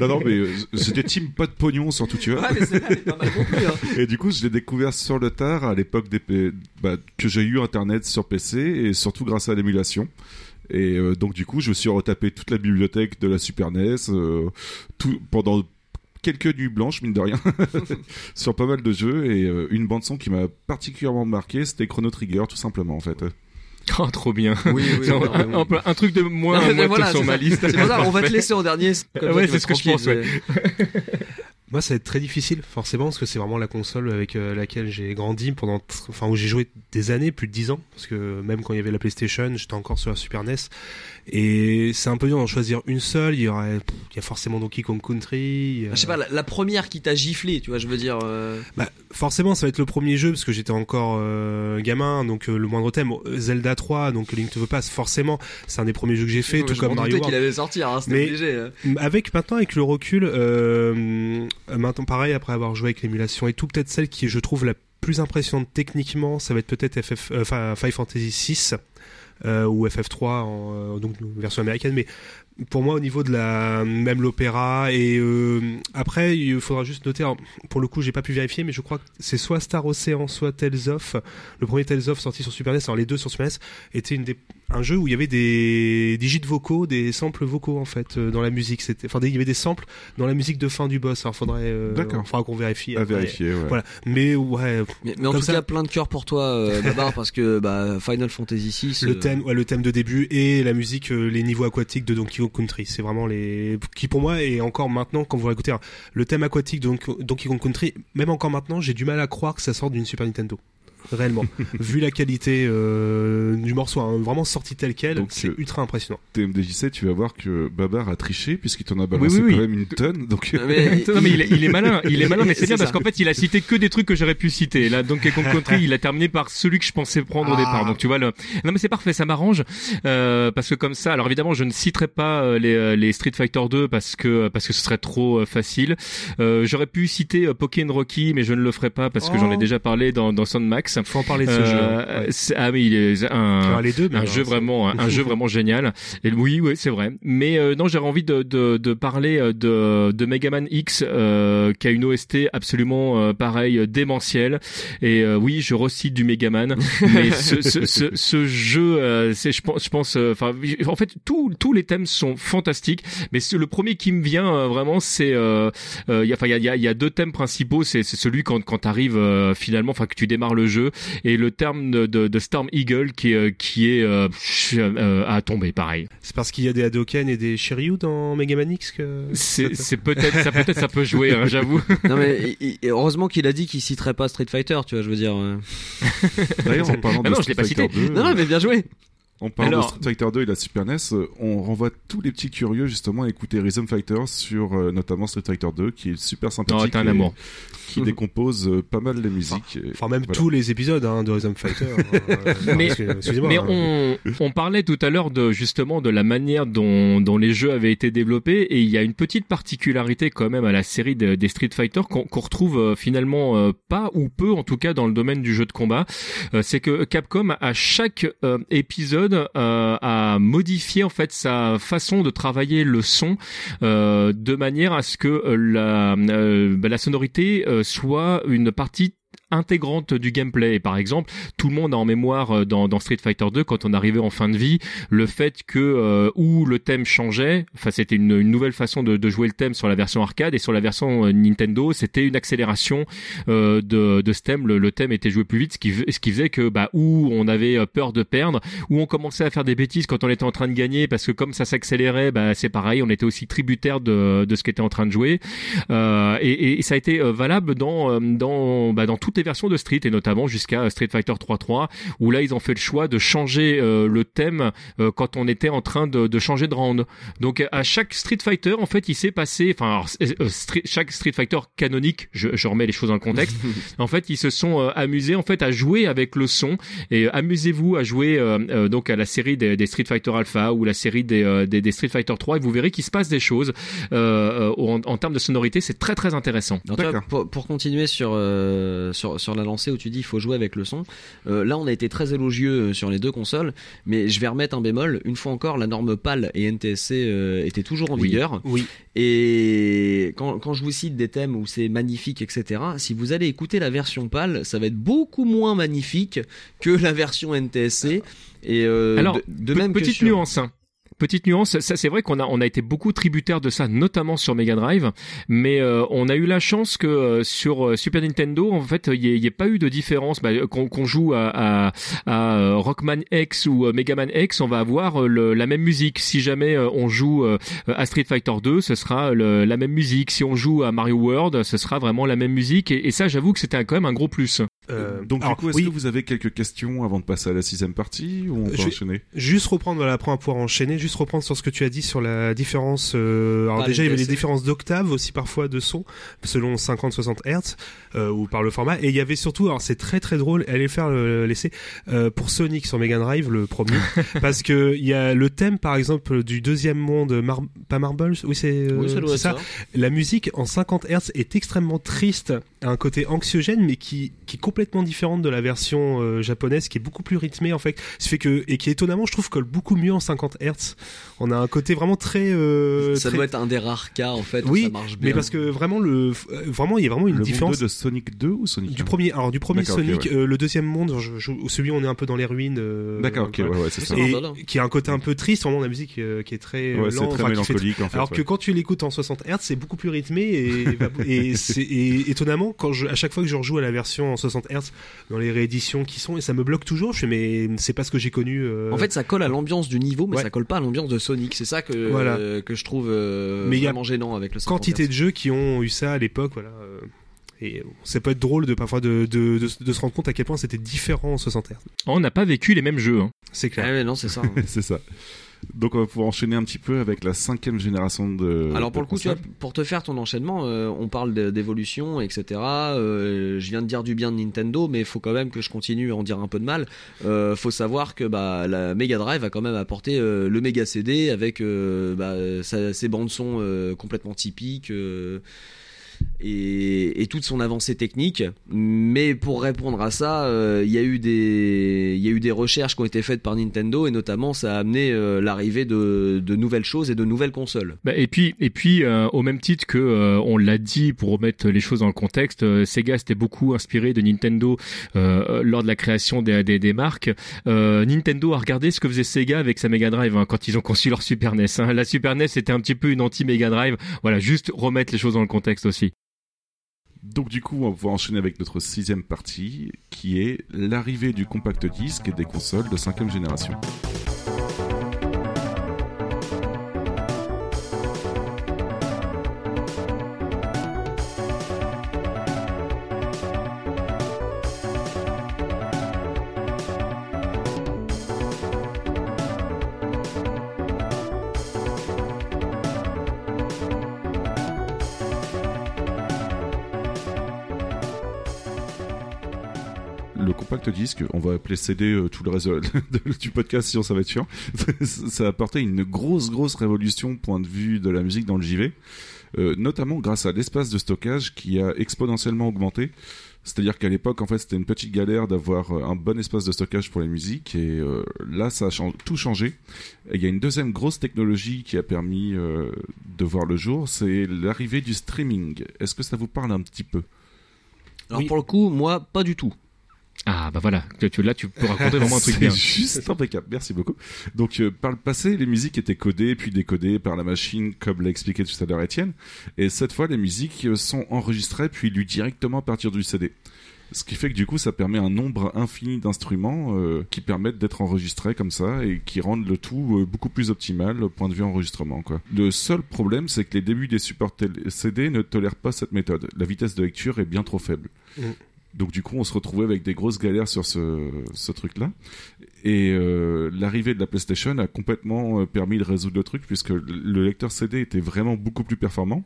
non, non, mais euh, c'était team pas de pognon, surtout, tu vois. Ouais, mais c'est pas mal non plus. Hein. Et du coup, je l'ai découvert sur le tard à l'époque des bah, que j'ai eu Internet sur PC et surtout grâce à l'émulation. Et euh, donc du coup, je me suis retapé toute la bibliothèque de la Super NES euh, tout pendant quelques nuits blanches, mine de rien, (laughs) sur pas mal de jeux et euh, une bande son qui m'a particulièrement marqué, c'était Chrono Trigger, tout simplement en fait. (laughs) Oh, trop bien. Oui, oui, (laughs) un, truc de moins, Non, mais moins voilà, sur ma ça. liste. C'est pour ça, on va te laisser en dernier. comme Ouais, c'est ce que je pense. Moi, ça va être très difficile, forcément, parce que c'est vraiment la console avec euh, laquelle j'ai grandi pendant, enfin, où j'ai joué des années, plus de 10 ans, parce que même quand il y avait la PlayStation, j'étais encore sur la Super NES, et c'est un peu dur d'en choisir une seule. Il y aurait, il y a forcément Donkey Kong Country. il y a- Je sais pas, la, la première qui t'a giflé, tu vois, je veux dire. euh, Bah, forcément, ça va être le premier jeu parce que j'étais encore euh, gamin, donc euh, le moindre thème, Zelda 3, donc Link to the Past, forcément, c'est un des premiers jeux que j'ai fait, tout je comme Mario qu'il allait sortir, hein, c'était Mais- obligé. hein. Avec maintenant avec le recul, maintenant pareil après avoir joué avec l'émulation et tout, peut-être celle qui je trouve la plus impressionnante techniquement, ça va être peut-être FF, euh, enfin Final Fantasy 6 ou FF3 en euh, donc version américaine, mais pour moi au niveau de la même l'opéra et euh, après il faudra juste noter pour le coup j'ai pas pu vérifier mais je crois que c'est soit Star Ocean soit Tales of. Le premier Tales of sorti sur Super NES alors les deux sur Super NES était une des, un jeu où il y avait des digits vocaux des samples vocaux en fait euh, dans la musique c'était enfin il y avait des samples dans la musique de fin du boss alors faudrait euh, D'accord. faudra qu'on vérifie À après. vérifier, ouais. voilà mais ouais Mais, mais en tout ça- cas, plein de cœur pour toi, euh, (laughs) Babar, parce que bah, Final Fantasy VI. le euh, thème ouais, le thème de début et la musique euh, les niveaux aquatiques de Donkey Kong Country c'est vraiment les qui pour moi et encore maintenant quand vous écoutez le thème aquatique de Donkey- Donkey Kong Country même encore maintenant j'ai du mal à croire que ça sort d'une Super Nintendo réellement (laughs) vu la qualité euh, du morceau hein, vraiment sorti tel quel Donc, c'est euh, ultra impressionnant TMDJC, tu vas voir que Babar a triché puisqu'il t'en a balancé oui, oui. quand même une tonne. Donc mais- (laughs) non mais il est, il est malin, il est malin, mais c'est bien parce qu'en fait il a cité que des trucs que j'aurais pu citer. Là, Donkey Kong Country, il a terminé par celui que je pensais prendre au Ah. départ. Donc tu vois le, non mais c'est parfait, ça m'arrange euh, parce que comme ça, alors évidemment je ne citerai pas euh, les, euh, les Street Fighter 2 parce que parce que ce serait trop facile. Euh, j'aurais pu citer Pokémon Rocky, mais je ne le ferai pas parce que Oh. j'en ai déjà parlé dans dans Soundmax. faut en parler de ce Euh, jeu hein. Ouais. c'est- Ah oui, il est un Alors, les deux mais un jeu vraiment un jeu (laughs) vraiment génial et oui oui c'est vrai mais euh, non j'aurais envie de, de, de parler euh, de, de Megaman X euh, qui a une OST absolument euh, pareil euh, démentielle et euh, oui je recite du Megaman (laughs) mais ce, ce, ce, ce jeu euh, c'est je pense je pense euh, enfin en fait tous tous les thèmes sont fantastiques mais le premier qui me vient euh, vraiment c'est euh, euh, il y a enfin il y a, y a- deux thèmes principaux c'est celui quand quand t'arrives euh, finalement enfin que tu démarres le jeu et le terme de, de, de Storm Eagle qui est euh, qui est euh, pff, euh, à tomber pareil c'est parce qu'il y a des Hadoken et des Shiryu dans Mega Man X que c'est peut-être ça peut-être ça peut jouer hein, j'avoue (laughs) Non mais heureusement qu'il a dit qu'il citerait pas Street Fighter, tu vois, je veux dire. euh. D'ailleurs, en (laughs) parlant Ah de non, je Street l'ai pas Fighter cité. 2, Non non mais bien joué. Parlant Alors- de Street Fighter 2 et la Super NES, euh, on renvoie tous les petits curieux justement à écouter Rhythm Fighter sur euh, notamment Street Fighter 2 qui est super non sympathique. t'es un et amour Qui décompose euh, pas mal les musiques. enfin même voilà. tous les épisodes hein, de Rhythm Fighter hein, (laughs) euh, Mais- hein. on, on parlait tout à l'heure de justement de la manière dont, dont les jeux avaient été développés et il y a une petite particularité quand même à la série de- des Street Fighter qu'on retrouve finalement euh, pas ou peu en tout cas dans le domaine du jeu de combat. Euh, C'est que Capcom à chaque euh, épisode euh, a modifié en fait sa façon de travailler le son euh, de manière à ce que euh, la, euh, bah, la sonorité euh, soit une partie intégrante du gameplay. Par exemple, tout le monde a en mémoire euh, dans, dans Street Fighter 2 quand on arrivait en fin de vie le fait que euh, où le thème changeait, enfin c'était une, une nouvelle façon de, de jouer le thème sur la version arcade et sur la version euh, Nintendo, c'était une accélération euh, de, de ce thème. Le, le thème était joué plus vite, ce qui, ce qui faisait que bah où on avait euh, peur de perdre, où on commençait à faire des bêtises quand on était en train de gagner, parce que comme ça s'accélérait, bah c'est pareil, on était aussi tributaire de, de ce qui était en train de jouer. Euh, et, et ça a été valable dans dans bah, dans toutes les versions de Street et notamment jusqu'à Street Fighter 3.3 où là ils ont fait le choix de changer euh, le thème euh, quand on était en train de, de changer de round. Donc à chaque Street Fighter en fait il s'est passé, enfin alors, euh, Street- chaque Street Fighter canonique, je, je remets les choses dans le contexte. (laughs) en fait ils se sont euh, amusés en fait à jouer avec le son et euh, amusez-vous à jouer euh, euh, donc à la série des, des Street Fighter Alpha ou la série des, euh, des, des Street Fighter 3 et vous verrez qu'il se passe des choses euh, euh, en, en termes de sonorité c'est très très intéressant. Toi, pour, pour continuer sur, euh, sur sur la lancée où tu dis il faut jouer avec le son, euh, là on a été très élogieux euh, sur les deux consoles, mais je vais remettre un bémol. Une fois encore, la norme PAL et NTSC euh, étaient toujours en Oui. vigueur. Oui. Et quand, quand je vous cite des thèmes où c'est magnifique, etc., si vous allez écouter la version PAL, ça va être beaucoup moins magnifique que la version NTSC. Et euh, Alors, de, même que petite sur- nuance. hein. Petite nuance, ça c'est vrai qu'on a on a été beaucoup tributaire de ça, notamment sur Mega Drive, mais euh, on a eu la chance que euh, sur euh, Super Nintendo, en fait, il n'y ait, pas eu de différence. Bah, qu'on joue à, à, à, euh, Rockman X ou euh, Mega Man X, on va avoir le- la même musique. Si jamais on joue à Street Fighter 2, ce sera le- la même musique. Si on joue à Mario World, ce sera vraiment la même musique. Et, et ça, j'avoue que c'était quand même un gros plus. Euh, Donc alors, du coup, est-ce oui, que vous avez quelques questions avant de passer à la sixième partie ou on peut Je- enchaîner? Juste reprendre, voilà, après on va pouvoir enchaîner, juste reprendre sur ce que tu as dit sur la différence. euh, alors déjà, il y avait des différences d'octaves aussi parfois de son, selon 50-60 Hz, euh, ou par le format. Et il y avait surtout, alors c'est très très drôle, allez faire le- l'essai, euh, pour Sonic sur Mega Drive, le premier, (laughs) parce que il y a le thème par exemple du deuxième monde, Mar- pas Marbles, oui c'est euh, Oui, ça. la musique en 50 Hz est extrêmement triste, a un côté anxiogène, mais qui, qui complètement différente de la version euh, japonaise, qui est beaucoup plus rythmée en fait. Ce fait que et qui étonnamment, je trouve, colle beaucoup mieux en 50 Hz. On a un côté vraiment très. euh, ça très- doit être un des rares cas en fait où Oui, ça marche bien. mais parce que vraiment le, euh, vraiment il y a vraiment une Le différence. monde de Sonic 2 ou Sonic Du 1? premier, alors du premier Sonic, ouais. euh, le deuxième monde, je- je- celui où on est un peu dans les ruines. euh, D'accord, ok, ouais, voilà. ouais, c'est ça. Et hein. qui a un côté un peu triste, vraiment la musique euh, qui est très euh, Ouais, c'est lente, très enfin, qui fait mélancolique en fait. alors ouais. que quand tu l'écoutes en 60 Hz, c'est beaucoup plus rythmé et, et, c'est- et étonnamment, quand je, à chaque fois que je rejoue à la version en 60 Hz dans les rééditions qui sont, et ça me bloque toujours, je fais mais c'est pas ce que j'ai connu. euh, En fait, ça colle à l'ambiance du niveau, mais Ouais. ça colle pas à l'ambiance de Sonic. C'est ça que Voilà. euh, que je trouve euh, Mais il y a vraiment gênant avec le 50 quantité de jeux qui ont eu ça à l'époque, voilà. euh, Et ça peut être drôle de parfois de, de, de, de se rendre compte à quel point c'était différent en 60 Hz. On n'a pas vécu les mêmes jeux. hein. C'est Ah clair. ouais, non, c'est ça. hein. (laughs) c'est ça. Donc on va pouvoir enchaîner un petit peu avec la cinquième génération de. Alors pour de le coup, tu vois, consoles. pour te faire ton enchaînement, euh, on parle d'évolution, etc. Euh, je viens de dire du bien de Nintendo, mais il faut quand même que je continue à en dire un peu de mal. Euh, faut savoir que bah, la Mega Drive a quand même apporté euh, le Mega CD avec bah, sa- ses bandes son complètement typiques. Euh, et, et toute son avancée technique. Mais pour répondre à ça, euh, il y a eu des, il y a eu des recherches qui ont été faites par Nintendo et notamment ça a amené euh, l'arrivée de, de nouvelles choses et de nouvelles consoles. Bah, et puis, et puis euh, au même titre que euh, on l'a dit pour remettre les choses dans le contexte, euh, Sega s'était beaucoup inspiré de Nintendo euh, lors de la création des, des, des marques. Euh, Nintendo a regardé ce que faisait Sega avec sa Mega Drive hein, quand ils ont conçu leur Super NES. hein. La Super NES était un petit peu une anti Mega Drive. Voilà, juste remettre les choses dans le contexte aussi. Donc du coup, on va enchaîner avec notre sixième partie, qui est l'arrivée du compact disque et des consoles de cinquième génération. Compact disque, on va appeler CD euh, tout le reste de- de- du podcast sinon ça va être chiant. (laughs) ça a apporté une grosse grosse révolution point de vue de la musique dans le JV, euh, notamment grâce à l'espace de stockage qui a exponentiellement augmenté. C'est-à-dire qu'à l'époque, en fait, c'était une petite galère d'avoir euh, un bon espace de stockage pour les musiques, et euh, là, ça a tout changé. Et il y a une deuxième grosse technologie qui a permis euh, de voir le jour, c'est l'arrivée du streaming. Est-ce que ça vous parle un petit peu? Alors pour le coup, moi, pas du tout. Ah bah voilà, tu, là tu peux (laughs) raconter vraiment un truc C'est bien. juste impeccable, merci beaucoup. Donc euh, par le passé, les musiques étaient codées puis décodées par la machine, comme l'a expliqué tout à l'heure Étienne. Et cette fois, les musiques euh, sont enregistrées puis lues directement à partir du CD. Ce qui fait que du coup, ça permet un nombre infini d'instruments euh, qui permettent d'être enregistrés comme ça et qui rendent le tout euh, beaucoup plus optimal au point de vue enregistrement. Quoi. Le seul problème, c'est que les débuts des supports CD ne tolèrent pas cette méthode. La vitesse de lecture est bien trop faible. Mm. Donc du coup, on se retrouvait avec des grosses galères sur ce, truc-là. Et euh, l'arrivée de la PlayStation a complètement euh, permis de résoudre le truc puisque le lecteur CD était vraiment beaucoup plus performant.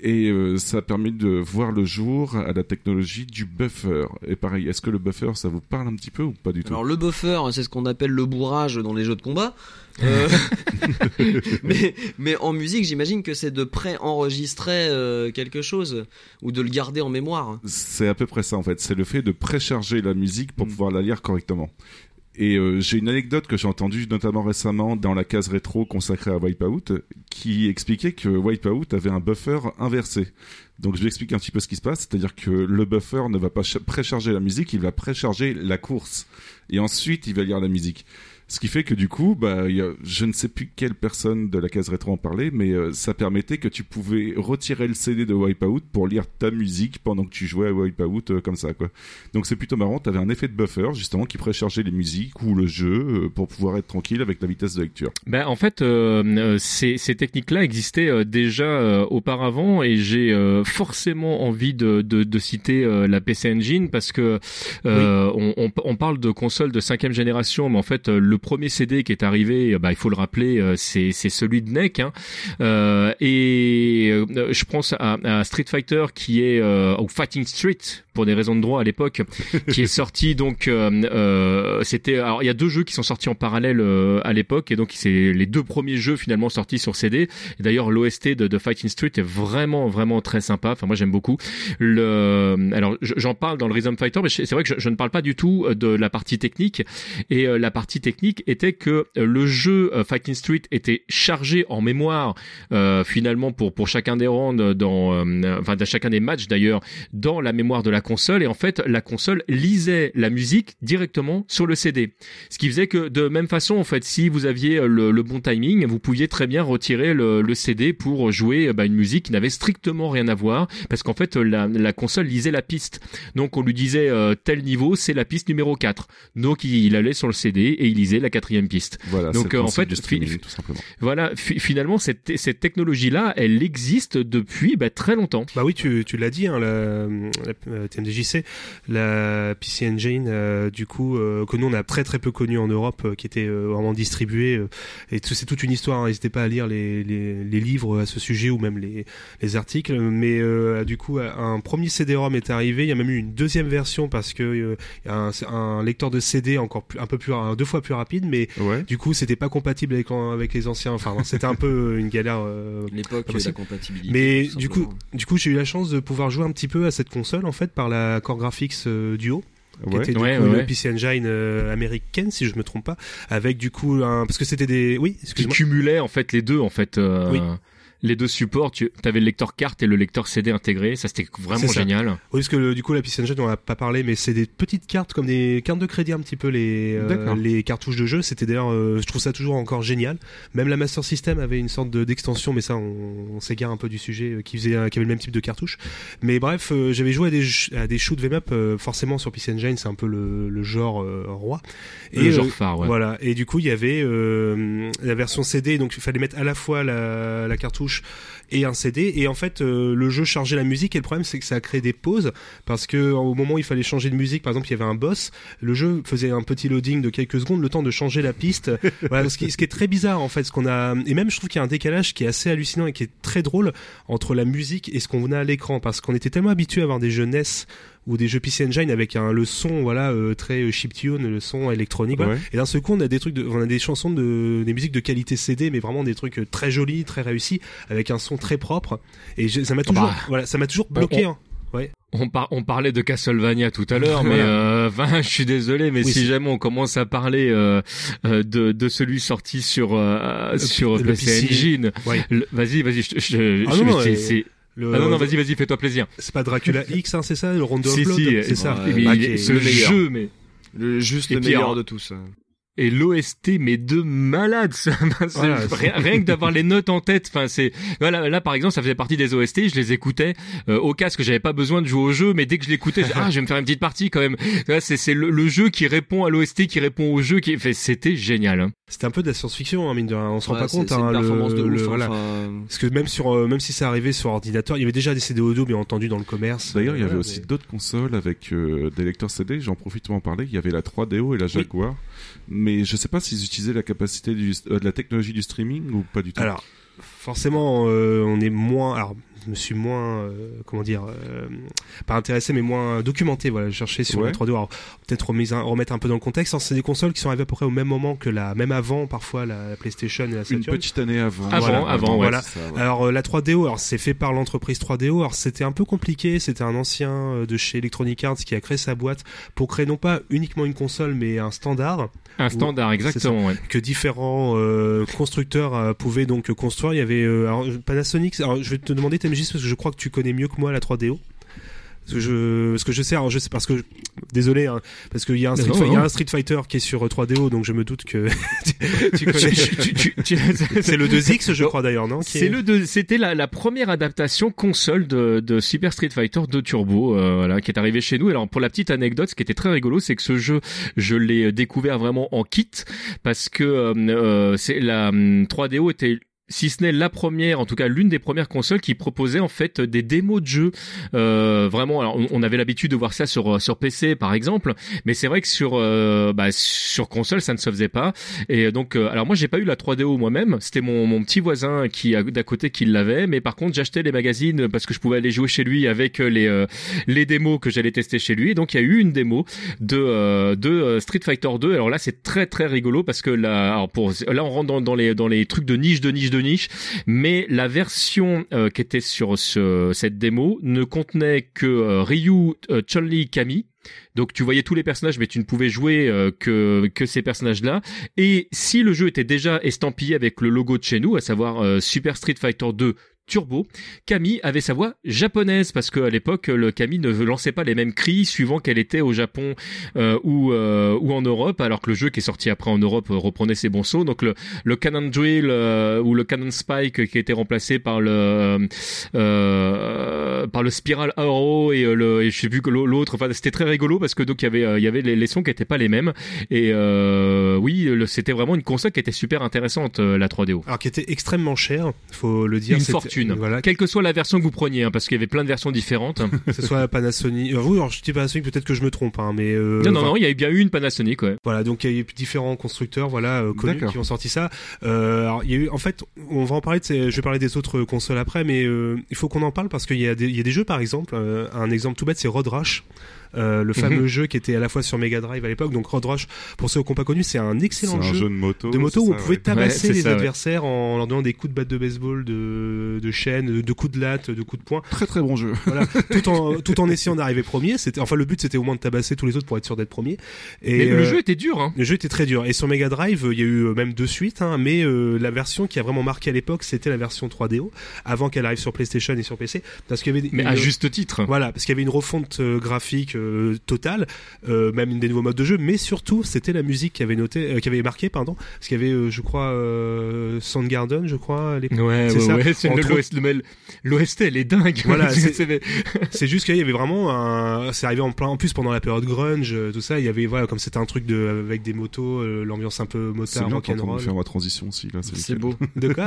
Et euh, ça a permis de voir le jour à la technologie du buffer. Et pareil, est-ce que le buffer, ça vous parle un petit peu ou pas du tout Alors le buffer, c'est ce qu'on appelle le bourrage dans les jeux de combat. (laughs) Euh, (laughs) mais, mais en musique, j'imagine que c'est de pré-enregistrer euh, quelque chose ou de le garder en mémoire. C'est à peu près ça en fait. C'est le fait de précharger la musique pour pouvoir la lire correctement. Et euh, j'ai une anecdote que j'ai entendue notamment récemment dans la case rétro consacrée à Wipeout, qui expliquait que Wipeout avait un buffer inversé. Donc je vais expliquer un petit peu ce qui se passe, c'est-à-dire que le buffer ne va pas cha- précharger la musique, il va précharger la course. Et ensuite, il va lire la musique. Ce qui fait que du coup, bah, y a, je ne sais plus quelle personne de la case rétro en parlait, mais euh, ça permettait que tu pouvais retirer le CD de Wipeout pour lire ta musique pendant que tu jouais à Wipeout euh, comme ça, quoi. Donc c'est plutôt marrant. T'avais un effet de buffer justement qui préchargeait les musiques ou le jeu euh, pour pouvoir être tranquille avec la vitesse de lecture. Ben, en fait, euh, euh, ces, ces techniques-là existaient euh, déjà euh, auparavant et j'ai euh, forcément envie de, de, de citer euh, la PC Engine parce que euh, on, on, on parle de consoles de cinquième génération, mais en fait, euh, le premier CD qui est arrivé, euh, bah, il faut le rappeler, euh, c'est c'est celui de NEC. Hein. Euh, et je pense à, à Street Fighter qui est euh, ou Fighting Street pour des raisons de droit à l'époque, (laughs) qui est sorti donc euh, c'était alors il y a deux jeux qui sont sortis en parallèle à l'époque et donc c'est les deux premiers jeux finalement sortis sur CD. Et d'ailleurs l'OST de, de Fighting Street est vraiment vraiment très sympa. Enfin moi j'aime beaucoup. Le alors je- j'en parle dans le Rhythm Fighter, mais c'est vrai que je, je ne parle pas du tout de la partie technique. Et la partie technique était que euh, le jeu euh, Fighting Street était chargé en mémoire euh, finalement pour pour chacun des rounds dans enfin chacun des matchs d'ailleurs dans la mémoire de la console et en fait la console lisait la musique directement sur le CD. Ce qui faisait que de même façon en fait si vous aviez le, bon timing, vous pouviez très bien retirer le, CD pour jouer bah, une musique qui n'avait strictement rien à voir parce qu'en fait la, console lisait la piste. Donc on lui disait tel niveau c'est la piste numéro 4. Donc il allait sur le CD et il lisait la quatrième piste. Voilà. Donc, euh, en fait, du fi- streaming, tout simplement. Voilà, fi- finalement cette, cette technologie-là, elle existe depuis bah, très longtemps. Bah oui, tu, tu l'as dit, hein, la, la euh, TMDJC, la PC Engine, euh, du coup, euh, que nous on a très très peu connu en Europe, euh, qui était euh, vraiment distribué, euh, et tout- c'est toute une histoire. hein, N'hésitez pas à lire les, les, les livres à ce sujet ou même les, les articles. Mais euh, du coup, un premier CD-ROM est arrivé. Il y a même eu une deuxième version parce que euh, y a un, un lecteur de CD encore plus, un peu plus, un- deux fois plus rapide, mais Ouais. du coup, c'était pas compatible avec, avec les anciens. Enfin, c'était un peu une galère. euh, (laughs) L'époque de la compatibilité. mais du coup, du coup, j'ai eu la chance de pouvoir jouer un petit peu à cette console en fait par la Core Graphics euh, Duo. Qui Ouais. était du Ouais, coup ouais, une ouais. PC Engine euh, américaine si je me trompe pas avec du coup un parce que c'était des oui Qui excuse-moi cumulait en fait les deux en fait. euh, Oui. Les deux supports, tu avais le lecteur carte et le lecteur CD intégré, ça c'était vraiment génial. oui parce que le- du coup la PC Engine on en a pas parlé mais c'est des petites cartes comme des cartes de crédit un petit peu les euh, les cartouches de jeu. C'était d'ailleurs euh, je trouve ça toujours encore génial. Même la Master System avait une sorte de d'extension mais ça on, on s'égare un peu du sujet euh, qui faisait qui avait le même type de cartouche. Mais bref euh, j'avais joué à des à des shoot 'em up euh, forcément sur PC Engine c'est un peu le, le genre euh, roi. Le genre euh, phare, ouais. Voilà. Et du coup, il y avait euh, la version CD, donc il fallait mettre à la fois la, la cartouche Coach et un CD. Et en fait, euh, le jeu chargeait la musique. Et le problème, c'est que ça a créé des pauses parce que au moment où il fallait changer de musique, par exemple, il y avait un boss. Le jeu faisait un petit loading de quelques secondes, le temps de changer la piste. (laughs) voilà, ce qui, ce qui est très bizarre en fait, ce qu'on a. Et même, je trouve qu'il y a un décalage qui est assez hallucinant et qui est très drôle entre la musique et ce qu'on a à l'écran parce qu'on était tellement habitué à avoir des jeux NES ou des jeux PC Engine avec un le son voilà euh, très euh, chiptune, le son électronique. voilà. Ouais. Et d'un seul coup, on a des trucs, de, on a des chansons de, des musiques de qualité CD, mais vraiment des trucs euh, très jolis, très réussis, avec un son très propre. Et je- ça m'a toujours, bah. voilà, ça m'a toujours bloqué. on- hein. Ouais. on, par- on parlait de Castlevania tout à l'heure, mais (laughs) euh, (laughs) je suis désolé, mais Oui, si jamais on commence à parler euh, euh, de, de celui sorti sur euh, sur le PC, PC. Engine, Ouais. vas-y, vas-y, je, je, Ah non, Le- ah non, non, vas-y, vas-y, fais-toi plaisir. C'est pas Dracula (laughs) X, hein, c'est ça, le Rondo Si, of Blood si, c'est ça. Bah, est- ce le meilleur. jeu, mais Le, juste Et le meilleur de tous. Et l'OST mais de malade ça. (laughs) Voilà, rien, rien que d'avoir (laughs) les notes en tête enfin c'est voilà là par exemple ça faisait partie des OST je les écoutais euh, au casque j'avais pas besoin de jouer au jeu mais dès que je l'écoutais je- (laughs) ah je vais me faire une petite partie quand même c'est c'est le, le jeu qui répond à l'OST qui répond au jeu qui fait c'était génial hein. C'était un peu de la science-fiction, hein, mine de rien. On se rend Ouais, pas compte. hein, une le- performance de le- ouf. voilà. enfin, Parce que même sur, euh, même si ça arrivait sur ordinateur, il y avait déjà des CD audio, bien entendu, dans le commerce. D'ailleurs, il y avait aussi mais- d'autres consoles avec euh, des lecteurs CD. J'en profite pour en parler. Il y avait la 3DO et la Jaguar. Mais je sais pas s'ils utilisaient la capacité du, euh, de la technologie du streaming ou pas du tout. Alors, forcément, euh, on est moins. Alors, je me suis moins, euh, comment dire, euh, pas intéressé, mais moins documenté. Voilà, je cherchais sur Ouais. la 3D. Alors, peut-être remettre un peu dans le contexte. hein, C'est des consoles qui sont arrivées à peu près au même moment que la, même avant, parfois la, la PlayStation et la une Saturn. petite année avant. Avant, Voilà, avant, ouais. Voilà. ça, ouais. Alors euh, la 3DO, alors c'est fait par l'entreprise 3DO. Alors c'était un peu compliqué. C'était un ancien de chez Electronic Arts qui a créé sa boîte pour créer non pas uniquement une console, mais un standard un standard exactement ouais. que différents euh, constructeurs euh, pouvaient donc construire. Il y avait euh, alors, Panasonic. Alors je vais te demander Temgis parce que je crois que tu connais mieux que moi la 3DO. Parce que je, parce que je sais, alors je sais parce que désolé, hein, parce qu'il y a un Street, Non, Fi- il y a non. un Street Fighter qui est sur euh, 3DO, donc je me doute que (laughs) tu, tu connais. (laughs) C'est le 2X, je crois d'ailleurs, non C'est est- le deux- c'était la, la première adaptation console de, de Super Street Fighter 2 Turbo, euh, voilà, qui est arrivé chez nous. Alors pour la petite anecdote, ce qui était très rigolo, c'est que ce jeu, je l'ai découvert vraiment en kit parce que euh, euh, c'est la hum, 3DO était si ce n'est la première, en tout cas l'une des premières consoles qui proposait en fait des démos de jeux. Euh, vraiment, alors on- avait l'habitude de voir ça sur sur PC par exemple, mais c'est vrai que sur euh, bah, sur console ça ne se faisait pas. Et donc, euh, alors moi j'ai pas eu la 3DO moi-même, c'était mon, mon petit voisin qui d'à côté qui l'avait, mais par contre j'achetais les magazines parce que je pouvais aller jouer chez lui avec euh, les euh, les démos que j'allais tester chez lui. Et donc il y a eu une démo de euh, de euh, Street Fighter 2. Alors là c'est très très rigolo parce que là, alors pour là on rentre dans, dans les dans les trucs de niche de niche de niche, mais la version euh, qui était sur ce, cette démo ne contenait que euh, Ryu, euh, Chun-Li, Kami. Donc tu voyais tous les personnages, mais tu ne pouvais jouer euh, que ces personnages-là. Et si le jeu était déjà estampillé avec le logo de chez nous, à savoir Super Street Fighter 2 Turbo, Camille avait sa voix japonaise parce qu'à l'époque le Camille ne lançait pas les mêmes cris suivant qu'elle était au Japon euh, ou euh, ou en Europe, alors que le jeu qui est sorti après en Europe euh, reprenait ses bons sauts. Donc le le Cannon Drill euh, ou le Cannon Spike qui a été remplacé par le euh, par le Spiral Arrow et euh, le et je sais plus que l'au- l'autre. Enfin c'était très rigolo parce que donc il y avait euh, il y avait les, les sons qui étaient pas les mêmes et euh, oui c'était vraiment une console qui était super intéressante euh, la 3DO. Alors qui était extrêmement cher, faut le dire. Une c'était- Voilà, Quelle que soit la version que vous preniez, hein, parce qu'il y avait plein de versions différentes. que ce soit Panasonic. (laughs) Euh, oui, alors je dis Panasonic, peut-être que je me trompe, hein, mais euh, non, non, non, il y bien eu une Panasonic, ouais. Voilà, donc il y a eu différents constructeurs, voilà, euh, connus qui ont sorti ça. Euh, alors, il y a eu, en fait, on va en parler. De ces, je vais parler des autres consoles après, mais euh, il faut qu'on en parle parce qu'il y a des, il y a des jeux, par exemple. euh, un exemple tout bête, c'est Road Rush. Euh, le fameux Mhm. jeu qui était à la fois sur Mega Drive à l'époque, donc Road Rush, pour ceux qui n'ont pas connu, c'est un excellent un jeu, jeu de moto. de moto où on ça, pouvait ouais. tabasser Ouais, les ça, ouais. adversaires en leur donnant des coups de batte de baseball, de, de chaîne, de coups de latte, de coups de poing. Très très bon jeu. Voilà, (laughs) tout en tout en essayant d'arriver premier. C'était enfin le but c'était au moins de tabasser tous les autres pour être sûr d'être premier. Et Mais le euh, jeu était dur, hein. le jeu était très dur. Et sur Mega Drive, il y a eu euh, même deux suites, hein, mais euh, la version qui a vraiment marqué à l'époque, c'était la version 3DO, avant qu'elle arrive sur PlayStation et sur PC, parce qu'il y avait Mais une- à juste titre. voilà, parce qu'il y avait une refonte euh, graphique euh, totale, euh, même des nouveaux modes de jeu, mais surtout c'était la musique qui avait noté, euh, qui avait marqué, pardon, parce qu'il y avait, euh, je crois, euh, Soundgarden, je crois, à l'époque. Ouais, C'est ouais, ça. ouais. c'est Entre l'OST, le- l'OST, elle est dingue. Voilà, (laughs) c'est- juste qu'il y avait vraiment un, c'est arrivé en plein, en plus pendant la période grunge, tout ça, il y avait, voilà, comme c'était un truc de, avec des motos, l'ambiance un peu motard, rock'n'roll. faire ma transition aussi là. C'est beau. (laughs) De quoi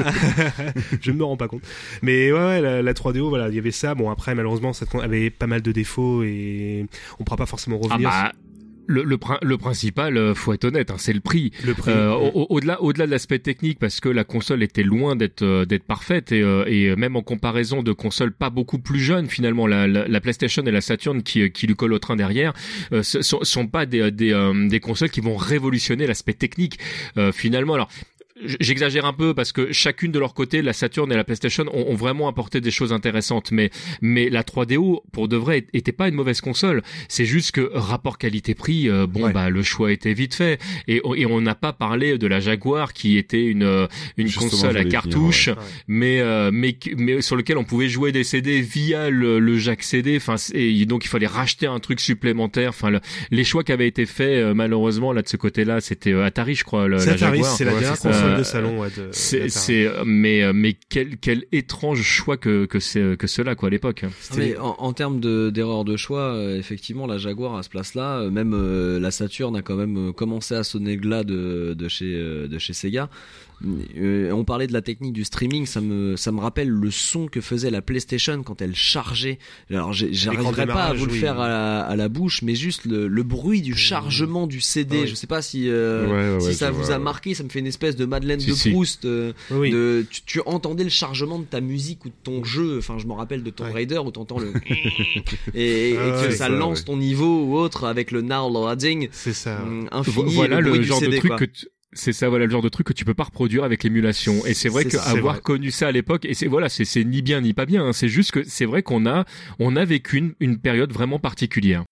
(laughs) Je ne me rends pas compte. Mais ouais, ouais la, la 3DO, voilà, il y avait ça. Bon, après, malheureusement, ça avait pas mal de défauts et on pourra pas forcément Ah revenir. bah, le, le, le principal, euh, faut être honnête, hein, c'est le prix. le prix. Euh, au- au- au-delà, au-delà de l'aspect technique, parce que la console était loin d'être euh, d'être parfaite et, euh, et même en comparaison de consoles pas beaucoup plus jeunes finalement, la, la, la PlayStation et la Saturn qui, qui lui collent au train derrière, euh, ce sont, sont pas des des, euh, des consoles qui vont révolutionner l'aspect technique euh, finalement. Alors j'exagère un peu parce que chacune de leur côté, la Saturn et la PlayStation ont, ont vraiment apporté des choses intéressantes, mais mais la 3DO pour de vrai était pas une mauvaise console. C'est juste que rapport qualité-prix, euh, bon bah le choix était vite fait et, et on n'a pas parlé de la Jaguar qui était une euh, une Justement, console à cartouche, ouais. mais euh, mais mais sur lequel on pouvait jouer des CD via le, le jack CD. Enfin c'est- et donc il fallait racheter un truc supplémentaire. Enfin le- les choix qui avaient été faits malheureusement là de ce côté-là, c'était Atari je crois. C'est la Atari, Jaguar. c'est la dernière console Euh, de salon. ouais, de- c'est, d'Atari. c'est, euh, mais, euh, mais quel, quel étrange choix que, que c'est, que cela, quoi, à l'époque. Ah, mais en, en termes de- d'erreur de, choix, effectivement, la Jaguar à ce place-là, même euh, la Saturn a quand même commencé à sonner le glas de, de chez de chez Sega. Euh, on parlait de la technique du streaming, ça me ça me rappelle le son que faisait la PlayStation quand elle chargeait. Alors j'arriverai pas à vous le oui. faire à la, à la bouche, mais juste le, le bruit du chargement du CD. Ouais. Je sais pas si euh, Ouais, ouais, si ça vous vois, a marqué, ça me fait une espèce de Madeleine Si, de si. Proust. euh, Oui. de, tu, tu entendais le chargement de ta musique ou de ton jeu. Enfin, je me rappelle de Ouais. Raider où t'entends le (laughs) et, et Ah que ça ça, lance ton niveau ou autre avec le now loading C'est ça. Vo- infini. voilà le, genre CD, de truc quoi. que tu- c'est ça, voilà le genre de truc que tu peux pas reproduire avec l'émulation. Et c'est vrai qu'avoir connu ça à l'époque, et c'est voilà, c'est, c'est ni bien ni pas bien. hein. c'est juste que c'est vrai qu'on a, on a vécu une, une période vraiment particulière.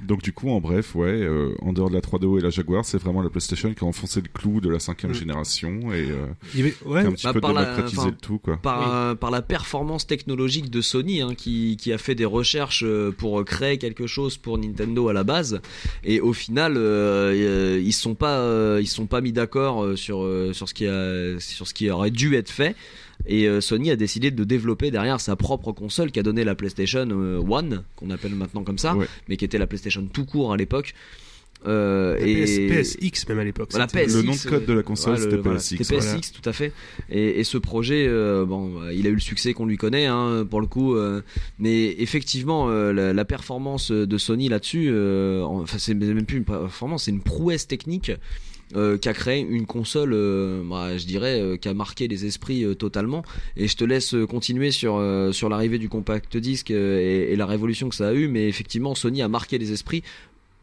Donc du coup, en bref, ouais, euh, en dehors de la 3DO et la Jaguar, c'est vraiment la PlayStation qui a enfoncé le clou de la cinquième Mm. génération et euh, Il y avait- ouais, qui a un petit Bah, peu par la- démocratisé le tout, quoi. par, euh, par la performance technologique de Sony hein, qui, qui a fait des recherches euh, pour créer quelque chose pour Nintendo à la base et au final euh, ils sont pas euh, ils sont pas mis d'accord sur euh, sur ce qui a sur ce qui aurait dû être fait et euh, Sony a décidé de développer derrière sa propre console qui a donné la PlayStation euh, One qu'on appelle maintenant comme ça Ouais. mais qui était la PlayStation tout court à l'époque euh, la et PS, PSX même à l'époque. voilà, PSX, Le nom de code de la console, c'était voilà, PSX, C'était voilà. PSX, tout à fait. Et, et ce projet, euh, bon, il a eu le succès qu'on lui connaît, hein, pour le coup. euh, mais effectivement, euh, la, la performance de Sony là-dessus, euh, en- enfin, c'est même plus une performance, c'est une prouesse technique. Euh, qui a créé une console, euh, bah, je dirais, euh, qui a marqué les esprits totalement. Et je te laisse continuer sur l'arrivée du compact disc euh, et, la révolution que ça a eu. Mais effectivement, Sony a marqué les esprits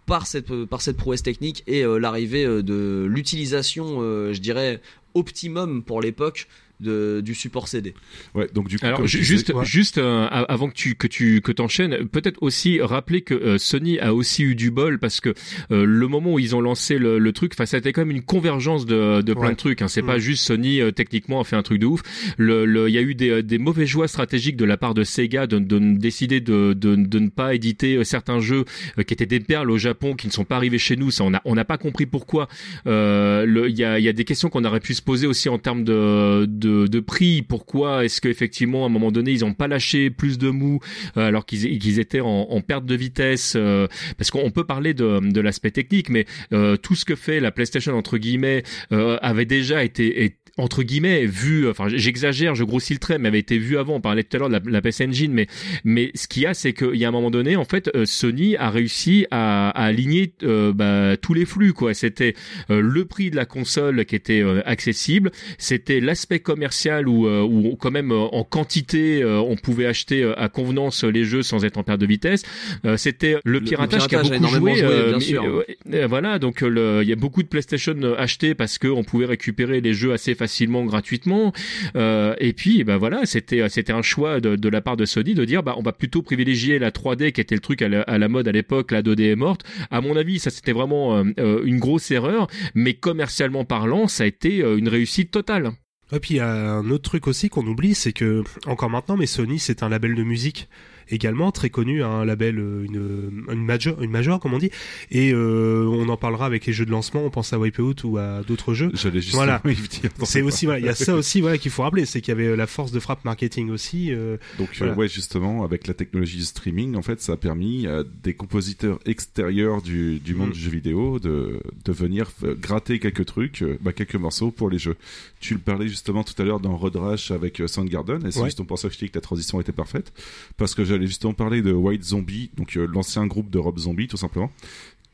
par cette par cette prouesse technique et l'arrivée de l'utilisation, je dirais, optimum pour l'époque de, du support CD. Ouais, donc du coup, Alors juste, juste euh, avant que tu que tu que t'enchaînes, peut-être aussi rappeler que euh, Sony a aussi eu du bol parce que euh, le moment où ils ont lancé le, le truc, enfin ça a été quand même une convergence de, de plein Ouais. de trucs. Hein. C'est Mm. pas juste Sony euh, techniquement a fait un truc de ouf. Le le- il y a eu des euh, des mauvais choix stratégiques de la part de Sega de, de décider de, de de ne pas éditer euh, certains jeux euh, qui étaient des perles au Japon qui ne sont pas arrivés chez nous. Ça on a on n'a pas compris pourquoi. Euh, le- Il y a il y a des questions qu'on aurait pu se poser aussi en termes de de, de prix. Pourquoi est-ce qu'effectivement à un moment donné ils ont pas lâché plus de mou euh, alors qu'ils étaient en, perte de vitesse euh, Parce qu'on peut parler de de l'aspect technique, mais euh, tout ce que fait la PlayStation entre guillemets avait déjà été, entre guillemets vu enfin j'exagère je grossis le trait mais avait été vu avant. On parlait tout à l'heure de la, la PS Engine mais mais ce qu'il y a c'est qu'il y a un moment donné en fait euh, Sony a réussi à, à aligner euh, bah, tous les flux quoi. C'était euh, le prix de la console qui était euh, accessible. C'était l'aspect commercial où, euh, où quand même euh, en quantité euh, on pouvait acheter euh, à convenance les jeux sans être en perte de vitesse. Euh, c'était le, piratage, qui a beaucoup énormément joué, joué, euh, bien sûr. voilà donc il y a beaucoup de PlayStation achetés parce que on pouvait récupérer les jeux assez facilement gratuitement. Euh, et puis ben voilà c'était c'était un choix de, la part de Sony de dire bah on va plutôt privilégier la 3D qui était le truc à la, mode à l'époque la 2D est morte. À mon avis ça c'était vraiment euh, euh, une grosse erreur. Mais commercialement parlant ça a été une réussite totale. Et puis il y a un autre truc aussi qu'on oublie, c'est que encore maintenant, mais Sony c'est un label de musique également très connu, un label, euh, une, une major, une major comme on dit, et euh, on en parlera avec les jeux de lancement. On pense à Wipeout ou à d'autres jeux. J'allais justement Voilà. (laughs) C'est aussi voilà, il y a ça aussi voilà qu'il faut rappeler, c'est qu'il y avait la force de frappe marketing aussi. euh, Donc Voilà. ouais, justement, avec la technologie du streaming, en fait, ça a permis à des compositeurs extérieurs du, du monde Mm. du jeu vidéo de, de venir gratter quelques trucs, bah, quelques morceaux pour les jeux. Tu le parlais justement tout à l'heure dans Road Rash avec Soundgarden, et c'est Ouais. justement pour ça que je dis que la transition était parfaite, parce que j'allais justement parler de White Zombie, donc euh, l'ancien groupe de Rob Zombie, tout simplement,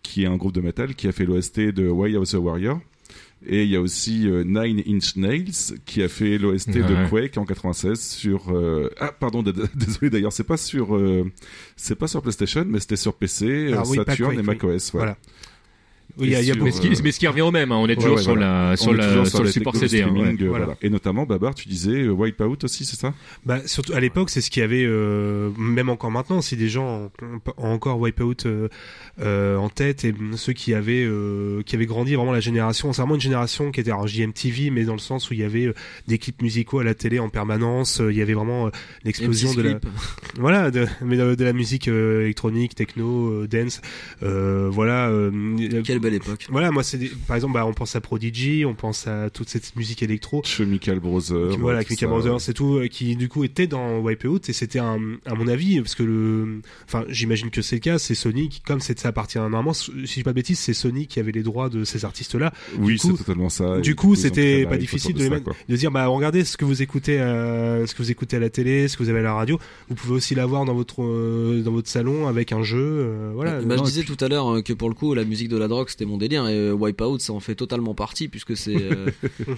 qui est un groupe de métal qui a fait l'OST de of the Warrior. Et il y a aussi euh, Nine Inch Nails qui a fait l'OST Ouais. de Quake en 96 sur euh, ah pardon désolé d'ailleurs c'est pas sur euh, c'est pas sur PlayStation mais c'était sur PC, Ah oui, Saturn Quake, et oui. macOS voilà. Voilà. Oui, il y a, il y a sur, Mais ce, qui, mais ce qui revient au même, hein, on est toujours ouais, sur, voilà. la, sur, On est la, toujours sur le support CD. hein, streaming, ouais. Voilà. voilà. Et notamment, Babar, tu disais euh, Wipeout aussi, c'est ça? Bah, surtout à l'époque, c'est ce qu'il y avait, euh, même encore maintenant, si des gens ont, ont encore Wipeout euh, euh, en tête et ceux qui avaient euh, qui avaient grandi vraiment la génération, c'est vraiment une génération qui était alors JMTV, mais dans le sens où il y avait euh, des clips musicaux à la télé en permanence, euh, il y avait vraiment euh, l'explosion de la (laughs) voilà de, mais de, de la musique euh, électronique, techno, euh, dance, euh, voilà. Quelle belle époque. voilà, moi c'est des- par exemple, bah, on pense à Prodigy, on pense à toute cette musique électro. Chemical Brothers. Voilà, ça. Brothers, c'est tout, euh, qui du coup était dans Wipeout et c'était un, à mon avis, parce que le, enfin, j'imagine que c'est le cas, c'est Sony qui, comme ça appartient normalement, si je dis pas de bêtises, c'est Sony qui avait les droits de ces artistes-là. Oui, c'est totalement ça. du coup, c'était la pas difficile de les ça, de dire, bah, regardez ce que vous écoutez, euh, ce que vous écoutez à la télé, ce que vous avez à la radio, vous pouvez aussi l'avoir dans votre, euh, dans votre salon avec un jeu, euh, voilà. Bah, Non, je disais puis- tout à l'heure que pour le coup la musique de la drogue c'était mon délire et euh, Wipeout ça en fait totalement partie puisque c'est euh,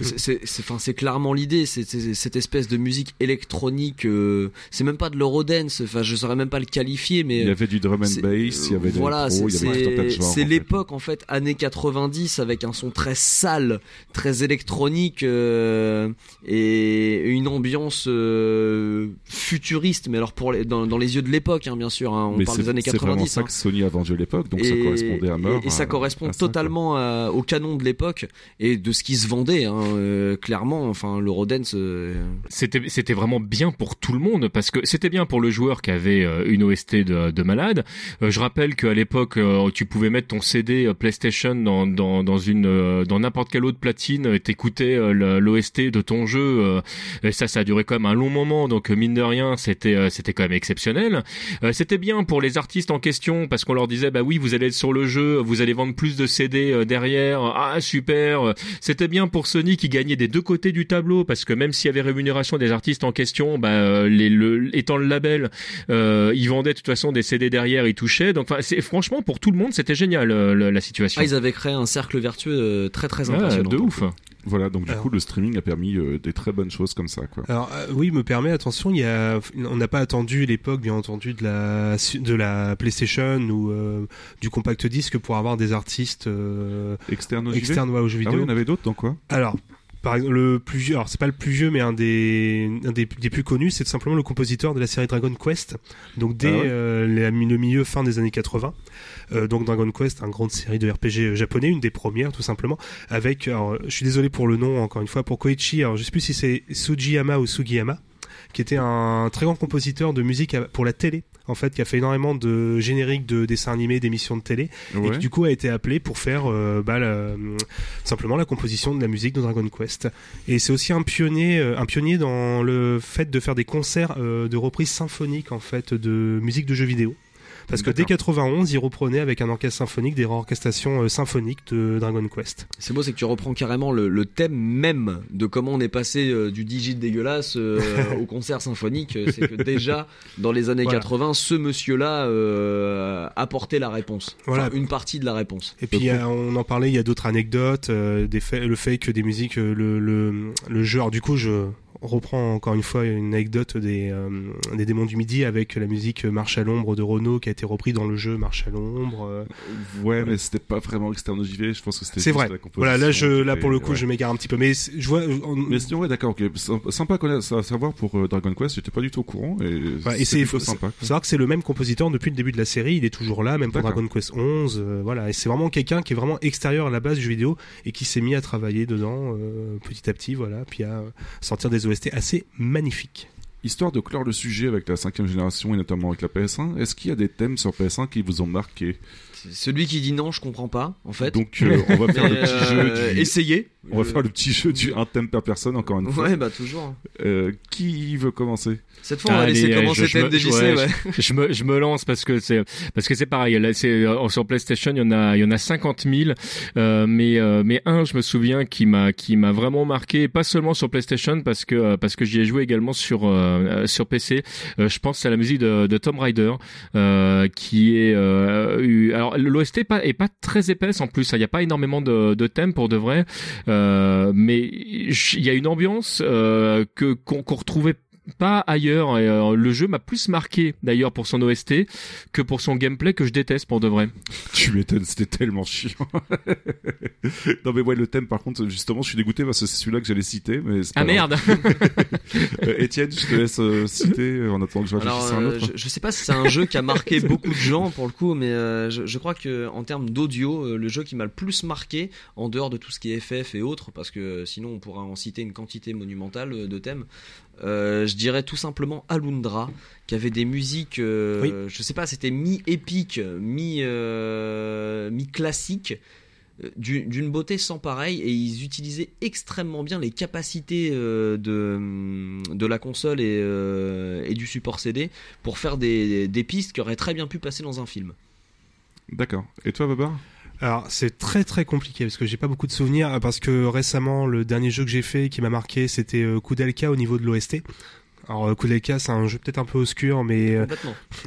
(laughs) c'est- clairement l'idée c'est cette espèce de musique électronique euh, c'est même pas de l'eurodance enfin je saurais même pas le qualifier mais Il y avait du drum and bass, il y avait voilà, c'est- l'époque en fait années 90 avec un son très sale, très électronique euh, et une ambiance euh, futuriste. Mais alors pour les, dans, dans les yeux de l'époque, hein, bien sûr. hein, on Mais parle des années c'est vraiment 90. ça hein. que Sony a vendu à l'époque, donc ça correspondait à mort. Et, et ça à- correspond totalement à- au canon de l'époque et de ce qui se vendait. Hein, euh, clairement, enfin l'Eurodance. euh, C'était c'était vraiment bien pour tout le monde parce que c'était bien pour le joueur qui avait euh, une OST de, de malade. Euh, je rappelle qu'à l'époque euh, tu pouvais mettre ton CD euh, PlayStation dans dans dans une euh, dans n'importe quelle autre platine et t'écoutais euh, l'OST de ton jeu. euh, et ça ça a duré quand même un long moment donc euh, mine de rien c'était euh, c'était quand même exceptionnel. Euh, c'était bien pour les artistes en question parce qu'on leur disait bah oui vous allez être sur le jeu, vous allez vendre plus de CD euh, derrière. Ah super. C'était bien pour Sony qui gagnait des deux côtés du tableau parce que même s'il y avait rémunération des artistes en question, bah euh, les le, étant le label, euh, ils vendaient de toute façon des CD derrière, ils touchaient. Donc c'est franchement pour tout le monde c'était génial le- la situation. Ah, ils avaient créé un cercle vertueux très très Ah, impressionnant. de ouf. Voilà, donc du Alors- coup, le streaming a permis euh, des très bonnes choses comme ça, quoi. Alors euh, oui, me permet attention, il y a on n'a pas attendu l'époque bien entendu de la de la PlayStation ou euh, du compact disque pour avoir des artistes aux externes ouais, aux jeux Ah oui, vidéo. il y en avait d'autres dans quoi? Alors par exemple, le plus vieux, alors c'est pas le plus vieux, mais un des, un des, des plus connus, c'est tout simplement le compositeur de la série Dragon Quest. Donc dès Ah ouais euh, le milieu fin des années 80. Euh, donc Dragon Quest, une grande série de RPG japonais, une des premières tout simplement. Avec, alors, je suis désolé pour le nom encore une fois, pour Koichi. Alors je sais plus si c'est Sugiyama ou Sugiyama, qui était un très grand compositeur de musique pour la télé. En fait, qui a fait énormément de génériques de dessins animés, d'émissions de télé et qui du coup a été appelé pour faire euh, bah, la- simplement la composition de la musique de Dragon Quest. Et c'est aussi un pionnier, euh, un pionnier dans le fait de faire des concerts euh, de reprises symphoniques en fait de musique de jeux vidéo. Parce que dès D'accord. 91, il reprenait avec un orchestre symphonique des réorchestrations euh, symphoniques de Dragon Quest. C'est beau, c'est que tu reprends carrément le, le thème même de comment on est passé euh, du digit dégueulasse euh, (laughs) au concert symphonique. C'est que déjà, dans les années Voilà. 80, ce monsieur-là euh, apportait la réponse. Voilà. Une partie de la réponse. Et puis a- on en parlait, il y a d'autres anecdotes, des faits, le fait que des musiques, le, le, le jeu. Alors du coup, je reprends encore une fois une anecdote des, euh, des démons du midi avec la musique Marche à l'ombre de Renault qui a été repris dans le jeu Marche à l'ombre. euh, Ouais, mais c'était pas vraiment externe aux JV, je pense que c'était C'est vrai. la Voilà, là, je, là pour le coup, ouais. je m'égare un petit peu, mais je vois. on- Mais sinon, ouais, d'accord. Sympa- à savoir pour euh, Dragon Quest, j'étais pas du tout au courant, et, Ouais, et c'est faut, sympa. faut savoir que c'est le même compositeur depuis le début de la série. Il est toujours là, même pour. Dragon Quest 11. euh, voilà, et c'est vraiment quelqu'un qui est vraiment extérieur à la base du jeu vidéo et qui s'est mis à travailler dedans euh, petit à petit, voilà, puis à euh, sortir des Assez magnifiques. Histoire de clore le sujet avec la cinquième génération et notamment avec la PS1, est-ce qu'il y a des thèmes sur PS1 qui vous ont marqué? Celui qui dit non, je comprends pas, en fait. Donc, euh, on va faire le petit euh, jeu du... Essayez. On va faire le petit jeu du un thème per personne, encore une fois. Ouais, bah toujours. Euh, qui veut commencer? Cette fois, on va Allez, laisser euh, commencer je- je Thème me- de JC, ouais, ouais. je me je me lance parce que c'est parce que c'est pareil là c'est euh, sur PlayStation il y en a il y en a 50 000 euh, mais euh, mais un je me souviens qui m'a qui m'a vraiment marqué pas seulement sur PlayStation parce que euh, parce que j'y ai joué également sur euh, euh, sur PC Euh, je pense à la musique de, de Tomb Raider euh, qui est euh, eu- alors l'OST est pas très épaisse en plus il y a pas énormément de, thèmes pour de vrai. Euh, mais il y a une ambiance euh, que qu'on qu'on retrouvait pas ailleurs. Et, euh, le jeu m'a plus marqué d'ailleurs pour son OST que pour son gameplay que je déteste pour de vrai. (laughs) Tu m'étonnes, c'était tellement chiant. (laughs) non mais ouais, le thème par contre, justement, je suis dégoûté parce que c'est celui-là que j'allais citer. Mais c'est pas Ah merde (laughs) Euh, Étienne, je te laisse euh, citer euh, en attendant que je Alors, réfléchisse à un autre. je, je sais pas si c'est un jeu qui a marqué beaucoup de gens pour le coup, mais euh, je, je crois que en termes d'audio, euh, le jeu qui m'a le plus marqué, en dehors de tout ce qui est FF et autres, parce que sinon on pourra en citer une quantité monumentale de thèmes, je dirais tout simplement Alundra, qui avait des musiques, euh, je sais pas, c'était mi-épique, mi, euh, mi-classique. euh, du- d'une beauté sans pareil et ils utilisaient extrêmement bien les capacités euh, de, de la console et, euh, et du support CD pour faire des, des pistes qui auraient très bien pu passer dans un film. D'accord. Et toi, Babar? Alors c'est très très compliqué parce que j'ai pas beaucoup de souvenirs euh, parce que récemment le dernier jeu que j'ai fait qui m'a marqué c'était euh, Kudelka au niveau de l'OST. Alors euh, Kudelka c'est un jeu peut-être un peu obscur mais euh,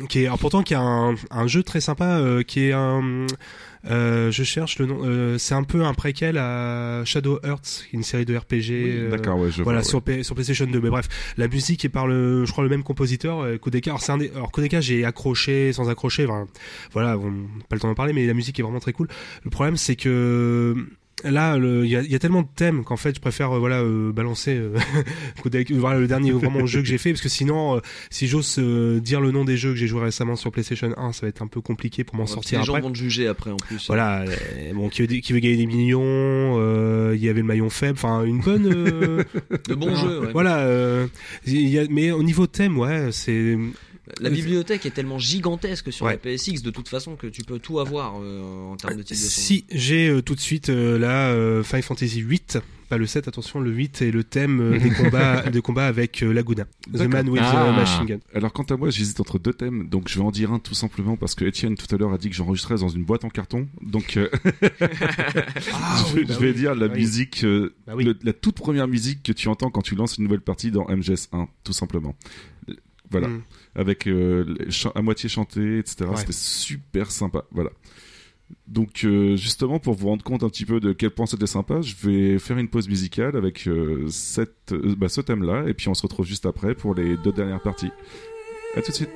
qui est alors pourtant qui a un, un jeu très sympa euh, qui est un euh, je cherche le nom euh, c'est un peu un préquel à Shadow Hearts une série de RPG euh, D'accord, ouais, je voilà vois, ouais. sur, P- sur PlayStation 2 mais bref la musique est par le je crois le même compositeur euh, Kodeka. Alors c'est un des, alors Kodeka j'ai accroché sans accrocher enfin, voilà on pas le temps d'en parler mais la musique est vraiment très cool. Le problème c'est que là il y y a tellement de thèmes qu'en fait je préfère euh, voilà euh, balancer euh, (laughs) voilà le dernier vraiment jeu que j'ai fait parce que sinon euh, si j'ose euh, dire le nom des jeux que j'ai joué récemment sur PlayStation 1 ça va être un peu compliqué pour m'en Ouais, sortir les gens vont te juger après en plus. voilà, euh, bon, qui veut, qui veut gagner des millions, euh, il y avait le maillon faible, enfin une bonne. euh, (laughs) De bons jeux, ouais. Voilà, euh, il y a, mais au niveau thème, ouais, c'est. La bibliothèque est tellement gigantesque sur Ouais. la PSX de toute façon que tu peux tout avoir euh, en termes de son. Si j'ai euh, tout de suite euh, là euh, Final Fantasy 8, pas le 7, attention, le 8 est le thème euh, des (laughs) combats, des combats avec euh, Laguna, The. Man with Ah. the Machine Gun. Alors quant à moi, j'hésite entre deux thèmes, donc je vais en dire un tout simplement parce que Étienne tout à l'heure a dit que j'enregistrais dans une boîte en carton, donc euh, (laughs) (laughs) Ah, je, oui, bah je vais oui. dire la Oui. musique, euh, Bah oui. le- la toute première musique que tu entends quand tu lances une nouvelle partie dans MGS1, tout simplement. Voilà, Mm. avec euh, à moitié chanté, etc. Ouais. C'était super sympa. Voilà. Donc euh, justement pour vous rendre compte un petit peu de quel point c'était sympa, je vais faire une pause musicale avec euh, cette, euh, bah, ce thème-là et puis on se retrouve juste après pour les deux dernières parties. À tout de suite.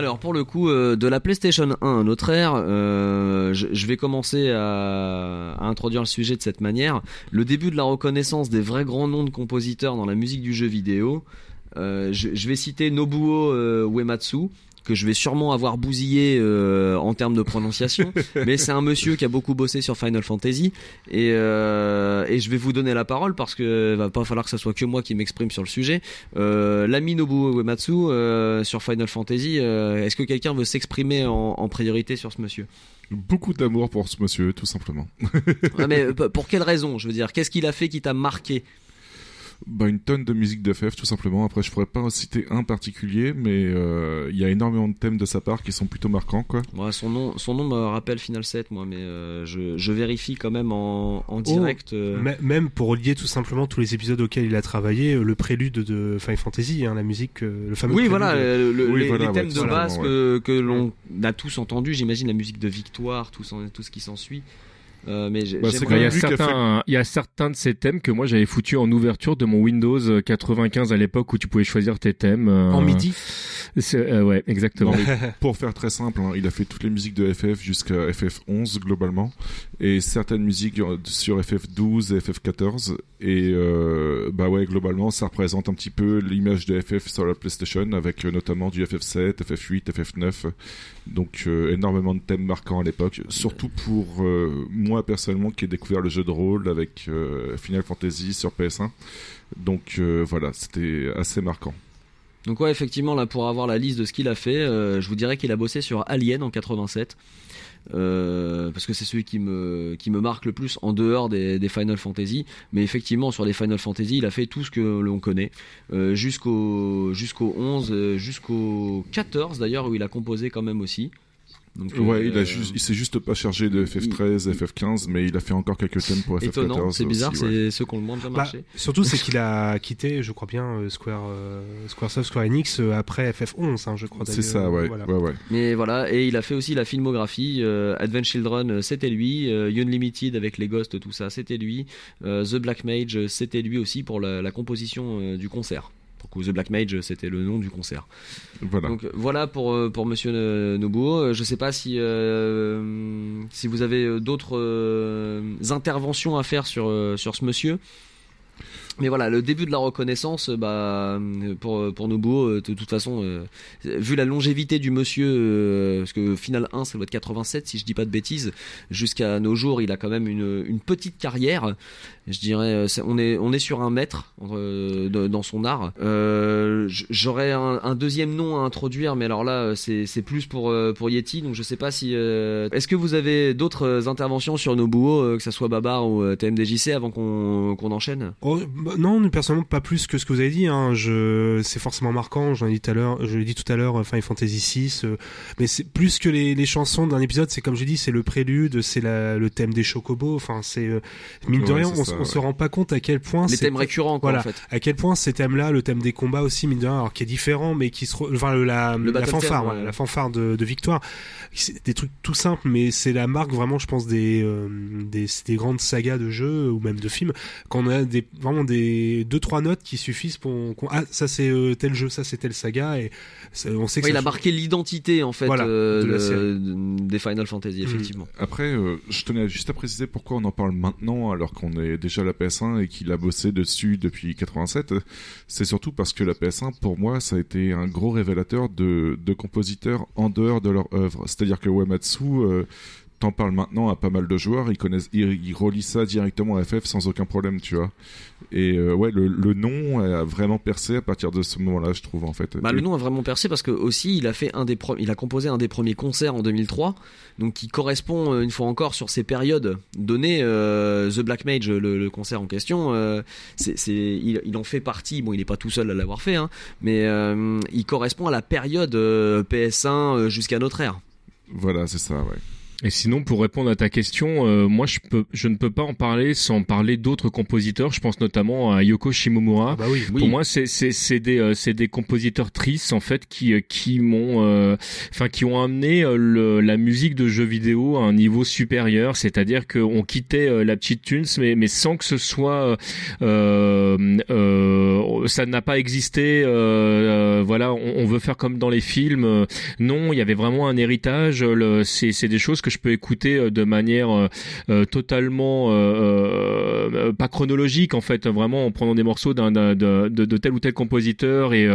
Alors pour le coup, euh, de la PlayStation 1 à notre ère, euh, je, vais commencer à, introduire le sujet de cette manière. Le début de la reconnaissance des vrais grands noms de compositeurs dans la musique du jeu vidéo. Euh, je, vais citer Nobuo Uematsu que je vais sûrement avoir bousillé euh, en termes de prononciation, (laughs) mais c'est un monsieur qui a beaucoup bossé sur Final Fantasy et, euh, et je vais vous donner la parole parce que va pas falloir que ce soit que moi qui m'exprime sur le sujet. Euh, L'ami Nobuo Uematsu euh, sur Final Fantasy, est-ce que quelqu'un veut s'exprimer en, en priorité sur ce monsieur? Beaucoup d'amour pour ce monsieur, tout simplement. Ouais, Mais pour quelle raison? Je veux dire, qu'est-ce qu'il a fait qui t'a marqué? Bah, une tonne de musique de FF, tout simplement. Après, je pourrais pas en citer un particulier, mais euh, il y a énormément de thèmes de sa part qui sont plutôt marquants, quoi. Moi, son nom, son nom me rappelle Final 7, moi, mais euh, je, je vérifie quand même en, en direct. euh, M- Même pour relier tout simplement tous les épisodes auxquels il a travaillé, le prélude de Final Fantasy, hein, la musique, le fameux Oui, voilà, le- le- Oui, les, voilà, les ouais, thèmes de base ouais. que, que l'on a tous entendu, j'imagine la musique de Victoire, tout ce qui s'ensuit. Euh, mais Bah, Il y, a certains, il y a certains de ces thèmes que moi j'avais foutu en ouverture de mon Windows 95 à l'époque où tu pouvais choisir tes thèmes. euh, En midi. euh, ouais, exactement. Non, (laughs) pour faire très simple, hein, il a fait toutes les musiques de FF jusqu'à FF11 globalement, et certaines musiques euh, sur FF12 et FF14. Et euh, bah ouais, globalement, ça représente un petit peu l'image de FF sur la PlayStation, avec euh, notamment du FF7, FF8, FF9. Donc euh, énormément de thèmes marquants à l'époque, surtout pour euh, moi personnellement qui ai découvert le jeu de rôle avec euh, Final Fantasy sur PS1. Donc voilà, c'était assez marquant. Donc ouais, effectivement, là, pour avoir la liste de ce qu'il a fait, je vous dirais qu'il a bossé sur Alien en 87. Euh, parce que c'est celui qui me marque le plus en dehors des, des Final Fantasy. Mais effectivement sur les Final Fantasy il a fait tout ce que l'on connaît. Euh, jusqu'au jusqu'au 11 euh, jusqu'au 14 d'ailleurs où il a composé quand même aussi Donc, Ouais, il, euh, il s'est juste pas chargé de FF13, FF15, mais il a fait encore quelques thèmes pour FF14. étonnant c'est bizarre ouais. c'est ceux qui ont le bien Bah, marché surtout, c'est (laughs) qu'il a quitté, je crois bien, euh, Square, euh, Squaresoft, Square Enix après FF11, hein, je crois. C'est ça, ouais, Voilà. ouais, ouais. Mais voilà, et il a fait aussi la filmographie. Euh, Advent Children, c'était lui. Euh, Unlimited avec les Ghosts, tout ça, c'était lui. Euh, The Black Mage, c'était lui aussi pour la, la composition euh, du concert. Donc The Black Mage, c'était le nom du concert. Voilà. Donc voilà pour euh, pour Monsieur Nobuo. Euh, Je sais pas si euh, si vous avez d'autres euh, interventions à faire sur sur ce monsieur. Mais voilà, le début de la reconnaissance, euh, bah, pour, pour Nobuo, euh, de toute façon, euh, vu la longévité du monsieur, parce que Final 1, ça doit être 87, si je dis pas de bêtises, jusqu'à nos jours, il a quand même une, une petite carrière. Je dirais, on est, on est sur un maître dans son art. J'aurais un, deuxième nom à introduire, mais alors là, c'est plus pour, pour Yeti, donc je sais pas si... Est-ce que vous avez d'autres interventions sur Nobuo, que ça soit Babar ou TMDJC, avant qu'on qu'on enchaîne? Oh, bah, non, personnellement pas plus que ce que vous avez dit. Hein. Je, c'est forcément marquant. J'en ai dit tout à l'heure. Je l'ai dit tout à l'heure. euh, Final Fantasy VI. euh, mais c'est plus que les, les chansons d'un épisode. C'est comme j'ai dit, c'est le prélude, c'est le thème des chocobos. Enfin, c'est euh, mine de rien, on, ça, on ouais. se rend pas compte à quel point Les thèmes récurrents, quoi, voilà, en fait. à quel point ces thèmes-là, le thème des combats aussi, mine de rien, alors qui est différent, mais qui se, re- enfin le, la, Le la battle fanfare, ouais. la fanfare de, de victoire, c'est des trucs tout simples, mais c'est la marque vraiment, je pense, des, euh, des, des grandes sagas de jeux ou même de films, quand on a des vraiment des deux trois notes qui suffisent pour qu'on ah ça c'est euh, tel jeu, ça c'est telle saga et ça- on sait que Ouais, il ça a marqué l'identité en fait Voilà, euh, de la le- série. des Final Fantasy effectivement. Après, euh, je tenais juste à préciser pourquoi on en parle maintenant alors qu'on est déjà à la PS1 et qu'il a bossé dessus depuis 87. C'est surtout parce que la PS1, pour moi, ça a été un gros révélateur de, de compositeurs en dehors de leur œuvre. C'est-à-dire que Uematsu, euh, t'en parles maintenant à pas mal de joueurs, ils connaissent, ils, ils relient ça directement à FF sans aucun problème, tu vois. Et euh, ouais, le, le nom a vraiment percé à partir de ce moment-là, je trouve en fait. Bah, le nom a vraiment percé parce que aussi il a fait un des il a composé un des premiers concerts en 2003 donc qui correspond euh, une fois encore sur ces périodes données euh, The Black Mage le, le concert en question euh, c'est il, il en fait partie bon il est pas tout seul à l'avoir fait hein, mais il correspond à la période euh, PS1 euh, jusqu'à notre ère Voilà, c'est ça, ouais. Et sinon, pour répondre à ta question, euh, moi, je peux, je ne peux pas en parler sans parler d'autres compositeurs. Je pense notamment à Yoko Shimomura. Ah bah oui. Oui. Pour moi, c'est c'est c'est des euh, c'est des compositeurs tristes en fait qui euh, qui m'ont euh, enfin qui ont amené euh, le, la musique de jeux vidéo à un niveau supérieur. C'est-à-dire qu'on quittait la petite tunes, mais mais sans que ce soit euh, euh, ça n'a pas existé. euh, euh, voilà, on, on veut faire comme dans les films. Euh, Non, il y avait vraiment un héritage. C'est c'est des choses que je peux écouter euh, de manière euh, totalement euh, pas chronologique en fait, vraiment en prenant des morceaux d'un d'un- de, de, tel ou tel compositeur et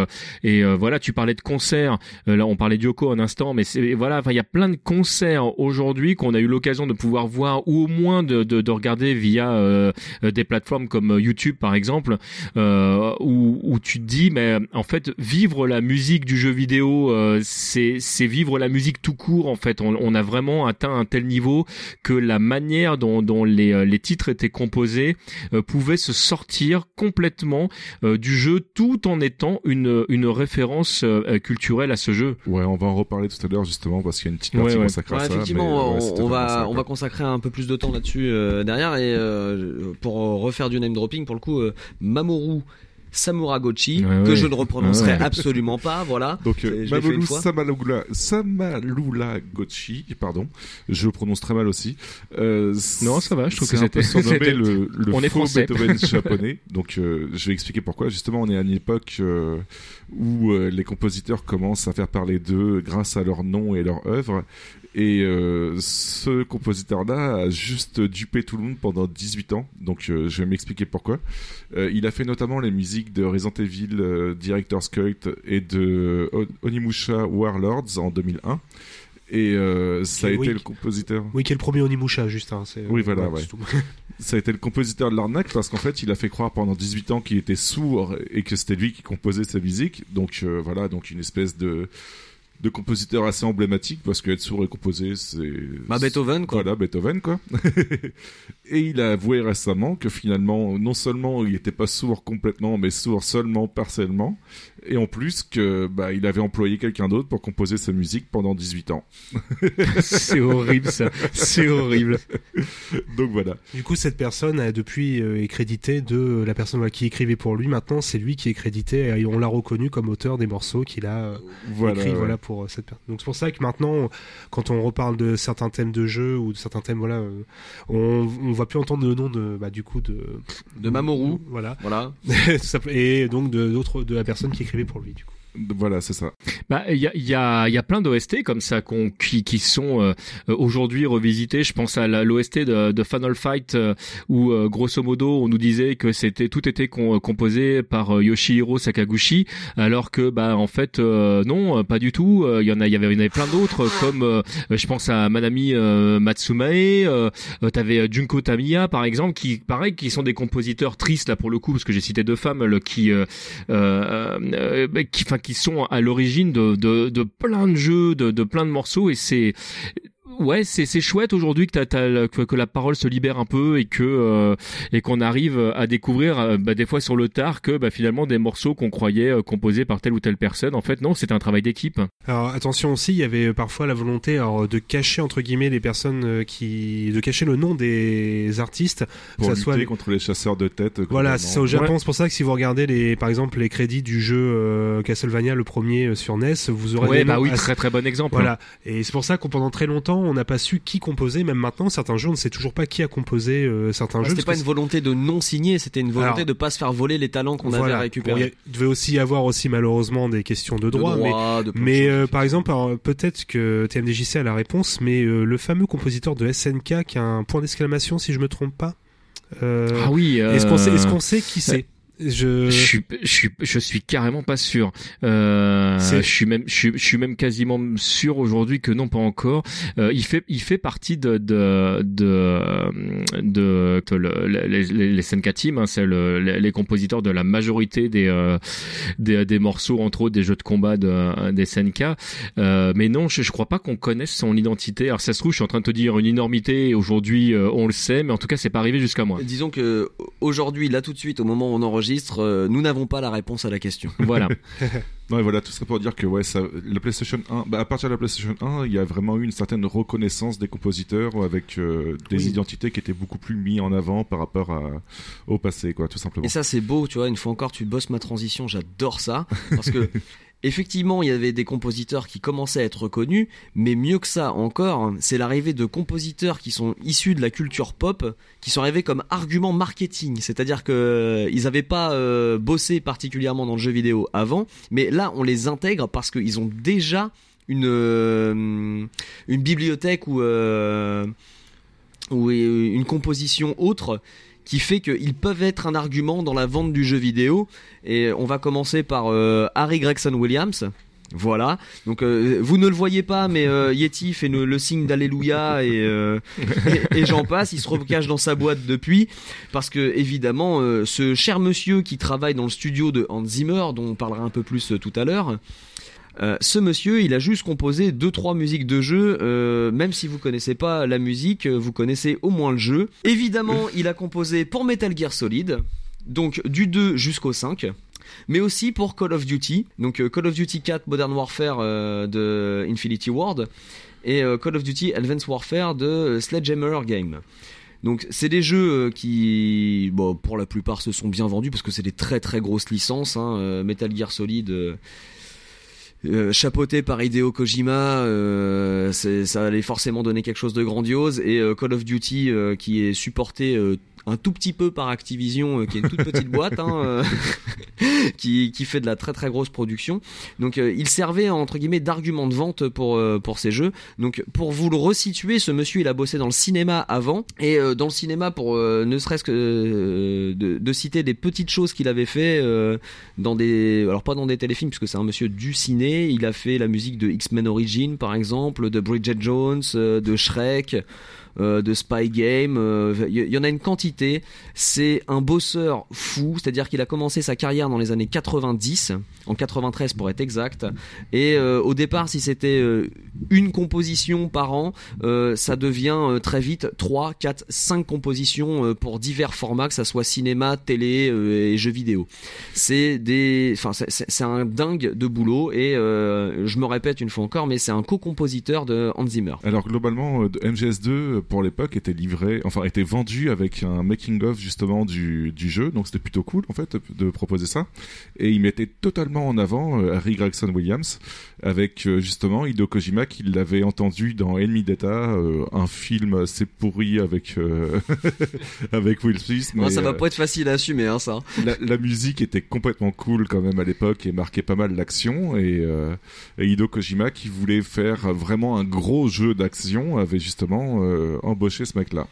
et voilà, tu parlais de concerts. Là, on parlait d'Yoko un instant, mais c'est voilà, il y a plein de concerts aujourd'hui qu'on a eu l'occasion de pouvoir voir ou au moins de, de, de regarder via des plateformes comme YouTube par exemple, euh, où tu te dis mais en fait vivre la musique du jeu vidéo, euh, c'est c'est vivre la musique tout court en fait. On, on a vraiment atteint un tel niveau que la manière dont, dont les, euh, les titres étaient composés euh, pouvait se sortir complètement euh, du jeu tout en étant une, une référence euh, culturelle à ce jeu. Ouais, on va en reparler tout à l'heure justement parce qu'il y a une petite partie ouais. consacrée à Ouais, ça. effectivement, mais, on- on, ça, va, on va consacrer un peu plus de temps là-dessus euh, derrière. Et euh, pour refaire du name dropping, pour le coup, euh, Mamoru Samuragochi, Ouais, que ouais. je ne reprononcerai Ouais. absolument pas, voilà. (laughs) Donc, C'est- euh, Samalula Gochi, pardon, je le prononce très mal aussi. Euh, Non, ça va, je trouve c'est que un peu (laughs) surnommé le, le on est faux français. Beethoven (laughs) japonais. Donc, euh, je vais expliquer pourquoi. Justement, on est à une époque euh, où euh, les compositeurs commencent à faire parler d'eux grâce à leur nom et leur œuvre. Et euh, ce compositeur-là a juste dupé tout le monde pendant 18 ans. Donc, euh, je vais m'expliquer pourquoi. Euh, il a fait notamment les musiques de Resident Evil, Director's Cut et de Onimusha Warlords en 2001. Et ça a été le compositeur. Oui, qui est le premier Onimusha, juste. Hein, Oui, voilà, ouais. (laughs) Ça a été le compositeur de l'arnaque parce qu'en fait, il a fait croire pendant 18 ans qu'il était sourd et que c'était lui qui composait sa musique. Donc voilà, donc une espèce de de compositeur assez emblématique parce qu'être sourd et composer, c'est Bah, Beethoven, quoi. Voilà, Beethoven quoi. (laughs) et il a avoué récemment que finalement, non seulement il n'était pas sourd complètement, mais sourd seulement partiellement, et en plus que bah il avait employé quelqu'un d'autre pour composer sa musique pendant 18 ans. (laughs) (laughs) C'est horrible ça. C'est horrible. Donc voilà. Du coup, cette personne a depuis euh, est crédité de la personne voilà, qui écrivait pour lui. Maintenant, c'est lui qui est crédité et on l'a reconnu comme auteur des morceaux qu'il a euh, Voilà, écrit ouais. voilà pour euh, cette personne. Donc c'est pour ça que maintenant, quand on reparle de certains thèmes de jeu ou de certains thèmes, voilà, euh, on, on va plus entendre le nom de bah, du coup de De Mamoru. voilà, (laughs) et donc de d'autres de la personne qui écrivait pour lui. Du coup. Voilà, c'est ça. Bah, il y a, il y a, il y a plein d'OST comme ça qu'on, qui, qui sont euh, euh, aujourd'hui revisités. Je pense à l'OST de, de Final Fight euh, où euh, grosso modo on nous disait que c'était tout était con- composé par euh, Yoshihiro Sakaguchi, alors que bah en fait euh, non, pas du tout. Euh, Il y en a, il y avait, il y en avait plein d'autres comme euh, je pense à Manami euh, Matsumae. T'avais Junko Tamiya par exemple qui pareil qui sont des compositeurs tristes là pour le coup parce que j'ai cité deux femmes le, qui euh, euh, euh, bah, qui enfin qui sont à l'origine de, de, de plein de jeux de, de plein de morceaux et c'est Ouais, c'est c'est chouette aujourd'hui que, t'as- t'as le- que que la parole se libère un peu et que euh, et qu'on arrive à découvrir euh, bah, des fois sur le tard que bah, finalement des morceaux qu'on croyait euh, composés par telle ou telle personne en fait non c'était un travail d'équipe. Alors attention aussi, il y avait parfois la volonté alors, de cacher entre guillemets les personnes euh, qui, de cacher le nom des artistes, Pour que ça soit les- contre les chasseurs de tête. Voilà, c'est ça au Japon. C'est pour ça que si vous regardez les, par exemple, les crédits du jeu euh, Castlevania, le premier sur NES, vous aurez Ouais des bah noms oui assez- très très bon exemple. Voilà. Et c'est pour ça qu'on pendant très longtemps, on n'a pas su qui composait. Même maintenant, certains jeux, on ne sait toujours pas qui a composé euh, certains Ah, jeux. C'était pas une volonté de non signer, c'était une volonté Alors, de pas se faire voler les talents qu'on Voilà. avait récupérés. Bon, il devait aussi y avoir aussi malheureusement des questions de De droit, mais de euh, par exemple, peut-être que TMDJC a la réponse, mais euh, le fameux compositeur de SNK qui a un point d'exclamation, si je me trompe pas. Euh, Ah oui. euh, Est-ce qu'on sait, est-ce qu'on sait qui c'est Je... Je suis, je suis, je suis carrément pas sûr. Euh, je suis même, je suis, je suis même quasiment sûr aujourd'hui que non, pas encore. Euh, il fait, il fait partie de, de, de, de, de le- les, les, les SNK Team. Hein, c'est le, les, les compositeurs de la majorité des, euh, des, des morceaux, entre autres des jeux de combat de, des SNK. Euh, mais non, je, je crois pas qu'on connaisse son identité. Alors ça se trouve, je suis en train de te dire une énormité. Aujourd'hui, euh, on le sait, mais en tout cas, c'est pas arrivé jusqu'à moi. Disons que aujourd'hui, là tout de suite, au moment où on enregistre, euh, nous n'avons pas la réponse à la question. (laughs) Voilà. (laughs) Non, et voilà, tout ça pour dire que ouais, ça, la PlayStation 1, bah, à partir de la PlayStation 1, il y a vraiment eu une certaine reconnaissance des compositeurs avec euh, des Oui. identités qui étaient beaucoup plus mis en avant par rapport à, au passé, quoi, tout simplement. Et ça, c'est beau, tu vois. Une fois encore, tu bosses ma transition. J'adore ça (laughs) parce que effectivement, il y avait des compositeurs qui commençaient à être reconnus, mais mieux que ça encore, c'est l'arrivée de compositeurs qui sont issus de la culture pop, qui sont arrivés comme argument marketing. C'est-à-dire que euh, n'avaient pas euh, bossé particulièrement dans le jeu vidéo avant, mais là, on les intègre parce qu'ils ont déjà une euh, bibliothèque ou une composition autre qui fait qu'ils peuvent être un argument dans la vente du jeu vidéo. Et on va commencer par euh, Harry Gregson Williams. Voilà. Donc euh, vous ne le voyez pas, mais euh, Yeti fait le, le signe d'alléluia et, euh, (laughs) et, et j'en passe. Il se recache dans sa boîte depuis parce que évidemment, euh, ce cher monsieur qui travaille dans le studio de Hans Zimmer, dont on parlera un peu plus euh, tout à l'heure. Euh, ce monsieur, il a juste composé deux trois musiques de jeu. euh, même si vous connaissez pas la musique, euh, vous connaissez au moins le jeu. Évidemment, (laughs) il a composé pour Metal Gear Solid, donc du 2 jusqu'au 5 mais aussi pour Call of Duty, donc Call of Duty 4 Modern Warfare euh, de Infinity Ward et euh, Call of Duty Advanced Warfare de euh, Sledgehammer Game. Donc c'est des jeux qui, bon, pour la plupart se sont bien vendus parce que c'est des très très grosses licences. Hein. Metal Gear Solid, euh, chapeauté par Hideo Kojima, euh, ça allait forcément donner quelque chose de grandiose. Et euh, Call of Duty, qui est supporté un tout petit peu par Activision, qui est une toute petite boîte, hein, (laughs) qui, qui fait de la très très grosse production. Donc il servait entre guillemets d'argument de vente pour pour ces jeux. Donc pour vous le resituer, ce monsieur il a bossé dans le cinéma avant et dans le cinéma pour ne serait-ce que de, de citer des petites choses qu'il avait fait dans des alors pas dans des téléfilms puisque c'est un monsieur du ciné. Il a fait la musique de X-Men Origin par exemple, de Bridget Jones, euh, de Shrek. Euh, de Spy Game, euh, il y, y en a une quantité. C'est un bosseur fou, c'est-à-dire qu'il a commencé sa carrière dans les années 90, en 93 pour être exact. Et euh, au départ, si c'était euh, une composition par an, euh, ça devient euh, très vite 3, 4, 5 compositions euh, pour divers formats, que ça soit cinéma, télé euh, et jeux vidéo. C'est des, enfin, c'est- un dingue de boulot et euh, je me répète une fois encore, mais c'est un co-compositeur de Hans Zimmer. Alors globalement, euh, de MGS2 euh, pour l'époque était livré, enfin était vendu avec un making of justement du, du jeu, donc c'était plutôt cool en fait de proposer ça. Et il mettait totalement en avant euh, Harry Gregson Williams avec euh, justement Hideo Kojima qui l'avait entendu dans Enemy Data, euh, un film assez pourri avec euh, (laughs) avec Will Smith. Mais, ça va pas être facile à assumer, hein, ça. la, la musique était complètement cool quand même à l'époque et marquait pas mal l'action et, et Hideo Kojima qui voulait faire vraiment un gros jeu d'action avait justement euh, embauché ce mec-là.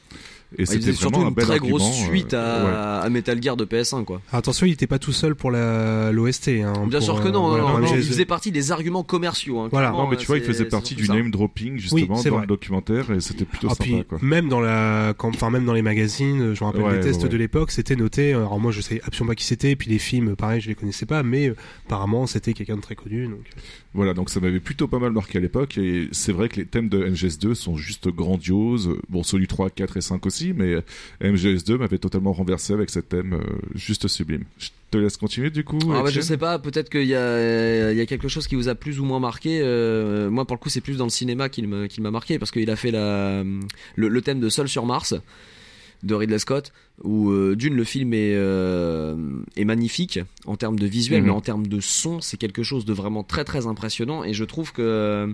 Et c'était surtout un une bel très argument, grosse euh, suite à, ouais. à Metal Gear de PS1, quoi. Attention, il était pas tout seul pour l'OST. Hein, Bien pour, sûr que euh, non, voilà, non, pour non, MGS2. il faisait partie des arguments commerciaux. Hein, Voilà. Non mais tu vois, il c'est- faisait partie du ça. name dropping justement dans vrai. le documentaire et c'était plutôt Ah, sympa puis, quoi. même dans la, quand- enfin même dans les magazines, je me rappelle Ouais, des tests ouais. de l'époque, c'était noté. Alors moi, je sais absolument pas qui c'était, et puis les films, pareil, je les connaissais pas, mais euh, apparemment, c'était quelqu'un de très connu. Donc, Voilà, donc ça m'avait plutôt pas mal marqué à l'époque et c'est vrai que les thèmes de MGS2 sont juste grandioses. Bon, celui 3, 4 et 5 aussi, mais MGS2 m'avait totalement renversé avec ce thème euh, juste sublime. Je te laisse continuer du coup. Ah bah, je sais pas, peut-être qu'il y a, il y a quelque chose qui vous a plus ou moins marqué. Euh, moi, pour le coup, c'est plus dans le cinéma qu'il m'a marqué parce qu'il a fait la, le, le thème de Seul sur Mars de Ridley Scott, où euh, d'une le film est, euh, est magnifique en termes de visuel, Mhm. mais en termes de son, c'est quelque chose de vraiment très très impressionnant. Et je trouve que euh,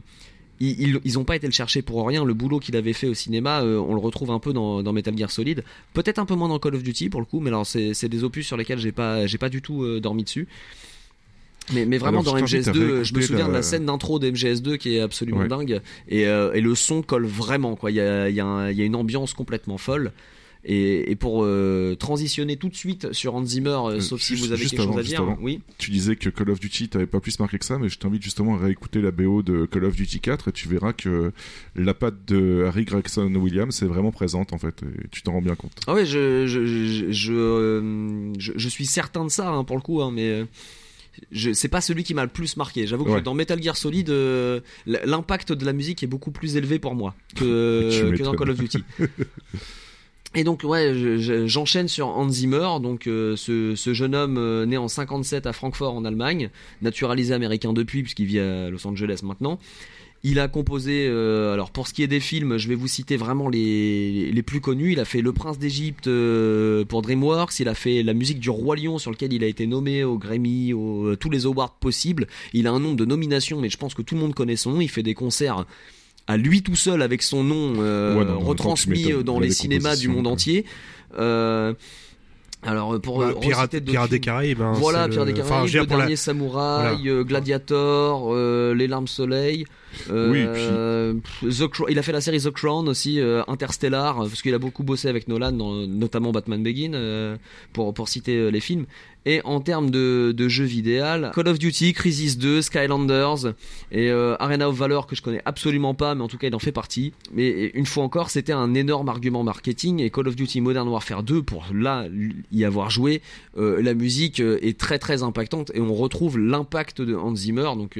ils, ils, ont pas été le chercher pour rien. Le boulot qu'il avait fait au cinéma, euh, on le retrouve un peu dans, dans Metal Gear Solid. Peut-être un peu moins dans Call of Duty pour le coup, mais alors c'est des opus sur lesquels j'ai pas j'ai pas du tout euh, dormi dessus. Mais, mais vraiment Alors, dans je t'invite à MGS2, je me souviens de la- scène d'intro de MGS2 qui est absolument Ouais. dingue et, euh, et le son colle vraiment quoi. Il y a, y a une ambiance complètement folle. Et, et pour euh, transitionner tout de suite sur Hans Zimmer, euh, Euh, sauf si vous avez quelque chose avant, à juste dire, avant. oui. Tu disais que Call of Duty t'avait pas plus marqué que ça, mais je t'invite justement à réécouter la BO de Call of Duty 4 et tu verras que la patte de Harry Gregson Williams est vraiment présente en fait, et tu t'en rends bien compte. Ah ouais, je, je, je, je, euh, je- je suis certain de ça hein, pour le coup, hein, mais c'est pas celui qui m'a le plus marqué. J'avoue que Ouais. dans Metal Gear Solid, euh, l'impact de la musique est beaucoup plus élevé pour moi que, (laughs) dans. Call of Duty. (laughs) Et donc ouais, je- je- j'enchaîne sur Hans Zimmer, donc euh, ce, ce jeune homme euh, né en 57 à Francfort en Allemagne, naturalisé américain depuis puisqu'il vit à Los Angeles maintenant. Il a composé, euh, alors pour ce qui est des films, je vais vous citer vraiment les, les plus connus. Il a fait Le Prince d'Égypte euh, pour DreamWorks, il a fait la musique du Roi Lion sur lequel il a été nommé au Grammy, aux, euh, tous les awards possibles. Il a un nombre de nominations, mais je pense que tout le monde connaît son nom. Il fait des concerts à lui tout seul avec son nom euh, Ouais, non, non, tu retransmis m'étonnes. dans les cinémas du monde quoi. entier. Euh, alors pour bah, euh, deux Pirates des films- Caraïbes. hein, voilà, Pierre le- des Caraïbes, Le la- Dernier Samouraï, Voilà. euh, Gladiator, euh, Les Larmes Soleil. Euh, Oui, puis- The il a fait la série The Crown aussi, euh, Interstellar, euh, parce qu'il a beaucoup bossé avec Nolan, dans, notamment Batman Begin, euh, pour, pour citer les films. Et en termes de, de jeux vidéo, Call of Duty, Crisis 2, Skylanders et Arena of Valor que je connais absolument pas, mais en tout cas il en fait partie. Mais une fois encore, c'était un énorme argument marketing et Call of Duty Modern Warfare 2, pour là y avoir joué, la musique est très très impactante et on retrouve l'impact de Hans Zimmer. Donc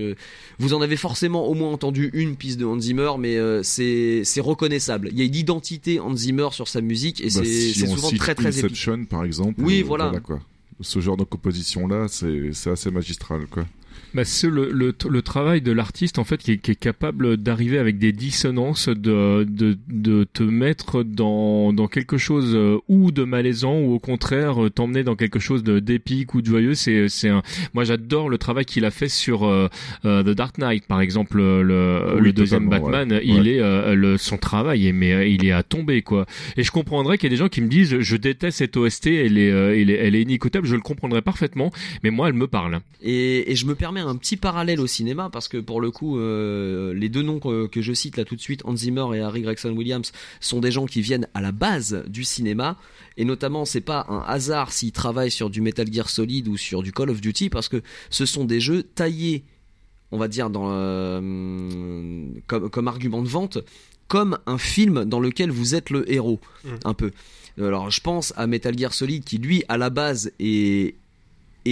vous en avez forcément au moins entendu une piste de Hans Zimmer, mais euh, c'est reconnaissable. Il y a une identité Hans Zimmer sur sa musique et Bah, c'est si souvent cite très très épique. Inception par exemple. Oui, euh, voilà. quoi. Ce genre de composition là, c'est c'est assez magistral quoi. Bah, c'est le, le, le travail de l'artiste en fait qui est, qui est capable d'arriver avec des dissonances, de, de, de te mettre dans, dans quelque chose euh, ou de malaisant ou au contraire euh, t'emmener dans quelque chose de d'épique ou de joyeux. C'est c'est un moi j'adore le travail qu'il a fait sur euh, euh, The Dark Knight par exemple le, Oui, le deuxième Batman. ouais. Il Ouais. est euh, le son travail est mais euh, il est à tomber quoi. Et je comprendrais qu'il y ait des gens qui me disent je déteste cette OST, elle est euh, elle est, elle est inécoutable. Je le comprendrais parfaitement, mais moi elle me parle. Et, et je me permets un petit parallèle au cinéma parce que pour le coup, euh, les deux noms que, que je cite là tout de suite, Hans Zimmer et Harry Gregson Williams, sont des gens qui viennent à la base du cinéma. Et notamment, c'est pas un hasard s'ils travaillent sur du Metal Gear Solid ou sur du Call of Duty parce que ce sont des jeux taillés, on va dire, dans, euh, comme, comme argument de vente, comme un film dans lequel vous êtes le héros, Mm. un peu. Alors, je pense à Metal Gear Solid qui, lui, à la base, est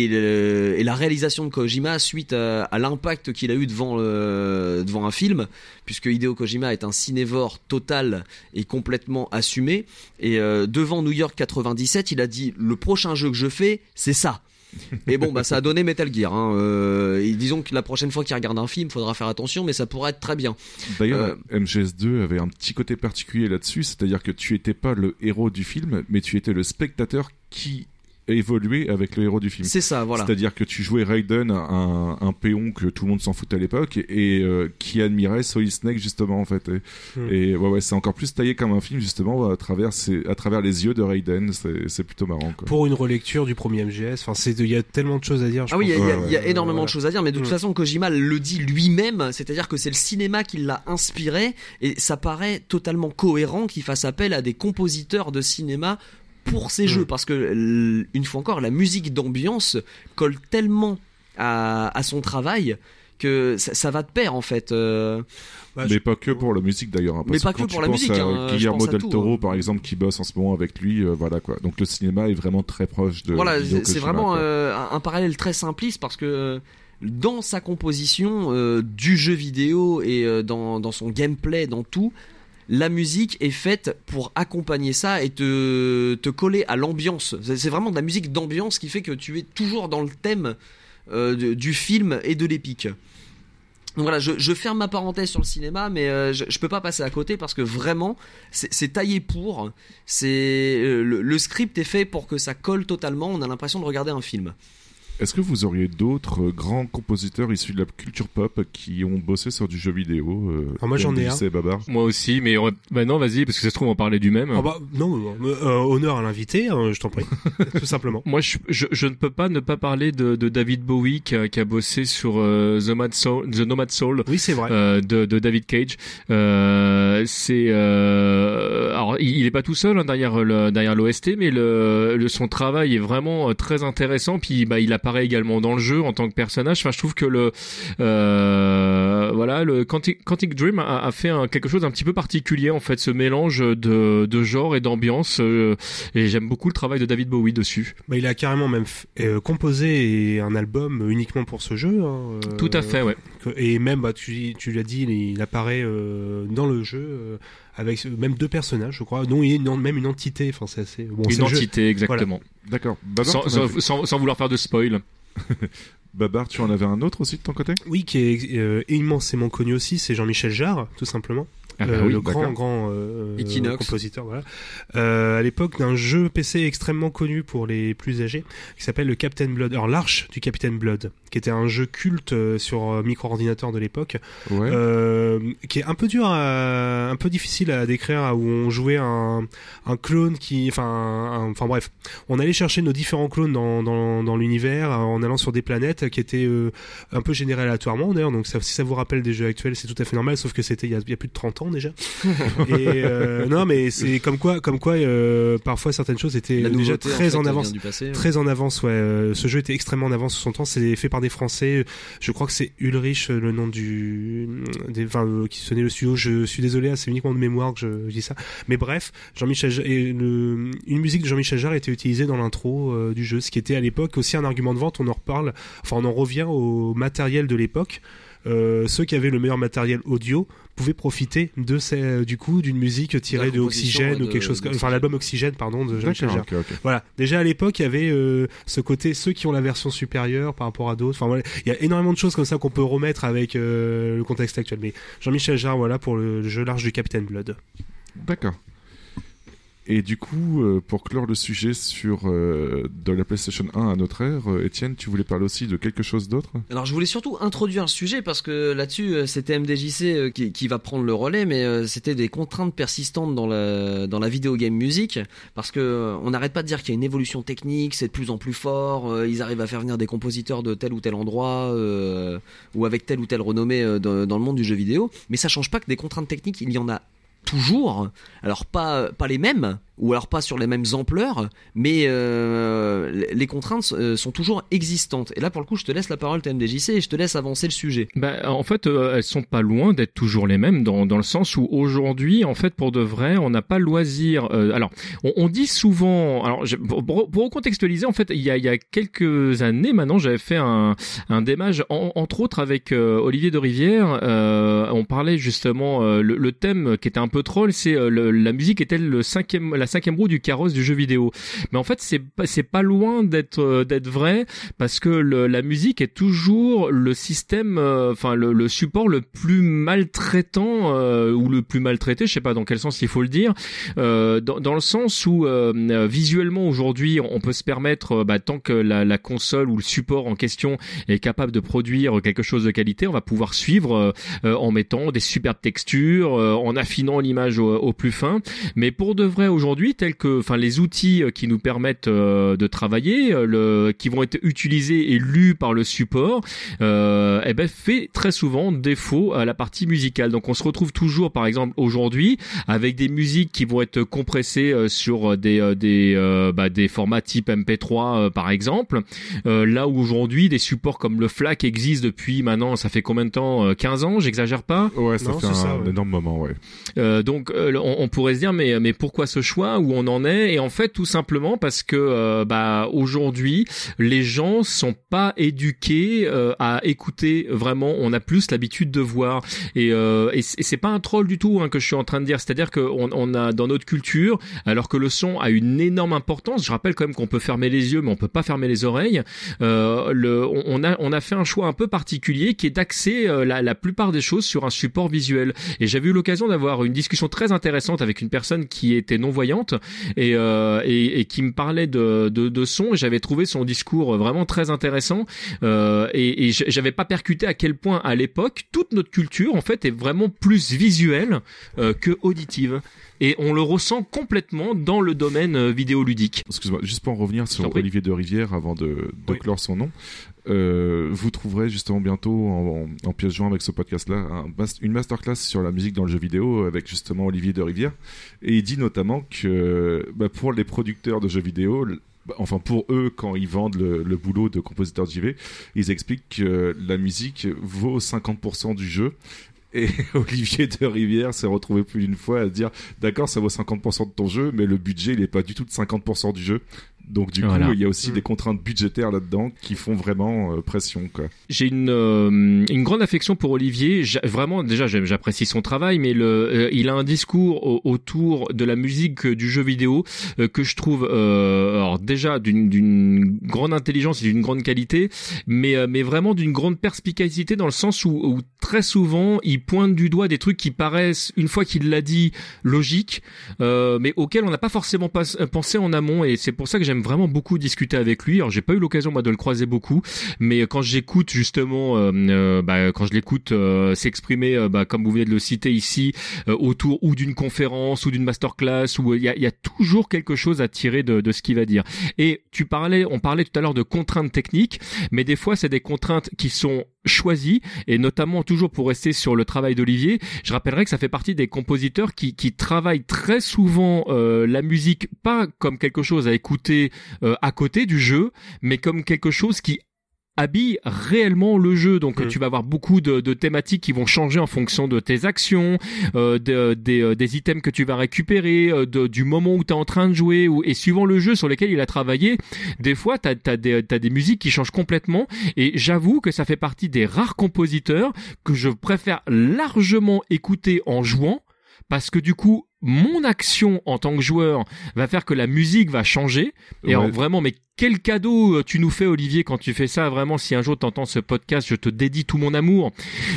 et, le- et la réalisation de Kojima suite à, à l'impact qu'il a eu devant, le- devant un film, puisque Hideo Kojima est un cinévore total et complètement assumé. Et euh, devant New York 97, il a dit le prochain jeu que je fais, c'est ça. (laughs) Et bon, bah ça a donné Metal Gear. Hein. Euh, et disons que la prochaine fois qu'il regarde un film, faudra faire attention, mais ça pourrait être très bien. D'ailleurs, MGS2 avait un petit côté particulier là-dessus, c'est-à-dire que tu étais pas le héros du film, mais tu étais le spectateur qui évoluait avec le héros du film. C'est ça, voilà. C'est-à-dire que tu jouais Raiden, un, un péon que tout le monde s'en foutait à l'époque, et euh, qui admirait Solid Snake justement en fait. Et, Hmm. et ouais, ouais, c'est encore plus taillé comme un film justement à travers, ses- à travers les yeux de Raiden. C'est c'est plutôt marrant. Quoi. Pour une relecture du premier MGS, enfin, c'est, il y a tellement de choses à dire. je Ah oui, il y a, pense. il y a- Ouais, il y a ouais, énormément ouais. de choses à dire, mais de toute Mm. façon, Kojima le dit lui-même, c'est-à-dire que c'est le cinéma qui l'a inspiré, et ça paraît totalement cohérent qu'il fasse appel à des compositeurs de cinéma pour ces Mm. jeux, parce que, une fois encore, la musique d'ambiance colle tellement à, à son travail que ça, ça va de pair, en fait. euh. Bah, mais je- pas que pour la musique d'ailleurs. hein, Mais pas que pour la musique, à hein, Guillermo del tout, Toro, hein. par exemple, qui bosse en ce moment avec lui, euh, voilà quoi. Donc le cinéma est vraiment très proche de. voilà, c'est vraiment euh, un, parallèle très simpliste parce que dans sa composition euh, du jeu vidéo et euh, dans, dans son gameplay, dans tout, la musique est faite pour accompagner ça et te, coller à l'ambiance. C'est vraiment de la musique d'ambiance qui fait que tu es toujours dans le thème euh, du film et de l'épique. Donc voilà, je, ferme ma parenthèse sur le cinéma, mais euh, je, je peux pas passer à côté parce que vraiment, c'est c'est taillé pour. C'est euh, le, le script est fait pour que ça colle totalement. On a l'impression de regarder un film. Est-ce que vous auriez d'autres euh, grands compositeurs issus de la culture pop qui ont bossé sur du jeu vidéo euh, Ah, moi, j'en ai un. Babar. Moi aussi, mais on... bah non, vas-y, parce que ça se trouve on parlait du même. Ah bah, non, non, non, euh, honneur à l'invité, hein, je t'en prie, (laughs) tout simplement. Moi, je, je, je ne peux pas ne pas parler de, de David Bowie qui a, qui a bossé sur euh, The, Mad Soul, The Nomad Soul Oui, c'est vrai. euh, de, de David Cage. Euh, c'est euh, alors il, il est pas tout seul hein, derrière le derrière l'OST, mais le, le son travail est vraiment euh, très intéressant. Puis bah il apparaît également dans le jeu en tant que personnage. Enfin, je trouve que le euh, voilà le Quantic, Quantic Dream a, a fait un, quelque chose d'un petit peu particulier en fait, ce mélange de, de genre et d'ambiance. euh, et j'aime beaucoup le travail de David Bowie dessus. Bah, il a carrément même euh, composé un album uniquement pour ce jeu. hein, Tout à fait, ouais. Et même, bah, tu, tu l'as dit, il, il apparaît dans le jeu avec même deux personnages, je crois, dont il y a une- même une entité. Enfin, c'est assez. Bon, c'est Une jeu. entité, exactement. D'accord. Babar, Sans, t'en sans, avais- sans- sans vouloir faire de spoil. (laughs) Babar, tu en avais un autre aussi de ton côté? Oui, qui est euh, immensément connu aussi, c'est Jean-Michel Jarre, tout simplement. Ah bah oui, le grand grand euh, compositeur voilà. Euh, à l'époque d'un jeu PC extrêmement connu pour les plus âgés qui s'appelle le Captain Blood alors l'arche du Captain Blood qui était un jeu culte euh, sur micro-ordinateur de l'époque. Ouais. euh, qui est un peu dur à, un peu difficile à décrire où on jouait un, un clone qui enfin enfin bref. On allait chercher nos différents clones dans, dans, dans l'univers en allant sur des planètes qui étaient euh, un peu générées aléatoirement d'ailleurs. Donc ça, si ça vous rappelle des jeux actuels c'est tout à fait normal sauf que c'était il y a, il y a plus de 30 ans déjà. Et euh, non mais c'est comme quoi comme quoi euh, parfois certaines choses étaient déjà très en, avance. passé. très en avance ouais. Euh, ce jeu était extrêmement en avance sur son temps. C'est fait par des français. Je crois que c'est Ulrich euh, le nom du des enfin euh, qui sonnait le studio. Je suis désolé c'est uniquement de mémoire que je, je dis ça. Mais bref Jean-Michel le, une musique de Jean-Michel Jarre était utilisée dans l'intro du jeu ce qui était à l'époque aussi un argument de vente. On en reparle enfin on en revient au matériel de l'époque euh, ceux qui avaient le meilleur matériel audio pouvaient profiter de ces, du coup d'une musique tirée de Oxygène ou quelque de- chose comme, enfin l'album Oxygène pardon de Jean-Michel D'accord, Jarre. ok, ok. Voilà. Déjà à l'époque, il y avait euh, ce côté ceux qui ont la version supérieure par rapport à d'autres. Enfin voilà, il y a énormément de choses comme ça qu'on peut remettre avec euh, le contexte actuel. Mais Jean-Michel Jarre, voilà pour le jeu large du Captain Blood. D'accord. Et du coup, euh, pour clore le sujet sur euh, de la PlayStation 1 à notre ère, euh, Étienne, tu voulais parler aussi de quelque chose d'autre? Alors je voulais surtout introduire le sujet parce que là-dessus c'était MDJC qui, va prendre le relais mais c'était des contraintes persistantes dans la dans la vidéo game musique parce que on n'arrête pas de dire qu'il y a une évolution technique, c'est de plus en plus fort, ils arrivent à faire venir des compositeurs de tel ou tel endroit ou avec telle ou telle renommée dans, dans le monde du jeu vidéo, mais ça change pas que des contraintes techniques, il y en a toujours, alors pas pas les mêmes ou alors pas sur les mêmes ampleurs, mais euh, les- contraintes euh, sont toujours existantes. Et là, pour le coup, je te laisse la parole, TMDJC, et je te laisse avancer le sujet. Bah, en fait, euh, elles sont pas loin d'être toujours les mêmes dans, dans le sens où aujourd'hui, en fait, pour de vrai, on n'a pas le loisir. euh, alors, on, dit souvent. Alors, pour, pour, recontextualiser, en fait, il y a, y a quelques années maintenant, j'avais fait un, un démage, en- entre autres avec Olivier de Rivière. on parlait justement le, thème qui était un peu troll, c'est la musique est-elle le cinquième, cinquième roue du carrosse du jeu vidéo. Mais en fait, c'est c'est pas loin d'être euh, d'être vrai parce que le- la musique est toujours le système, euh, enfin le, le support le plus maltraitant euh, ou le plus maltraité, je sais pas dans quel sens il faut le dire, euh, dans, dans le sens où euh, euh, visuellement aujourd'hui on peut se permettre, bah, tant que la, la console ou le support en question est capable de produire quelque chose de qualité, on va pouvoir suivre en mettant des superbes textures, en affinant l'image au, au plus fin. Mais pour de vrai aujourd'hui, tels que, enfin, les outils euh, qui nous permettent euh, de travailler, euh, le, qui vont être utilisés et lus par le support, euh, eh ben, fait très souvent défaut à la partie musicale. Donc, on se retrouve toujours, par exemple, aujourd'hui, avec des musiques qui vont être compressées euh, sur des euh, des euh, bah, des formats type MP3, euh, par exemple. Euh, là où aujourd'hui, des supports comme le FLAC existent depuis maintenant, ça fait combien de temps euh, 15 ans, j'exagère pas? Ouais, ça Non, fait un, ça, ouais. énorme moment, ouais. euh, donc euh, on, on pourrait se dire mais mais pourquoi ce choix? Où on en est et en fait tout simplement parce que euh, bah aujourd'hui les gens sont pas éduqués euh, à écouter vraiment on a plus l'habitude de voir. Et, euh, et c'est pas un troll du tout hein, que je suis en train de dire. C'est-à-dire que on, a dans notre culture alors que le son a une énorme importance je rappelle quand même qu'on peut fermer les yeux mais on peut pas fermer les oreilles euh, on, a on a fait un choix un peu particulier qui est d'axer la, la plupart des choses sur un support visuel. Et j'avais eu l'occasion d'avoir une discussion très intéressante avec une personne qui était non voyante et, euh, et, et qui me parlait de, de, de son et j'avais trouvé son discours vraiment très intéressant euh, et, et j'avais pas percuté à quel point à l'époque toute notre culture en fait est vraiment plus visuelle euh, que auditive et on le ressent complètement dans le domaine euh, vidéoludique. Excuse-moi, juste pour en revenir sur. Olivier de Rivière avant de, de Oui. clore son nom, euh, vous trouverez justement bientôt en, en, pièce jointe avec ce podcast-là une masterclass sur la musique dans le jeu vidéo avec justement Olivier de Rivière. Et il dit notamment que bah, pour les producteurs de jeux vidéo, bah, enfin pour eux quand ils vendent le, boulot de compositeur JV, ils expliquent que la musique vaut 50% du jeu. Et (laughs) Olivier de Rivière s'est retrouvé plus d'une fois à dire d'accord ça vaut 50% de ton jeu mais le budget il est pas du tout de 50% du jeu donc du Voilà. coup il y a aussi Mm. des contraintes budgétaires là-dedans qui font vraiment euh, pression quoi. J'ai une euh, une grande affection pour Olivier. Vraiment, déjà, j'apprécie son travail, mais le, euh, il a un discours au- autour de la musique euh, du jeu vidéo euh, que je trouve, euh, alors déjà d'une d'une grande intelligence et d'une grande qualité, mais euh, mais vraiment d'une grande perspicacité dans le sens où, où très souvent il pointe du doigt des trucs qui paraissent une fois qu'il l'a dit logiques, euh, mais auxquels on n'a pas forcément pas, pensé en amont, et c'est pour ça que j'aime vraiment beaucoup discuter avec lui. Alors j'ai pas eu l'occasion moi de le croiser beaucoup, mais quand j'écoute justement, euh, euh, bah, quand je l'écoute euh, s'exprimer, euh, bah, comme vous venez de le citer ici, euh, autour ou d'une conférence ou d'une masterclass, où il y a, y a toujours quelque chose à tirer de, de ce qu'il va dire. Et tu parlais, on parlait tout à l'heure de contraintes techniques, mais des fois c'est des contraintes qui sont choisies, et notamment toujours pour rester sur le travail d'Olivier, je rappellerai que ça fait partie des compositeurs qui, qui travaillent très souvent euh, la musique pas comme quelque chose à écouter euh, à côté du jeu, mais comme quelque chose qui habille réellement le jeu. Donc Mm. tu vas avoir beaucoup de, de thématiques qui vont changer en fonction de tes actions, euh, de- euh, des items que tu vas récupérer, euh, du moment où tu es en train de jouer, ou, et suivant le jeu sur lequel il a travaillé, des fois tu as, des musiques qui changent complètement. Et j'avoue que ça fait partie des rares compositeurs que je préfère largement écouter en jouant, parce que du coup, mon action en tant que joueur va faire que la musique va changer. Et Ouais. alors, vraiment, mais quel cadeau euh, tu nous fais, Olivier, quand tu fais ça? Vraiment, si un jour t'entends ce podcast, je te dédie tout mon amour.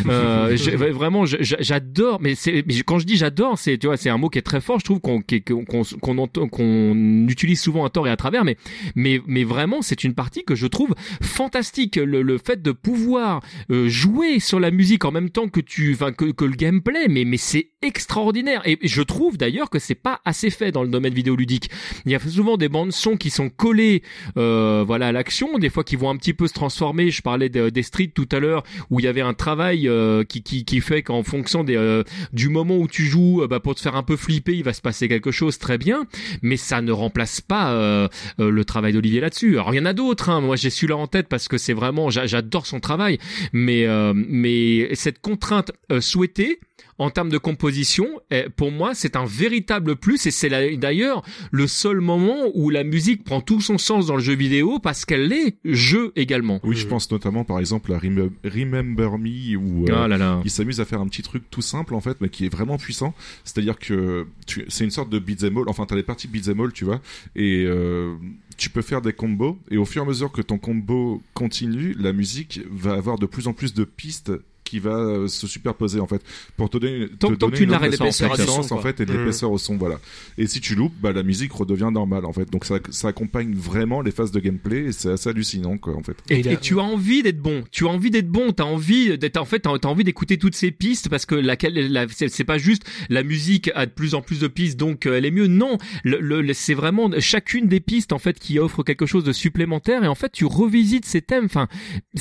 Euh, (laughs) vraiment, j'adore. Mais mais quand je dis j'adore, c'est, tu vois, c'est un mot qui est très fort. Je trouve qu'on, qui- qu'on, qu'on, qu'on entend- qu'on utilise souvent à tort et à travers. Mais, mais, mais vraiment, c'est une partie que je trouve fantastique. Le, le fait de pouvoir euh, jouer sur la musique en même temps que tu, enfin, que, que le gameplay. Mais, mais c'est extraordinaire. Et je trouve d'ailleurs que c'est pas assez fait dans le domaine vidéoludique. Il y a souvent des bandes son qui sont collées euh, voilà l'action, des fois qui vont un petit peu se transformer. Je parlais de- des streets tout à l'heure où il y avait un travail euh, qui, qui, qui fait qu'en fonction des, euh, du moment où tu joues, euh, bah, pour te faire un peu flipper, il va se passer quelque chose très bien, mais ça ne remplace pas euh, le travail d'Olivier là-dessus. Alors il y en a d'autres, hein. moi j'ai celui-là en tête parce que c'est vraiment, j'a- j'adore son travail, mais mais cette contrainte souhaitée en termes de composition, eh, pour moi, c'est un véritable plus et c'est d'ailleurs le seul moment où la musique prend tout son sens dans le jeu vidéo parce qu'elle est jeu également. Oui, je pense notamment par exemple à Remem- Remember Me où euh, Ah là là. il s'amuse à faire un petit truc tout simple en fait, mais qui est vraiment puissant. C'est-à-dire que c'est une sorte de beat'em all. Enfin, t'as les parties beat'em all, tu vois, et euh, tu peux faire des combos. Et au fur et à mesure que ton combo continue, la musique va avoir de plus en plus de pistes qui va euh, se superposer en fait pour te donner, te Tant- tant que donner tu une pas, en en fait et de Mm. l'épaisseur au son voilà et si tu loupes bah la musique redevient normale en fait donc ça, ça accompagne vraiment les phases de gameplay et c'est assez hallucinant quoi en fait Et, tu as envie d'être bon. Tu as envie d'être bon. T'as envie d'être. En fait, t'as as envie d'écouter toutes ces pistes parce que laquelle, la, c'est c'est pas juste la musique a de plus en plus de pistes, donc euh, elle est mieux. Non, le, c'est vraiment chacune des pistes en fait qui offre quelque chose de supplémentaire. Et en fait, tu revisites ces thèmes. Enfin,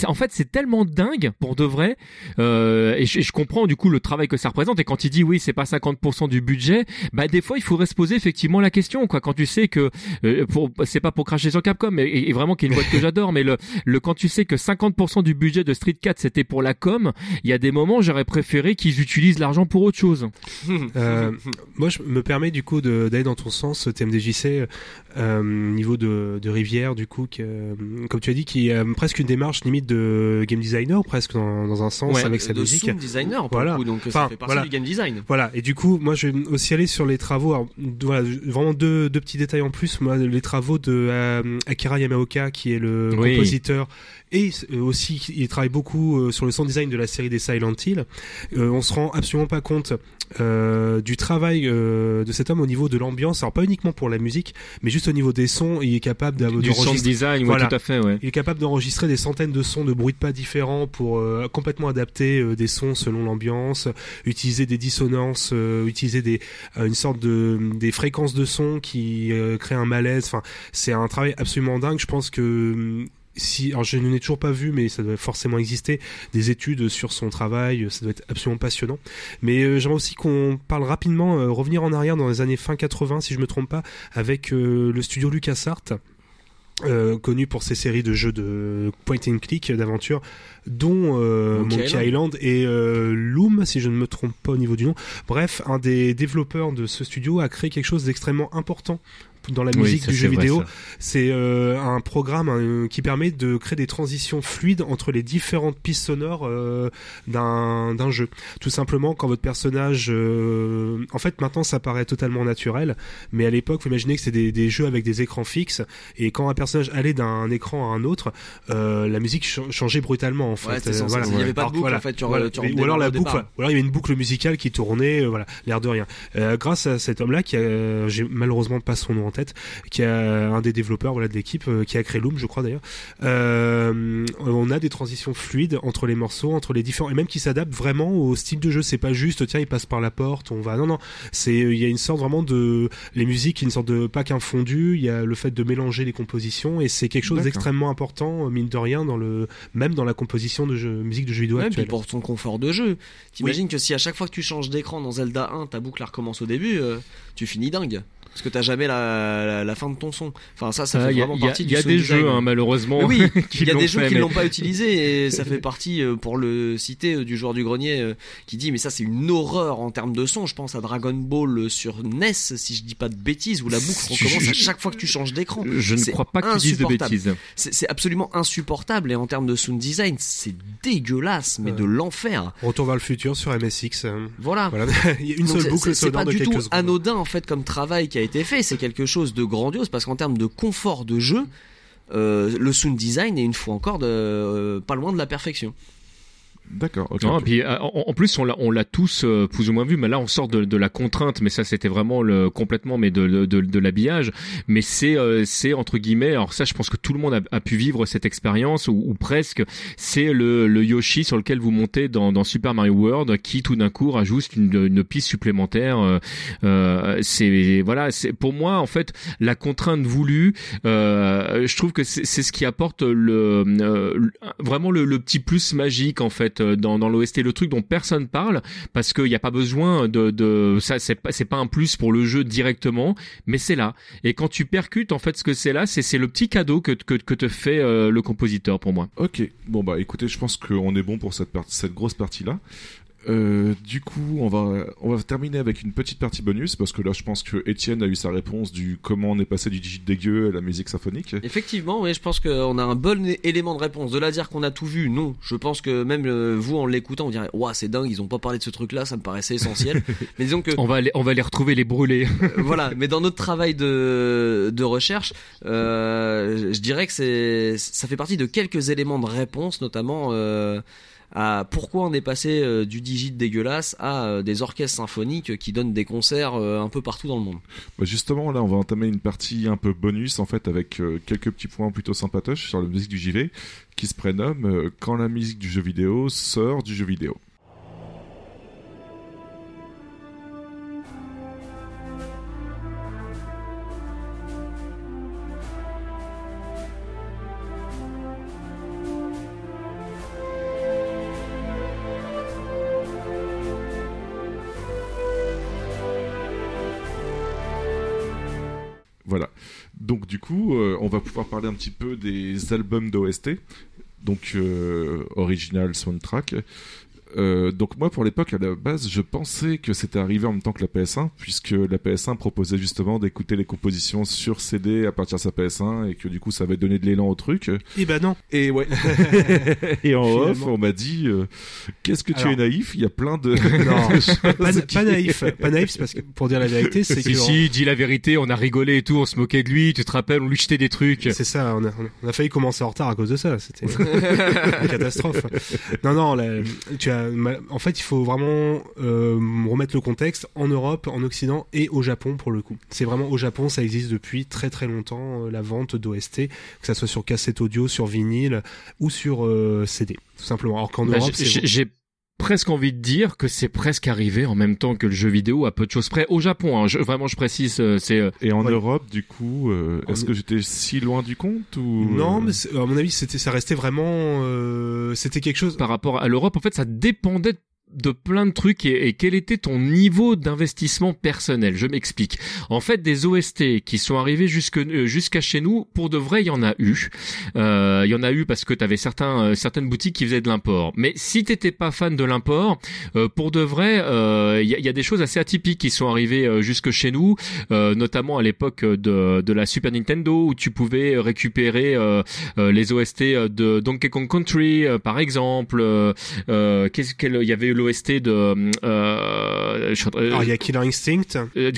en fait, c'est tellement dingue pour de vrai. Euh, et, je, et je comprends du coup le travail que ça représente. Et quand il dit oui, c'est pas 50% du budget, bah des fois il faudrait se poser effectivement la question. Quoi, quand tu sais que euh, pour, c'est pas pour cracher sur Capcom, et, et vraiment qui est une boîte que (laughs) j'adore, mais le, le quand tu sais que 50% du budget de Street 4 c'était pour la com, il y a des moments j'aurais préféré qu'ils utilisent l'argent pour autre chose. (laughs) Euh, moi, je me permets du coup d'aller dans ton sens, TMDJC, euh, niveau de, de Rivière, du coup, que, euh, comme tu as dit, qui a presque une démarche limite de game designer, presque dans, dans un sens, Ouais, avec sa de musique. sound designer pour Voilà. coup, donc Enfin, ça fait partie voilà. du game design. Voilà, et du coup, moi je vais aussi aller sur les travaux. Alors, voilà, vraiment deux, deux petits détails en plus. Moi, les travaux de euh, Akira Yamaoka, qui est le Oui. compositeur, et euh, aussi il travaille beaucoup euh, sur le sound design de la série des Silent Hill. Euh, on se rend absolument pas compte euh, du travail euh, de cet homme au niveau de l'ambiance. Alors pas uniquement pour la musique, mais juste au niveau des sons. Il est capable d'avoir Du sound design, ouais, Voilà. tout à fait, ouais. il est capable d'enregistrer des centaines de sons de bruits de pas différents pour euh, complètement adapter euh, des sons selon l'ambiance, utiliser des dissonances, euh, utiliser des euh, une sorte de des fréquences de son qui euh, créent un malaise. Enfin, c'est un travail absolument dingue. Je pense que hum, si, alors je ne l'ai toujours pas vu, mais ça doit forcément exister des études sur son travail. Ça doit être absolument passionnant. Mais euh, j'aimerais aussi qu'on parle rapidement, euh, revenir en arrière dans les années fin 80, si je me trompe pas, avec euh, le studio LucasArts. Euh, connu pour ses séries de jeux de point and click d'aventure dont euh, Monkey Monkey, Island. et euh, Loom si je ne me trompe pas au niveau du nom bref un des développeurs de ce studio a créé quelque chose d'extrêmement important dans la Oui, musique ça, du jeu vrai, vidéo ça. c'est euh, un programme euh, qui permet de créer des transitions fluides entre les différentes pistes sonores euh, d'un d'un jeu. Tout simplement, quand votre personnage, euh, en fait, maintenant ça paraît totalement naturel, mais à l'époque, vous imaginez que c'est des, des jeux avec des écrans fixes, et quand un personnage allait d'un écran à un autre, euh, la musique ch- changeait brutalement. En fait, Ouais, c'était Euh, voilà. Il y avait pas de boucle, voilà, en fait, tu voilà. tu Mais- ou alors la boucle, départ. ou alors il y avait une boucle musicale qui tournait, euh, voilà, l'air de rien. Euh, grâce à cet homme-là, qui a, j'ai malheureusement pas son nom en tête, qui a un des développeurs, voilà, de l'équipe, euh, qui a créé Loom, je crois d'ailleurs. Euh, on a des transitions fluides entre les morceaux, entre les différents, et même qui s'adaptent vraiment au style de jeu. C'est pas juste, tiens, il passe par la porte, on va. Non, non, c'est, il y a une sorte vraiment de, les musiques, une sorte de pas qu'un fondu. Il y a le fait de mélanger les compositions, et c'est quelque chose d'extrêmement important, euh, mine de rien, dans le, même dans la composition de musique de jeux vidéo Ouais, puis pour ton confort de jeu. T'imagines que si à chaque fois que tu changes d'écran dans Zelda 1, ta boucle recommence au début, euh, tu finis dingue. Parce que t'as jamais la, la, la fin de ton son. Enfin ça, ça Ah, fait Il y a, vraiment il y a- partie y a des design. jeux, hein, malheureusement. Mais oui, (laughs) il y a des jeux fait, qui mais- l'ont pas utilisé et ça fait partie euh, pour le citer euh, du joueur du grenier euh, qui dit mais ça c'est une horreur en termes de son. Je pense à Dragon Ball sur NES si je dis pas de bêtises où la boucle recommence à chaque fois que tu changes d'écran. Je ne C'est crois pas que tu dises de insupportable. bêtises. C'est c'est absolument insupportable et en termes de sound design c'est dégueulasse mais Ouais. de l'enfer. Retour vers le futur sur MSX. Voilà. Voilà, (laughs) il y a une Donc seule c'est- boucle c'est- C'est sonore pas de du quelques tout secondes. anodin en fait comme travail qui a été fait. C'est quelque chose de grandiose parce qu'en termes de confort de jeu, euh, le sound design est une fois encore euh, pas loin de la perfection. D'accord. puis euh, en, en plus on l'a on l'a tous euh, plus ou moins vu, mais là on sort de, de la contrainte, mais ça c'était vraiment le complètement mais de de, de, de l'habillage, mais c'est euh, c'est entre guillemets, alors ça je pense que tout le monde a, a pu vivre cette expérience ou, ou presque, c'est le, le Yoshi sur lequel vous montez dans, dans Super Mario World qui tout d'un coup rajoute une, une piste supplémentaire. euh, euh, c'est voilà, c'est pour moi en fait la contrainte voulue, euh, je trouve que c'est c'est ce qui apporte le euh, le- vraiment le, le petit plus magique en fait euh, dans, l'OST, le truc dont personne parle parce qu'il n'y a pas besoin de, ça, c'est pas c'est pas un plus pour le jeu directement, mais c'est là. Et quand tu percutes en fait ce que c'est là, c'est c'est le petit cadeau que que, que te fait euh, le compositeur pour moi. Ok, bon bah écoutez, je pense qu'on est bon pour cette, partie, cette grosse partie-là. Euh, du coup, on va on va terminer avec une petite partie bonus parce que là, je pense que Étienne a eu sa réponse du comment on est passé du digit dégueu à la musique symphonique. Effectivement, oui, je pense qu'on a un bon élément de réponse. De là à dire qu'on a tout vu, non. Je pense que même euh, vous, en l'écoutant, on dirait, waouh, c'est dingue, ils ont pas parlé de ce truc-là, ça me paraissait essentiel. (laughs) Mais disons que On va aller on va les retrouver les brûler. Euh, voilà, mais dans notre travail de, de recherche, euh, je dirais que c'est ça fait partie de quelques éléments de réponse, notamment euh, à pourquoi on est passé euh, du digit dégueulasse à euh, des orchestres symphoniques qui donnent des concerts euh, un peu partout dans le monde. Bah, justement, là, on va entamer une partie un peu bonus en fait avec quelques petits points plutôt sympatoches sur la musique du JV qui se prénomme quand la musique du jeu vidéo sort du jeu vidéo. Donc du coup, euh, on va pouvoir parler un petit peu des albums d'OST, donc euh, original soundtrack. Euh, donc moi pour l'époque à la base je pensais que c'était arrivé en même temps que la PS1 puisque la PS1 proposait justement d'écouter les compositions sur CD à partir de sa PS1 et que du coup ça avait donné de l'élan au truc Eh ben non. et ouais (laughs) et en off on m'a dit euh, qu'est-ce que tu Alors- es naïf il y a plein de Non, (laughs) pas, qui- pas naïf. Pas naïf, c'est parce que pour dire la vérité, c'est que Si si, dis la vérité, on a rigolé et tout, on se moquait de lui, tu te rappelles, on lui jetait des trucs. C'est ça, on a, on a failli commencer en retard à cause de ça. C'était (laughs) une catastrophe. Non, non, la- tu as, en fait, il faut vraiment euh, remettre le contexte en Europe, en Occident et au Japon pour le coup. C'est vraiment au Japon, ça existe depuis très très longtemps euh, la vente d'OST, que ça soit sur cassette audio, sur vinyle ou sur euh, CD, tout simplement. Alors qu'en Bah, Europe, j'ai presque envie de dire que c'est presque arrivé en même temps que le jeu vidéo à peu de choses près au Japon. hein. Je- vraiment, je précise, euh, c'est euh, et en Ouais. Europe du coup euh, En- est-ce que j'étais si loin du compte ou non, euh, mais c'est- à mon avis, c'était, ça restait vraiment, euh, c'était quelque chose. par rapport à l'Europe. En fait, ça dépendait de plein de trucs et, et quel était ton niveau d'investissement personnel? Je m'explique. En fait, des OST qui sont arrivés jusque euh, jusqu'à chez nous, pour de vrai, il y en a eu. Euh, Il y en a eu parce que tu avais certains euh, certaines boutiques qui faisaient de l'import. Mais si t'étais pas fan de l'import, euh, pour de vrai, euh, il y, y a des choses assez atypiques qui sont arrivées jusque chez nous, notamment à l'époque de, de la Super Nintendo où tu pouvais récupérer les OST de Donkey Kong Country, par exemple. Euh, qu'est-ce qu'elle il y avait eu l'OST de euh, je Alors il y a Killer Instinct euh,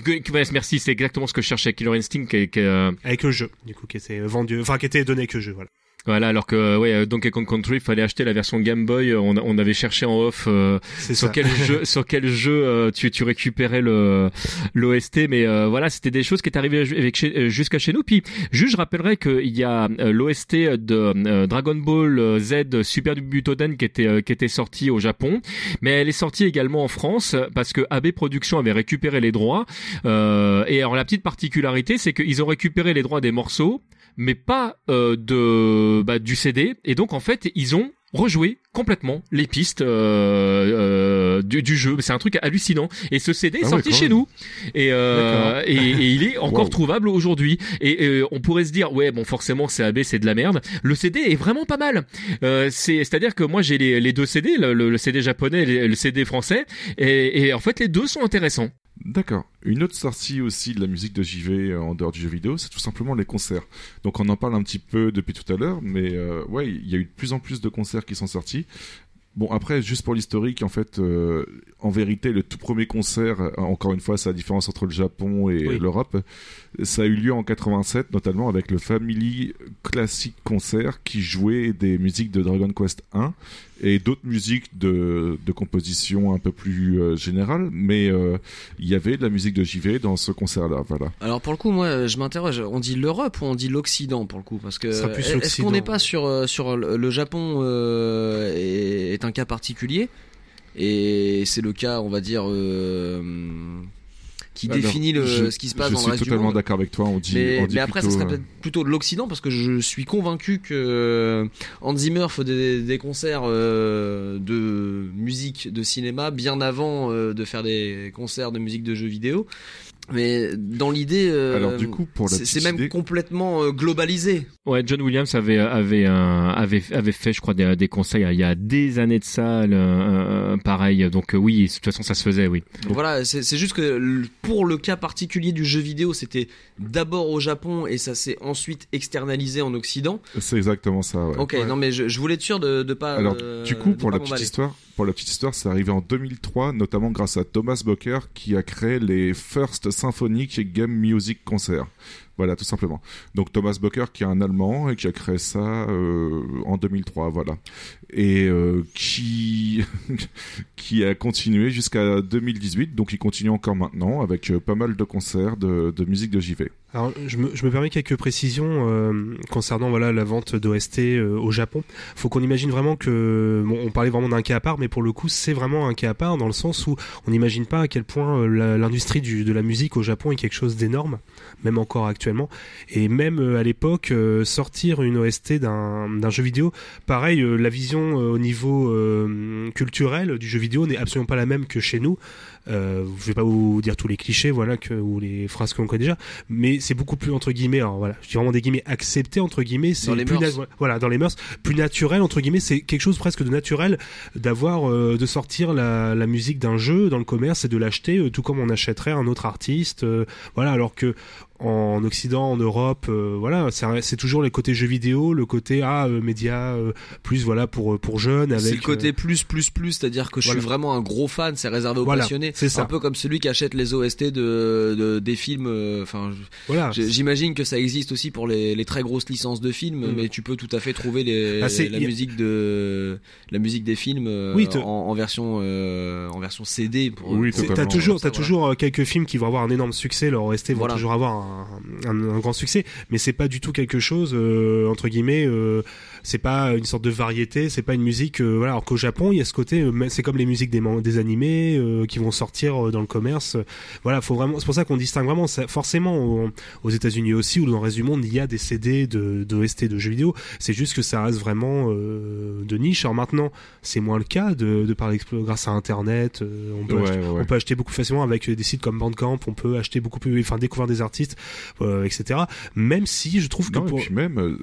merci c'est exactement ce que je cherchais Killer Instinct qui, qui euh, avec le jeu, du coup, qui était vendu, enfin qui était donné le jeu, voilà. Voilà alors que ouais euh, Donkey Kong Country fallait acheter la version Game Boy on, on avait cherché en off euh, sur ça. quel jeu (laughs) sur quel jeu euh, tu tu récupérais le l'OST mais euh, voilà c'était des choses qui étaient arrivées ju- avec chez- euh, jusqu'à chez nous puis juste je rappellerai qu'il y a euh, l'OST de euh, Dragon Ball euh, Z Super Butoden qui était euh, qui était sorti au Japon mais elle est sortie également en France parce que AB Productions avait récupéré les droits euh, et alors la petite particularité c'est qu'ils ont récupéré les droits des morceaux mais pas euh, de bah, du CD et donc en fait ils ont rejouer complètement les pistes euh, euh, du, du jeu. C'est un truc hallucinant. Et ce CD est Ah sorti chez même. nous et, euh, et, et il est (laughs) encore Wow. trouvable aujourd'hui. Et, euh, on pourrait se dire ouais bon forcément CAB c'est de la merde. Le CD est vraiment pas mal. Euh, c'est c'est-à-dire que moi j'ai les, les deux CD, le, le- le CD japonais et le CD français, et, et en fait les deux sont intéressants. D'accord. Une autre sortie aussi de la musique de JV euh, en dehors du jeu vidéo, c'est tout simplement les concerts. Donc on en parle un petit peu depuis tout à l'heure, mais euh, ouais, il y a eu de plus en plus de concerts qui sont sortis. Bon après, juste pour l'historique, en fait, euh, en vérité, le tout premier concert, encore une fois, c'est la différence entre le Japon et Oui. l'Europe. Ça a eu lieu en 87, notamment avec le Family Classic Concert qui jouait des musiques de Dragon Quest 1 et d'autres musiques de, de composition un peu plus euh, générale, mais euh, il y avait de la musique de JV dans ce concert-là, voilà. Alors pour le coup, moi, je m'interroge. On dit l'Europe ou on dit l'Occident pour le coup? Parce que est-ce qu'on n'est pas sur euh, sur le le Japon euh, est, est un cas particulier? Et c'est le cas, on va dire, euh, qui Alors, définit le, je- ce qui se passe je dans le suis reste du totalement monde. d'accord avec toi, on dit, Mais, on dit mais après, plutôt, ça serait euh, peut-être plutôt de l'Occident parce que je suis convaincu que euh, Hans Zimmer fait des, des concerts euh, de musique de cinéma bien avant euh, de faire des concerts de musique de jeux vidéo. Mais dans l'idée, euh, c'est même idée- complètement euh, globalisé. Ouais, John Williams avait avait un, avait avait fait, je crois, des, des conseils il y a des années de ça, le- euh, pareil. Donc euh, oui, de toute façon, ça se faisait, oui. Voilà, c'est juste que pour le cas particulier du jeu vidéo, c'était d'abord au Japon et ça s'est ensuite externalisé en Occident. C'est exactement ça, ouais. Ok, non mais je, je voulais être sûr de, de pas. Alors, euh, du coup, pour la petite histoire, pour la petite histoire, c'est arrivé en 2003, notamment grâce à Thomas Bocker qui a créé les First Symphonic Game Music Concert. Voilà, tout simplement. Donc Thomas Bocker qui est un Allemand et qui a créé ça euh, en 2003, voilà. Et euh, qui (laughs) qui a continué jusqu'à 2018, donc il continue encore maintenant avec euh, pas mal de concerts de, de musique de JV. Alors, je me, permets quelques précisions concernant voilà la vente d'OST au Japon. Faut qu'on imagine vraiment que bon, on parlait vraiment d'un cas à part, mais pour le coup, c'est vraiment un cas à part dans le sens où on n'imagine pas à quel point l'industrie du- de la musique au Japon est quelque chose d'énorme, même encore actuellement. Et même euh, à l'époque, euh, sortir une OST d'un d'un jeu vidéo, pareil, euh, la vision euh, au niveau euh, culturel du jeu vidéo n'est absolument pas la même que chez nous. Euh, je vais pas vous dire tous les clichés, voilà, que, ou les phrases que l'on connaît déjà, mais c'est beaucoup plus entre guillemets, alors voilà, je dis vraiment des guillemets accepté entre guillemets, c'est plus mœurs. voilà, dans les mœurs, plus naturel entre guillemets, c'est quelque chose presque de naturel d'avoir, euh, de sortir la, la musique d'un jeu dans le commerce et de l'acheter, euh, tout comme on achèterait un autre artiste, euh, voilà, alors que en Occident, en Europe, euh, voilà, c'est toujours les côtés jeux vidéo, le côté ah euh, média euh, plus voilà pour pour jeunes avec C'est le côté euh, plus plus plus, c'est-à-dire que je voilà. suis vraiment un gros fan, c'est réservé aux Voilà, passionnés. c'est ça. Un peu comme celui qui achète les OST de, de- des films. euh, Enfin, voilà, j'imagine que ça existe aussi pour les, les très grosses licences de films, Mm. mais tu peux tout à fait trouver les, Ah, la y musique de la musique des films euh, Oui, en, en version euh, en version CD. Pour, Oui. T'as toujours, t'as voilà. toujours euh, quelques films qui vont avoir un énorme succès, leur OST vont Voilà. toujours avoir un, un- grand succès, mais c'est pas du tout quelque chose euh, entre guillemets, euh, c'est pas une sorte de variété, c'est pas une musique, euh, voilà. Alors qu'au Japon, il y a ce côté, euh, c'est comme les musiques des, des animés euh, qui vont sortir euh, dans le commerce. Voilà, faut vraiment, c'est pour ça qu'on distingue vraiment. ça- forcément, aux, aux États-Unis aussi ou dans le reste du monde, il y a des CD de, de OST de jeux vidéo. C'est juste que ça reste vraiment euh, de niche. Alors maintenant, c'est moins le cas de, de par l'explo- grâce à Internet, euh, on peut Ouais, acheter- ouais, on peut acheter beaucoup facilement avec des sites comme Bandcamp, on peut acheter beaucoup plus, enfin découvrir des artistes, euh, etc. Même si je trouve que Non, pour et puis même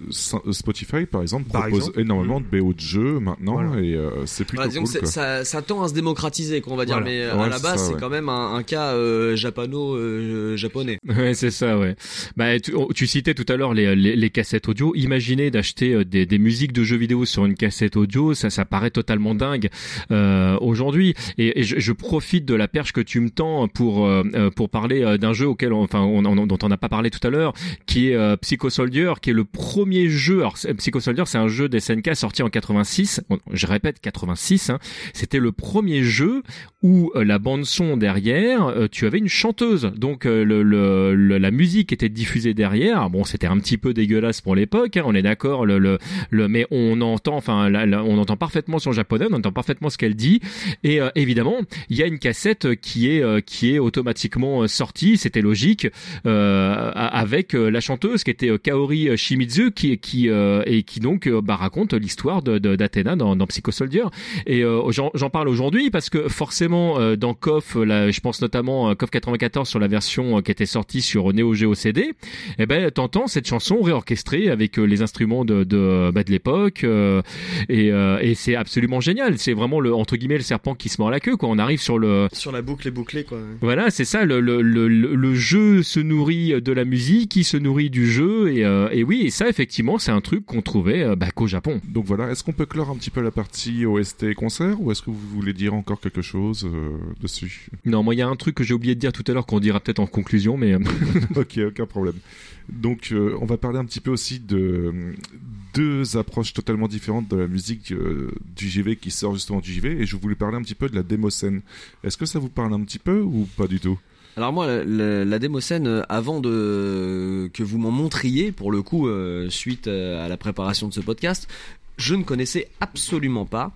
Spotify par exemple propose énormément de BO de jeux maintenant Voilà. et euh, c'est plutôt Voilà, cool quoi. ça, ça tend à se démocratiser, qu'on va dire, Voilà. mais euh, Ouais, à la base, c'est ouais. quand même un, un cas euh, japano-japonais. (laughs) Ouais, c'est ça, ouais. Bah, tu, tu citais tout à l'heure les, les, les cassettes audio. Imaginez d'acheter euh, des, des musiques de jeux vidéo sur une cassette audio, ça, ça paraît totalement dingue euh, aujourd'hui. Et, et je, je profite de la perche que tu me tends pour euh, euh, pour parler euh, d'un jeu auquel, on, enfin, on, on- dont on n'a pas parlé tout à l'heure, qui est euh, Psycho Soldier, qui est le premier jeu. Alors, Psycho Soldier, c'est un jeu d'SNK sorti en 86. Bon, je répète, 86. Hein. C'était le premier jeu où euh, la bande son derrière, euh, tu avais une chanteuse. Donc euh, le, le- le- la musique était diffusée derrière. Bon, c'était un petit peu dégueulasse pour l'époque, hein, on est d'accord. Le, mais on entend, enfin, on entend parfaitement son japonais, on entend parfaitement ce qu'elle dit. Et évidemment, il y a une cassette qui est qui est automatiquement sortie. C'était logique. Avec la chanteuse qui était Kaori Shimizu qui qui et qui donc euh, bah, raconte l'histoire de de- d'Athéna dans, dans Psycho Soldier et euh, j'en parle aujourd'hui parce que forcément euh, dans KOF là, je pense notamment à KOF 94 sur la version euh, qui était sortie sur Neo Geo CD eh ben t'entends cette chanson réorchestrée avec euh, les instruments de de, bah, de l'époque euh, et, euh, et c'est absolument génial c'est vraiment le entre guillemets le serpent qui se mord la queue quoi on arrive sur le Sur la boucle est bouclée, quoi. voilà, c'est ça. Le, le, le, le- jeu se nourrit de la musique, qui se nourrit du jeu, et, euh, et oui, et ça effectivement, c'est un truc qu'on trouvait euh, bah, qu'au Japon. Donc voilà, est-ce qu'on peut clore un petit peu la partie OST concert ou est-ce que vous voulez dire encore quelque chose euh, dessus? Non, moi, il y a un truc que j'ai oublié de dire tout à l'heure qu'on dira peut-être en conclusion, mais euh, (laughs) (laughs) Ok, aucun problème. Donc euh, on va parler un petit peu aussi de deux approches totalement différentes de la musique euh, du JV qui sort justement du JV et je voulais parler un petit peu de la démo scène. Est-ce que ça vous parle un petit peu ou pas du tout? Alors moi, la, la, la démo scène, euh, avant de que vous m'en montriez, pour le coup, euh, suite euh, à la préparation de ce podcast, je ne connaissais absolument pas.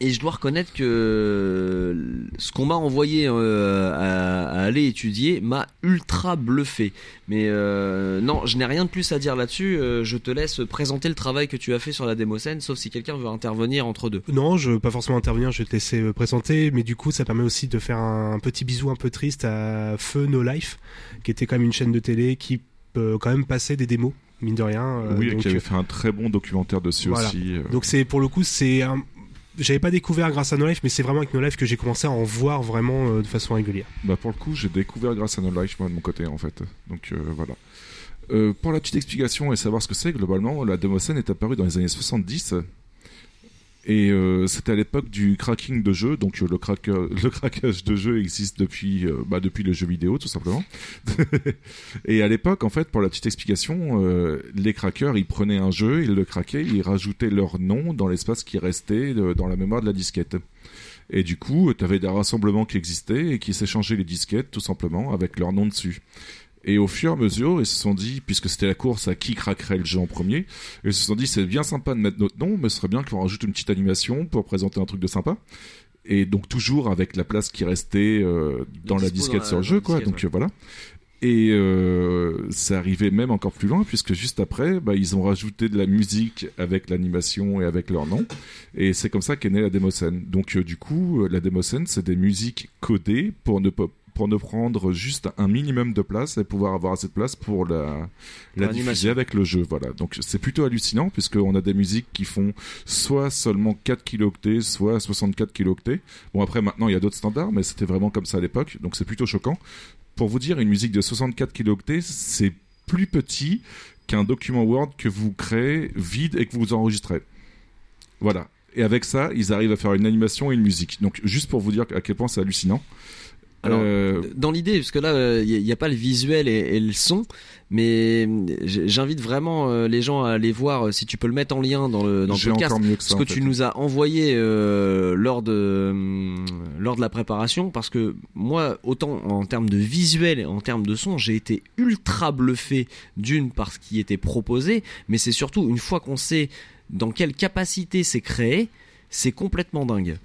Et je dois reconnaître que ce qu'on m'a envoyé euh, à, à aller étudier m'a ultra bluffé. Mais euh, non, je n'ai rien de plus à dire là-dessus. Euh, je te laisse présenter le travail que tu as fait sur la démo scène, sauf si quelqu'un veut intervenir entre deux. Non, je veux pas forcément intervenir, je vais te laisser euh, présenter, mais du coup, ça permet aussi de faire un, petit bisou un peu triste à Feu No Life, qui était quand même une chaîne de télé qui peut quand même passer des démos, mine de rien. euh, Oui, et donc, qui avait fait un très bon documentaire dessus Voilà. aussi. euh. Donc c'est pour le coup, c'est un... J'avais pas découvert grâce à No Life, mais c'est vraiment avec No Life que j'ai commencé à en voir vraiment euh, de façon régulière. Bah pour le coup, j'ai découvert grâce à No Life moi de mon côté en fait. Donc euh, voilà. Euh, pour la petite explication et savoir ce que c'est, globalement, la démoscène est apparue dans les années 70. Et euh, c'était à l'époque du cracking de jeux, donc euh, le, crack, (laughs) le craquage de jeux existe depuis, euh, bah, depuis le jeu vidéo tout simplement. (laughs) et à l'époque, en fait, pour la petite explication, euh, les crackers, ils prenaient un jeu, ils le craquaient, ils rajoutaient leur nom dans l'espace qui restait euh, dans la mémoire de la disquette. Et du coup, tu avais des rassemblements qui existaient et qui s'échangeaient les disquettes tout simplement avec leur nom dessus. Et au fur et à mesure, ils se sont dit, puisque c'était la course à qui craquerait le jeu en premier, ils se sont dit c'est bien sympa de mettre notre nom, mais ce serait bien qu'on rajoute une petite animation pour présenter un truc de sympa. Et donc toujours avec la place qui restait euh, dans la disquette dans la- sur le jeu, quoi. disquette, Donc voilà. Et euh, ça arrivait même encore plus loin, puisque juste après, bah, ils ont rajouté de la musique avec l'animation et avec leur nom. Et c'est comme ça qu'est née la démoscène. Donc euh, du coup, euh, la démoscène, c'est des musiques codées pour ne pas pour ne prendre juste un minimum de place et pouvoir avoir assez de place pour la, la diffuser avec le jeu. Voilà. Donc c'est plutôt hallucinant puisqu'on a des musiques qui font soit seulement 4 kilooctets, soit 64 kilooctets. Bon après maintenant il y a d'autres standards, mais c'était vraiment comme ça à l'époque, donc c'est plutôt choquant. Pour vous dire, une musique de 64 kilooctets, c'est plus petit qu'un document Word que vous créez vide et que vous enregistrez. Voilà. Et avec ça, ils arrivent à faire une animation et une musique. Donc juste pour vous dire à quel point c'est hallucinant. Alors, Euh, dans l'idée, parce que là, il n'y a, pas le visuel et, et le son, mais j'invite vraiment euh, les gens à aller voir euh, si tu peux le mettre en lien dans le, dans le j'ai podcast. encore mieux que ça. Ce que tu fait. nous as envoyé euh, lors de lors de la préparation, parce que moi, autant en termes de visuel et en termes de son, j'ai été ultra bluffé d'une par ce qui était proposé, mais c'est surtout une fois qu'on sait dans quelle capacité c'est créé, c'est complètement dingue.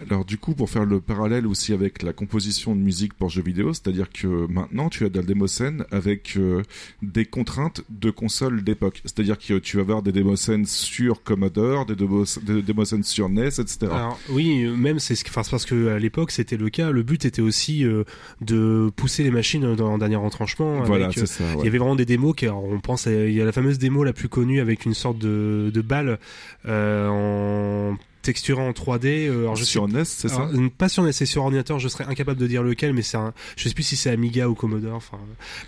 Alors du coup, pour faire le parallèle aussi avec la composition de musique pour jeux vidéo, c'est-à-dire que maintenant tu as de la démoscène avec euh, des contraintes de consoles d'époque. C'est-à-dire que tu vas avoir des démoscènes sur Commodore, des, des démoscènes sur NES, etc. Alors oui, même c'est ce c'est parce que à l'époque c'était le cas. Le but était aussi euh, de pousser les machines dans un dernier retranchement. voilà, avec, c'est euh, ça. Il y avait vraiment des démos qui, alors, on pense, à- il y a la fameuse démo la plus connue avec une sorte de, de balle euh, en texturant en 3D. euh, alors je sur NES, c'est ça? alors, pas sur NES, c'est sur ordinateur. Je serais incapable de dire lequel, mais c'est un. Je sais plus si c'est Amiga ou Commodore. Enfin,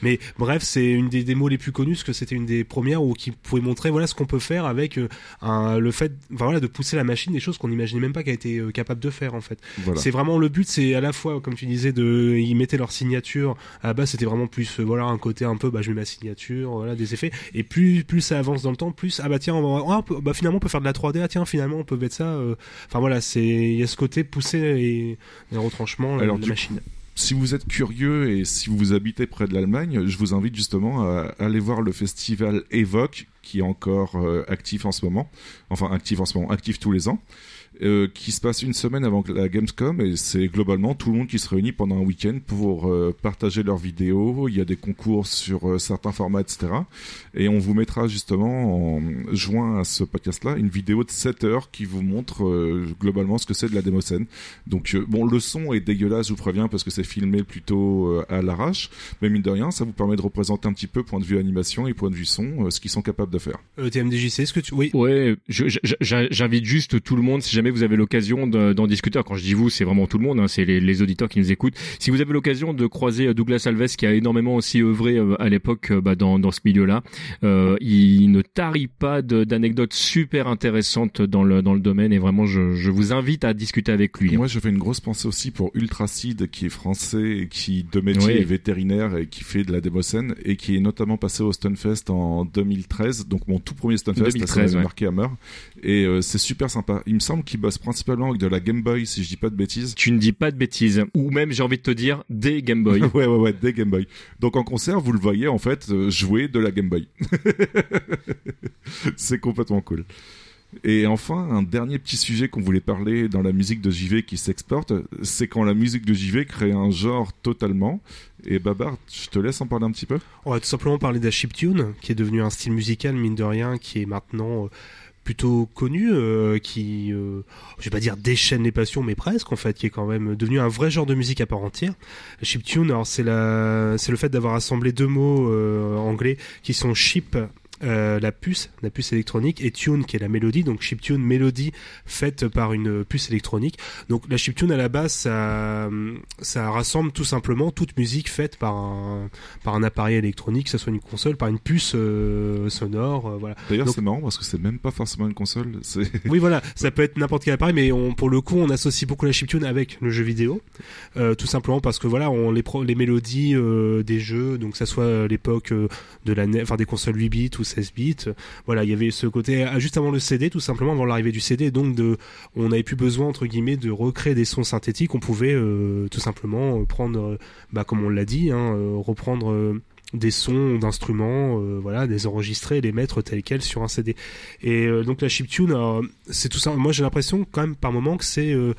mais bref, c'est une des démos les plus connues, parce que c'était une des premières où qui pouvait montrer voilà ce qu'on peut faire avec euh, un, le fait, enfin, voilà, de pousser la machine, des choses qu'on n'imaginait même pas qu'elle était euh, capable de faire en fait. Voilà. C'est vraiment le but, c'est à la fois, comme tu disais, de ils mettaient leur signature. À la base, c'était vraiment plus, euh, voilà, un côté un peu, bah, je mets ma signature, voilà, des effets. Et plus, plus ça avance dans le temps, plus, ah bah tiens, on va, ah, on peut- bah finalement, on peut faire de la 3D. Ah tiens, finalement, on peut mettre ça. Euh, Enfin voilà, c'est, il y a ce côté poussé et, Alors, de la machine. si vous êtes curieux et si vous habitez près de l'Allemagne, je vous invite justement à aller voir le festival Evoque, qui est encore euh, actif en ce moment. Enfin, actif en ce moment, actif tous les ans. Euh, qui se passe une semaine avant la Gamescom et c'est globalement tout le monde qui se réunit pendant un week-end pour euh, partager leurs vidéos. Il y a des concours sur euh, certains formats, etc. Et on vous mettra justement en juin à ce podcast-là une vidéo de 7 heures qui vous montre euh, globalement ce que c'est de la démocène. Donc euh, bon, le son est dégueulasse, je vous préviens, parce que c'est filmé plutôt euh, à l'arrache, mais mine de rien, ça vous permet de représenter un petit peu point de vue animation et point de vue son, euh, ce qu'ils sont capables de faire. Euh, TMDJC, est-ce que tu... Oui. Ouais, j'invite juste tout le monde, si jamais vous avez l'occasion de- d'en discuter. Alors, Quand je dis vous, c'est vraiment tout le monde, hein, c'est les, les auditeurs qui nous écoutent. Si vous avez l'occasion de croiser euh, Douglas Alves, qui a énormément aussi œuvré euh, à l'époque euh, bah, dans, dans ce milieu-là, euh, il ne tarit pas d'anecdotes super intéressantes dans le, dans le domaine et vraiment, je, je vous invite à discuter avec lui. hein. Moi, je fais une grosse pensée aussi pour Ultracide, qui est français et qui de métier Oui. est vétérinaire et qui fait de la démocène et qui est notamment passé au Stunfest en 2013, donc mon tout premier Stunfest, 2013, ça m'avait ouais. marqué à mort. Et euh, c'est super sympa. Il me semble qu'il bosse principalement avec de la Game Boy, si je dis pas de bêtises. Tu ne dis pas de bêtises. Ou même, j'ai envie de te dire, des Game Boy. (laughs) ouais, ouais, ouais, des Game Boy. Donc en concert, vous le voyez en fait euh, jouer de la Game Boy. (laughs) c'est complètement cool. Et enfin, un dernier petit sujet qu'on voulait parler dans la musique de JV qui s'exporte, c'est quand la musique de JV crée un genre totalement. Et Babar, je te laisse en parler un petit peu. On va tout simplement parler de la chiptune, qui est devenu un style musical, mine de rien, qui est maintenant euh, plutôt connu, euh, qui, euh, je vais pas dire déchaîne les passions, mais presque, en fait, qui est quand même devenu un vrai genre de musique à part entière. Chiptune, alors c'est la, c'est le fait d'avoir assemblé deux mots euh, anglais qui sont chip. Euh, la puce, la puce électronique, et tune qui est la mélodie, donc chiptune, mélodie faite par une puce électronique. Donc la chiptune à la base, ça, ça rassemble tout simplement toute musique faite par un, par un appareil électronique, que ce soit une console, par une puce euh, sonore, euh, voilà. D'ailleurs, c'est marrant parce que c'est même pas forcément une console. (laughs) Oui, voilà, ça peut être n'importe quel appareil, mais on, pour le coup, on associe beaucoup la chiptune avec le jeu vidéo, tout simplement parce que voilà, on les, pro- les mélodies des jeux, donc que ça soit à l'époque de la, enfin des consoles 8 bits ou 16 bits, voilà, il y avait ce côté ah, juste avant le CD, tout simplement avant l'arrivée du CD, donc on n'avait plus besoin entre guillemets de recréer des sons synthétiques, on pouvait euh, tout simplement euh, prendre, euh, bah comme on l'a dit, hein, reprendre des sons d'instruments, euh, voilà, les enregistrer les mettre tels quels sur un CD. Et euh, donc la chiptune, c'est tout ça. Moi, j'ai l'impression quand même par moment que c'est euh,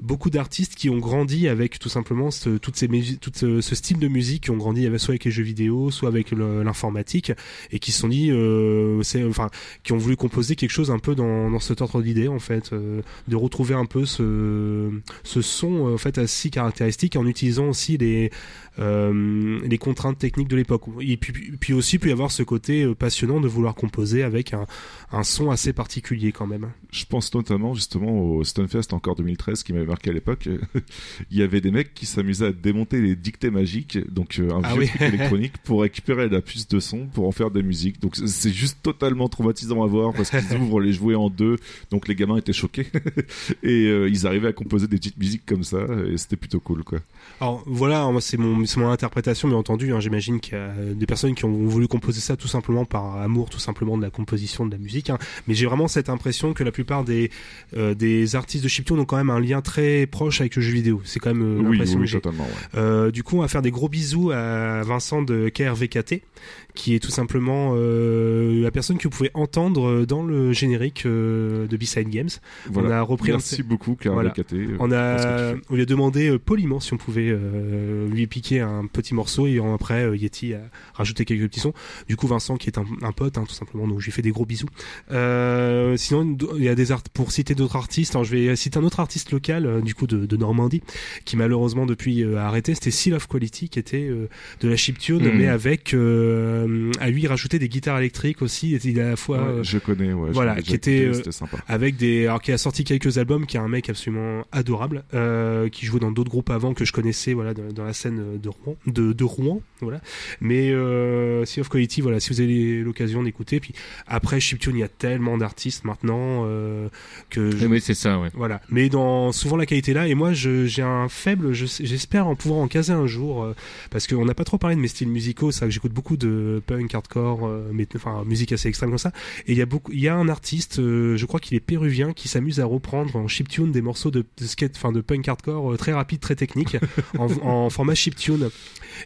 beaucoup d'artistes qui ont grandi avec tout simplement ce, toutes ces tout ce, ce style de musique, qui ont grandi soit avec les jeux vidéo, soit avec l'informatique, et qui se sont dit, euh, c'est, enfin, qui ont voulu composer quelque chose un peu dans, dans cet ordre d'idée en fait, euh, de retrouver un peu ce, ce son en fait assez caractéristique en utilisant aussi les euh, les contraintes techniques de l'époque. Et puis, puis aussi, il peut y avoir ce côté euh, passionnant de vouloir composer avec un, un son assez particulier quand même. Je pense notamment justement au Stunfest encore 2013 qui m'avait marqué à l'époque. (laughs) Il y avait des mecs qui s'amusaient à démonter les dictées magiques, donc euh, un Ah vieux oui. truc électronique, (laughs) pour récupérer la puce de son pour en faire des musiques. Donc c'est- juste totalement traumatisant à voir parce qu'ils (laughs) ouvrent les jouets en deux, donc les gamins étaient choqués et euh, ils arrivaient à composer des petites musiques comme ça et c'était plutôt cool quoi. Alors voilà, moi c'est mon, c'est mon interprétation, bien entendu. hein, J'imagine qu'il y a des personnes qui ont voulu composer ça tout simplement par amour, tout simplement de la composition de la musique. hein. Mais j'ai vraiment cette impression que la plupart des euh, des artistes de chiptune ont quand même un lien très proche avec le jeu vidéo. C'est quand même euh, oui, oui, totalement. ouais. Euh, du coup, on va faire des gros bisous à Vincent de KRVKT, qui est tout simplement euh, la personne que vous pouvez entendre dans le générique euh, de B-Side Games. Voilà. On a repris un Merci beaucoup, Clara Voilà. Euh, On a, on lui a demandé euh, poliment si on pouvait euh, lui piquer un petit morceau et après euh, Yeti a rajouté quelques petits sons. Du coup, Vincent qui est un, un pote, hein, tout simplement, donc je lui fais des gros bisous. Euh, sinon, il y a des art pour citer d'autres artistes. Alors, je vais citer un autre artiste local, euh, du coup de, de Normandie, qui malheureusement depuis a arrêté. C'était Seal of Quality, qui était de la chiptune, Mhm. mais avec à lui rajouter des guitares électriques aussi. Il a à la fois Ouais, je connais, ouais. voilà, qui était, sympa. avec des alors qui a sorti quelques albums qui est un mec absolument adorable euh, qui jouait dans d'autres groupes avant que je connaissais voilà dans, dans la scène de Rouen de, de Rouen voilà mais euh, Sea of Quality voilà si vous avez l'occasion d'écouter puis après chiptune il y a tellement d'artistes maintenant euh, que je- Eh Oui, c'est ça, ouais. voilà mais dans souvent la qualité là et moi j'ai un faible je j'espère en pouvoir en caser un jour euh, parce qu'on n'a pas trop parlé de mes styles musicaux c'est vrai que j'écoute beaucoup de punk hardcore euh, mais enfin musique assez extrême comme ça et il y a beaucoup, il y a un artiste, je crois qu'il est péruvien, qui s'amuse à reprendre en chiptune des morceaux de, de skate, enfin de punk hardcore très rapide, très technique, (laughs) en, en format chiptune.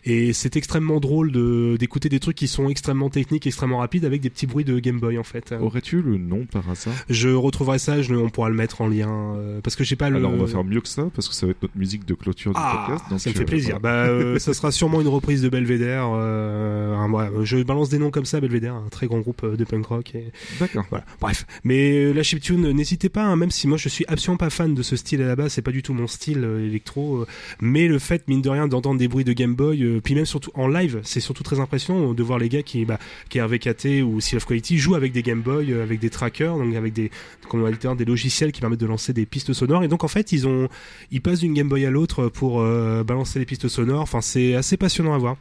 Et c'est extrêmement drôle de d'écouter des trucs qui sont extrêmement techniques, extrêmement rapides avec des petits bruits de Game Boy en fait. Aurais-tu le nom par hasard? Je retrouverai ça, je, on pourra le mettre en lien euh, parce que j'ai pas le. Alors on va faire mieux que ça parce que ça va être notre musique de clôture du Ah, podcast. donc, ça me fait plaisir. Bah, euh, ça sera sûrement une reprise de Belvedere. Euh, ouais, je balance des noms comme ça, Belvedere, un très grand groupe de punk rock. Et... D'accord. Voilà. Bref, mais la chiptune, n'hésitez pas, hein, même si moi je suis absolument pas fan de ce style à la base, c'est pas du tout mon style électro, mais le fait mine de rien d'entendre des bruits de Game Boy, euh, puis même surtout en live, c'est surtout très impressionnant de voir les gars qui, bah, qui RVKT ou Seal of Quality jouent avec des Game Boy, euh, avec des trackers, donc avec des, va dire, des logiciels qui permettent de lancer des pistes sonores, et donc en fait ils ont, ils passent d'une Game Boy à l'autre pour euh, balancer les pistes sonores. Enfin, c'est assez passionnant à voir.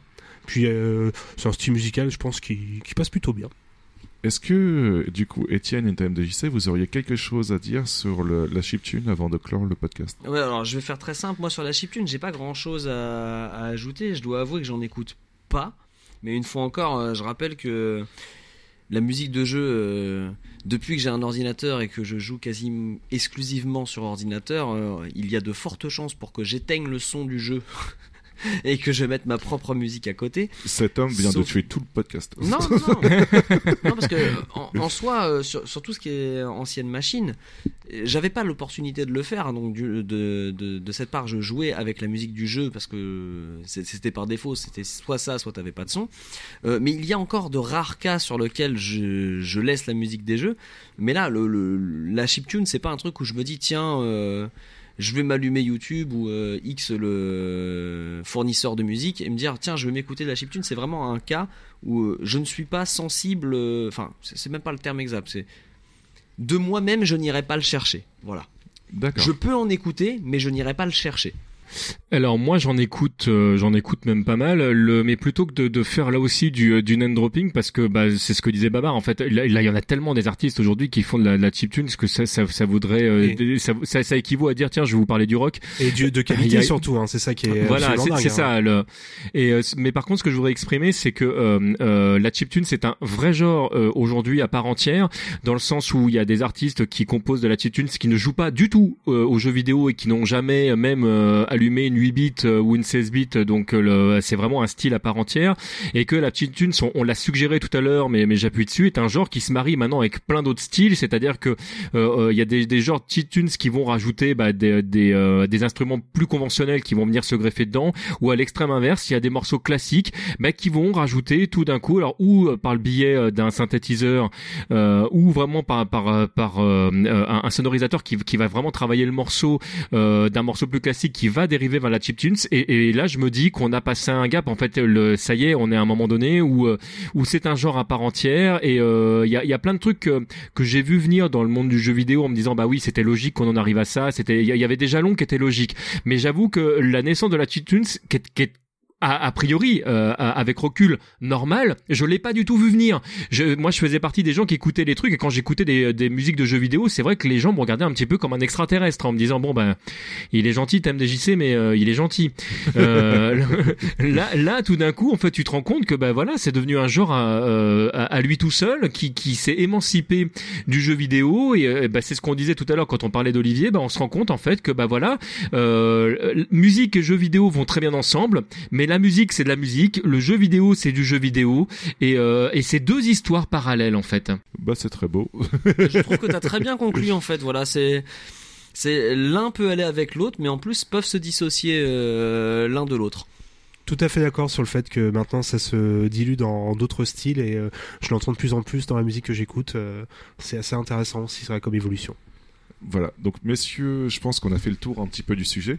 Puis c'est un style musical, je pense, qui passe plutôt bien. Est-ce que, du coup, Étienne et TMDJC, vous auriez quelque chose à dire sur la chiptune avant de clore le podcast? Alors je vais faire très simple. Moi, sur la chiptune, j'ai pas grand chose à, à ajouter. Je dois avouer que j'en écoute pas. Mais une fois encore, euh, je rappelle que la musique de jeu, euh, depuis que j'ai un ordinateur et que je joue quasi exclusivement sur ordinateur, euh, il y a de fortes chances pour que j'éteigne le son du jeu (laughs) (laughs) et que je mette ma propre musique à côté. Cet homme vient de tuer tout le podcast. Non, non, (laughs) non. non, parce que en, en soi, euh, sur, sur tout ce qui est ancienne machine, j'avais pas l'opportunité de le faire. Donc du- de, de, de cette part, je jouais avec la musique du jeu parce que c'était par défaut. C'était soit ça, soit t'avais pas de son. Euh, mais il y a encore de rares cas sur lesquels je, je laisse la musique des jeux. Mais là, le, le- la chiptune, c'est pas un truc où je me dis tiens. euh, je vais m'allumer YouTube ou euh, X le fournisseur de musique et me dire tiens je vais m'écouter de la chiptune. C'est vraiment un cas où euh, je ne suis pas sensible euh, enfin c'est même pas le terme exact. C'est de moi-même je n'irai pas le chercher. Voilà. Je peux en écouter mais je n'irai pas le chercher Alors moi j'en écoute, euh, j'en écoute même pas mal. Le, mais plutôt que de, de faire là aussi du, euh, du name dropping, parce que bah, c'est ce que disait Babar. En fait, là il y en a tellement des artistes aujourd'hui qui font de la, de la chiptune, que ça, ça, ça voudrait, euh, ça, ça, ça équivaut à dire tiens, je vais vous parler du rock. Et du, de qualité (laughs) a- surtout, hein, c'est ça qui est Voilà, absolument c'est c'est hein. ça. Le... Et euh, mais par contre, ce que je voudrais exprimer, c'est que euh, euh, la chiptune, c'est un vrai genre euh, aujourd'hui à part entière, dans le sens où il y a des artistes qui composent de la chiptune, qui ne jouent pas du tout euh, aux jeux vidéo et qui n'ont jamais même euh, allumé une 8 bits euh, ou une 16 bits. Donc euh, c'est vraiment un style à part entière. Et que la chiptune, sont- on l'a suggéré tout à l'heure, mais, mais j'appuie dessus, est un genre qui se marie maintenant avec plein d'autres styles. C'est-à-dire que euh, euh, il y a des, des genres de chiptunes qui vont rajouter bah, des, des, euh, des instruments plus conventionnels qui vont venir se greffer dedans ou à l'extrême inverse, il y a des morceaux classiques bah, qui vont rajouter tout d'un coup, alors ou euh, par le biais euh, d'un synthétiseur, euh, ou vraiment par par euh, par euh, euh, un, un sonorisateur qui, qui va vraiment travailler le morceau euh, d'un morceau plus classique qui va vers la chiptunes. Et, et là, je me dis qu'on a passé un gap. En fait, le, ça y est, on est à un moment donné où euh, où c'est un genre à part entière. Et euh, il y a y a plein de trucs que, que j'ai vu venir dans le monde du jeu vidéo en me disant bah oui, c'était logique qu'on en arrive à ça. C'était il y, a- il y avait des jalons qui étaient logiques. Mais j'avoue que la naissance de la chiptunes, qui est, qui est a, a priori, euh, avec recul normal, je l'ai pas du tout vu venir. Je, moi, je faisais partie des gens qui écoutaient les trucs et quand j'écoutais des, des musiques de jeux vidéo, c'est vrai que les gens me regardaient un petit peu comme un extraterrestre en me disant bon ben, il est gentil, t'aimes des JC, mais euh, il est gentil. Euh, (laughs) là, là, tout d'un coup, en fait, tu te rends compte que ben voilà, c'est devenu un genre à, euh, à, à lui tout seul qui, qui s'est émancipé du jeu vidéo et euh, ben, c'est ce qu'on disait tout à l'heure quand on parlait d'Olivier. Ben on se rend compte en fait que ben voilà, euh, musique et jeux vidéo vont très bien ensemble, mais la musique c'est de la musique, le jeu vidéo c'est du jeu vidéo et, euh, et c'est deux histoires parallèles en fait. Bah, c'est très beau. (laughs) je trouve que t'as très bien conclu en fait voilà c'est c'est l'un peut aller avec l'autre mais en plus peuvent se dissocier euh, l'un de l'autre Tout à fait d'accord sur le fait que maintenant ça se dilue dans d'autres styles et euh, je l'entends de plus en plus dans la musique que j'écoute. euh, c'est assez intéressant aussi, c'est vrai, comme évolution. Voilà. Donc, messieurs, je pense qu'on a fait le tour un petit peu du sujet.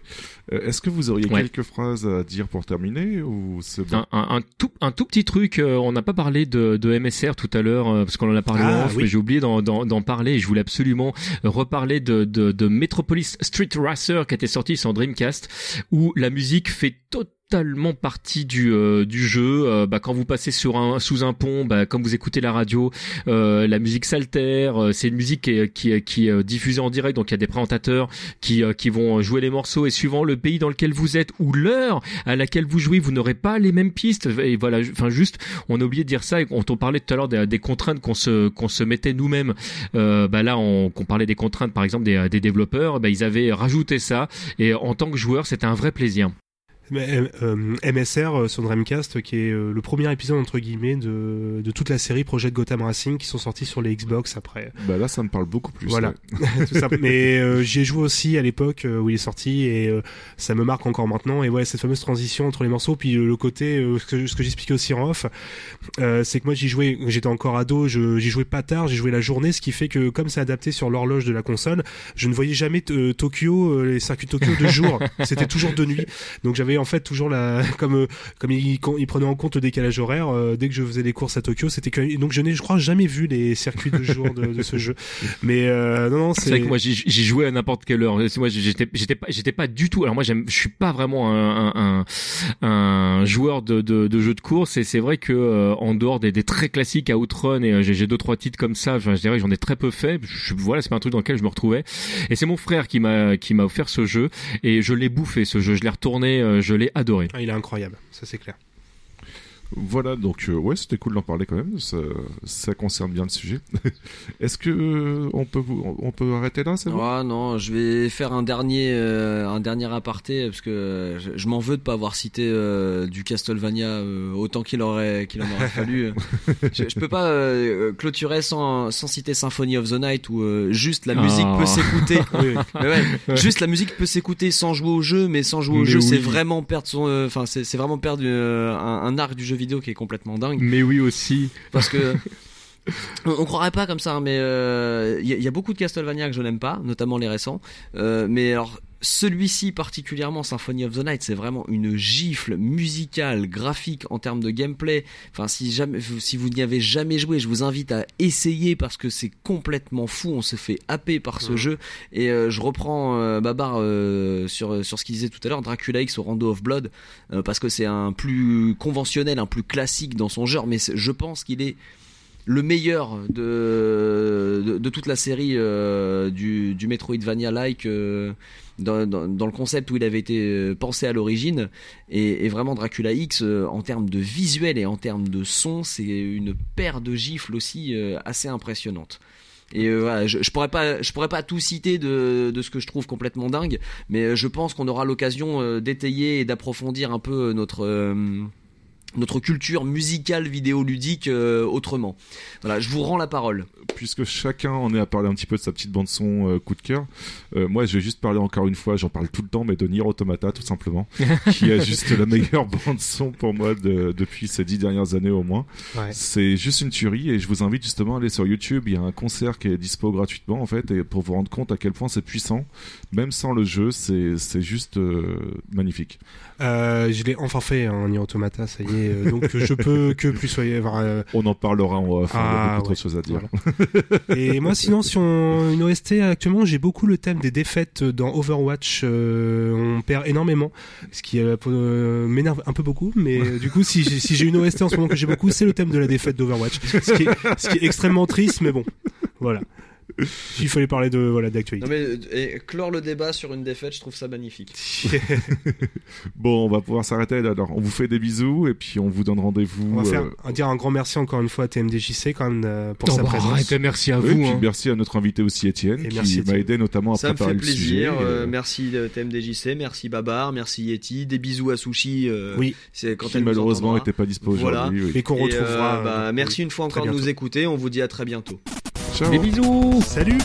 Euh, Est-ce que vous auriez Ouais. quelques phrases à dire pour terminer ou c'est bon Un, un, un tout, un tout petit truc, euh, on n'a pas parlé de, de MSR tout à l'heure, euh, parce qu'on en a parlé Ah, en off, oui. mais j'ai oublié d'en, d'en, d'en parler, et je voulais absolument reparler de, de, de Metropolis Street Racer qui était sorti sur Dreamcast, où la musique fait totalement partie du, euh, du jeu. Euh, bah, quand vous passez sur un, sous un pont, bah, comme vous écoutez la radio, euh, la musique s'altère, euh, c'est une musique qui qui, qui est euh, diffusée en direct, donc il y a des présentateurs qui, euh, qui vont jouer les morceaux, et suivant le pays dans lequel vous êtes, ou l'heure à laquelle vous jouez, vous n'aurez pas les mêmes pistes. Et voilà, enfin juste, on a oublié de dire ça. Et quand on parlait tout à l'heure des, des contraintes qu'on se qu'on se mettait nous-mêmes, bah là, on, qu'on parlait des contraintes, par exemple des, des développeurs, bah ils avaient rajouté ça. Et en tant que joueur, c'était un vrai plaisir. Mais, euh, euh, MSR euh, sur Dreamcast, qui est le premier épisode entre guillemets de, de toute la série Project Gotham Racing qui sont sortis sur les Xbox après. Bah là, ça me parle beaucoup plus. Voilà. ouais. (laughs) Tout ça. (laughs) Mais euh, j'y ai joué aussi à l'époque où il est sorti et euh, ça me marque encore maintenant. Et ouais, cette fameuse transition entre les morceaux, puis le côté, euh, ce que, ce que j'expliquais aussi en off, c'est que moi j'y jouais, j'étais encore ado, j'y jouais pas tard, j'y jouais la journée, ce qui fait que comme c'est adapté sur l'horloge de la console, je ne voyais jamais Tokyo, les circuits de Tokyo de jour. (laughs) C'était toujours de nuit. Donc j'avais en fait toujours la, (laughs) comme euh, comme il, prenait en compte le décalage horaire, euh, dès que je faisais des courses à Tokyo, c'était que donc je n'ai, je crois, jamais vu les circuits de jour de, de ce jeu. Mais euh, non, non, C'est vrai que moi j'y j'y jouais à n'importe quelle heure. Moi j'étais j'étais pas j'étais pas du tout. Alors moi j'aime je suis pas vraiment un un, un, un joueur de, de de jeux de course et c'est vrai que euh, en dehors des, des très classiques Outrun et j'ai j'ai deux trois titres comme ça. Je dirais que j'en ai très peu fait. Je, voilà c'est pas un truc dans lequel je me retrouvais. Et c'est mon frère qui m'a qui m'a offert ce jeu et je l'ai bouffé ce jeu. Je l'ai retourné. Je l'ai adoré. Ah, il est incroyable, ça c'est clair. Voilà, donc euh, ouais, c'était cool d'en parler quand même. Ça, ça concerne bien le sujet. (laughs) Est-ce que euh, on peut vous, on peut arrêter là, c'est bon? Ah non, je vais faire un dernier, euh, un dernier aparté parce que je, je m'en veux de pas avoir cité euh, du Castlevania euh, autant qu'il aurait, qu'il en aurait fallu. (laughs) je, je peux pas euh, clôturer sans, sans citer Symphony of the Night où euh, juste la musique Oh. peut s'écouter. (laughs) Oui, Mais ouais, juste la musique peut s'écouter sans jouer au jeu, mais sans jouer au Mais jeu, c'est vraiment perdre son, euh, enfin c'est c'est vraiment perdre euh, un, un arc du jeu vidéo qui est complètement dingue Mais oui aussi. parce que (laughs) on, on croirait pas comme ça, hein, mais euh, il y, a- il y a beaucoup de Castlevania que je n'aime pas, notamment les récents. Euh, mais alors celui-ci particulièrement, Symphony of the Night, c'est vraiment une gifle musicale, graphique en termes de gameplay. Enfin, si jamais, si vous n'y avez jamais joué, je vous invite à essayer parce que c'est complètement fou. On se fait happer par ce jeu. Et euh, je reprends euh, Babar euh, sur sur ce qu'il disait tout à l'heure, Dracula X au Rando of Blood, parce que c'est un plus conventionnel, un plus classique dans son genre, mais je pense qu'il est le meilleur de, de, de toute la série euh, du, du Metroidvania-like euh, dans, le concept où il avait été euh, pensé à l'origine. Et, vraiment, Dracula X, euh, en termes de visuel et en termes de son, c'est une paire de gifles aussi euh, assez impressionnante. Et voilà, je, pourrais pas, je pourrais pas tout citer de, ce que je trouve complètement dingue, mais je pense qu'on aura l'occasion d'étayer et d'approfondir un peu notre notre culture musicale vidéoludique euh, autrement. Voilà, je vous rends la parole. Puisque chacun en est à parler un petit peu de sa petite bande son euh, coup de cœur, euh, moi je vais juste parler encore une fois, j'en parle tout le temps, mais de Nier Automata tout simplement, (laughs) qui a juste la meilleure bande son pour moi de- depuis ces dix dernières années au moins. Ouais. C'est juste une tuerie et je vous invite justement à aller sur YouTube. Il y a un concert qui est dispo gratuitement en fait et pour vous rendre compte à quel point c'est puissant, même sans le jeu, c'est juste euh, magnifique. Euh, je l'ai enfin fait en Nier Automata, ça y est. euh, donc je peux (laughs) que plus soyez. euh, On en parlera en off, hein, il y a Ah, beaucoup ouais. trop de choses à dire. Et moi, sinon, si on une OST actuellement, j'ai beaucoup le thème des défaites dans Overwatch. on perd énormément, ce qui m'énerve un peu beaucoup. Mais du coup, si j'ai si une OST en ce moment que j'ai beaucoup, c'est le thème de la défaite d'Overwatch, ce qui est extrêmement triste, mais bon, voilà. (laughs) Il fallait parler de voilà d'actualité. Non mais et clore le débat sur une défaite, je trouve ça magnifique. (laughs) Bon, on va pouvoir s'arrêter là. Alors, on vous fait des bisous et puis on vous donne rendez-vous. On va faire euh, dire un grand merci encore une fois à TMDJC quand même euh, pour Oh, sa bah, présence. arrête, merci à oui, vous. puis hein. merci à notre invité aussi Étienne Et qui merci, m'a aidé notamment à Ça me préparer fait le sujet. plaisir. euh, merci TMDJC, merci Babar, merci Yeti, des bisous à Sushi. euh, Oui. c'est quand qui elle malheureusement n'était pas dispo Voilà. aujourd'hui. oui. Et qu'on Et, euh, retrouvera. bah, merci une fois encore de nous écouter. On vous dit à très bientôt. Ciao. Des bisous. Salut.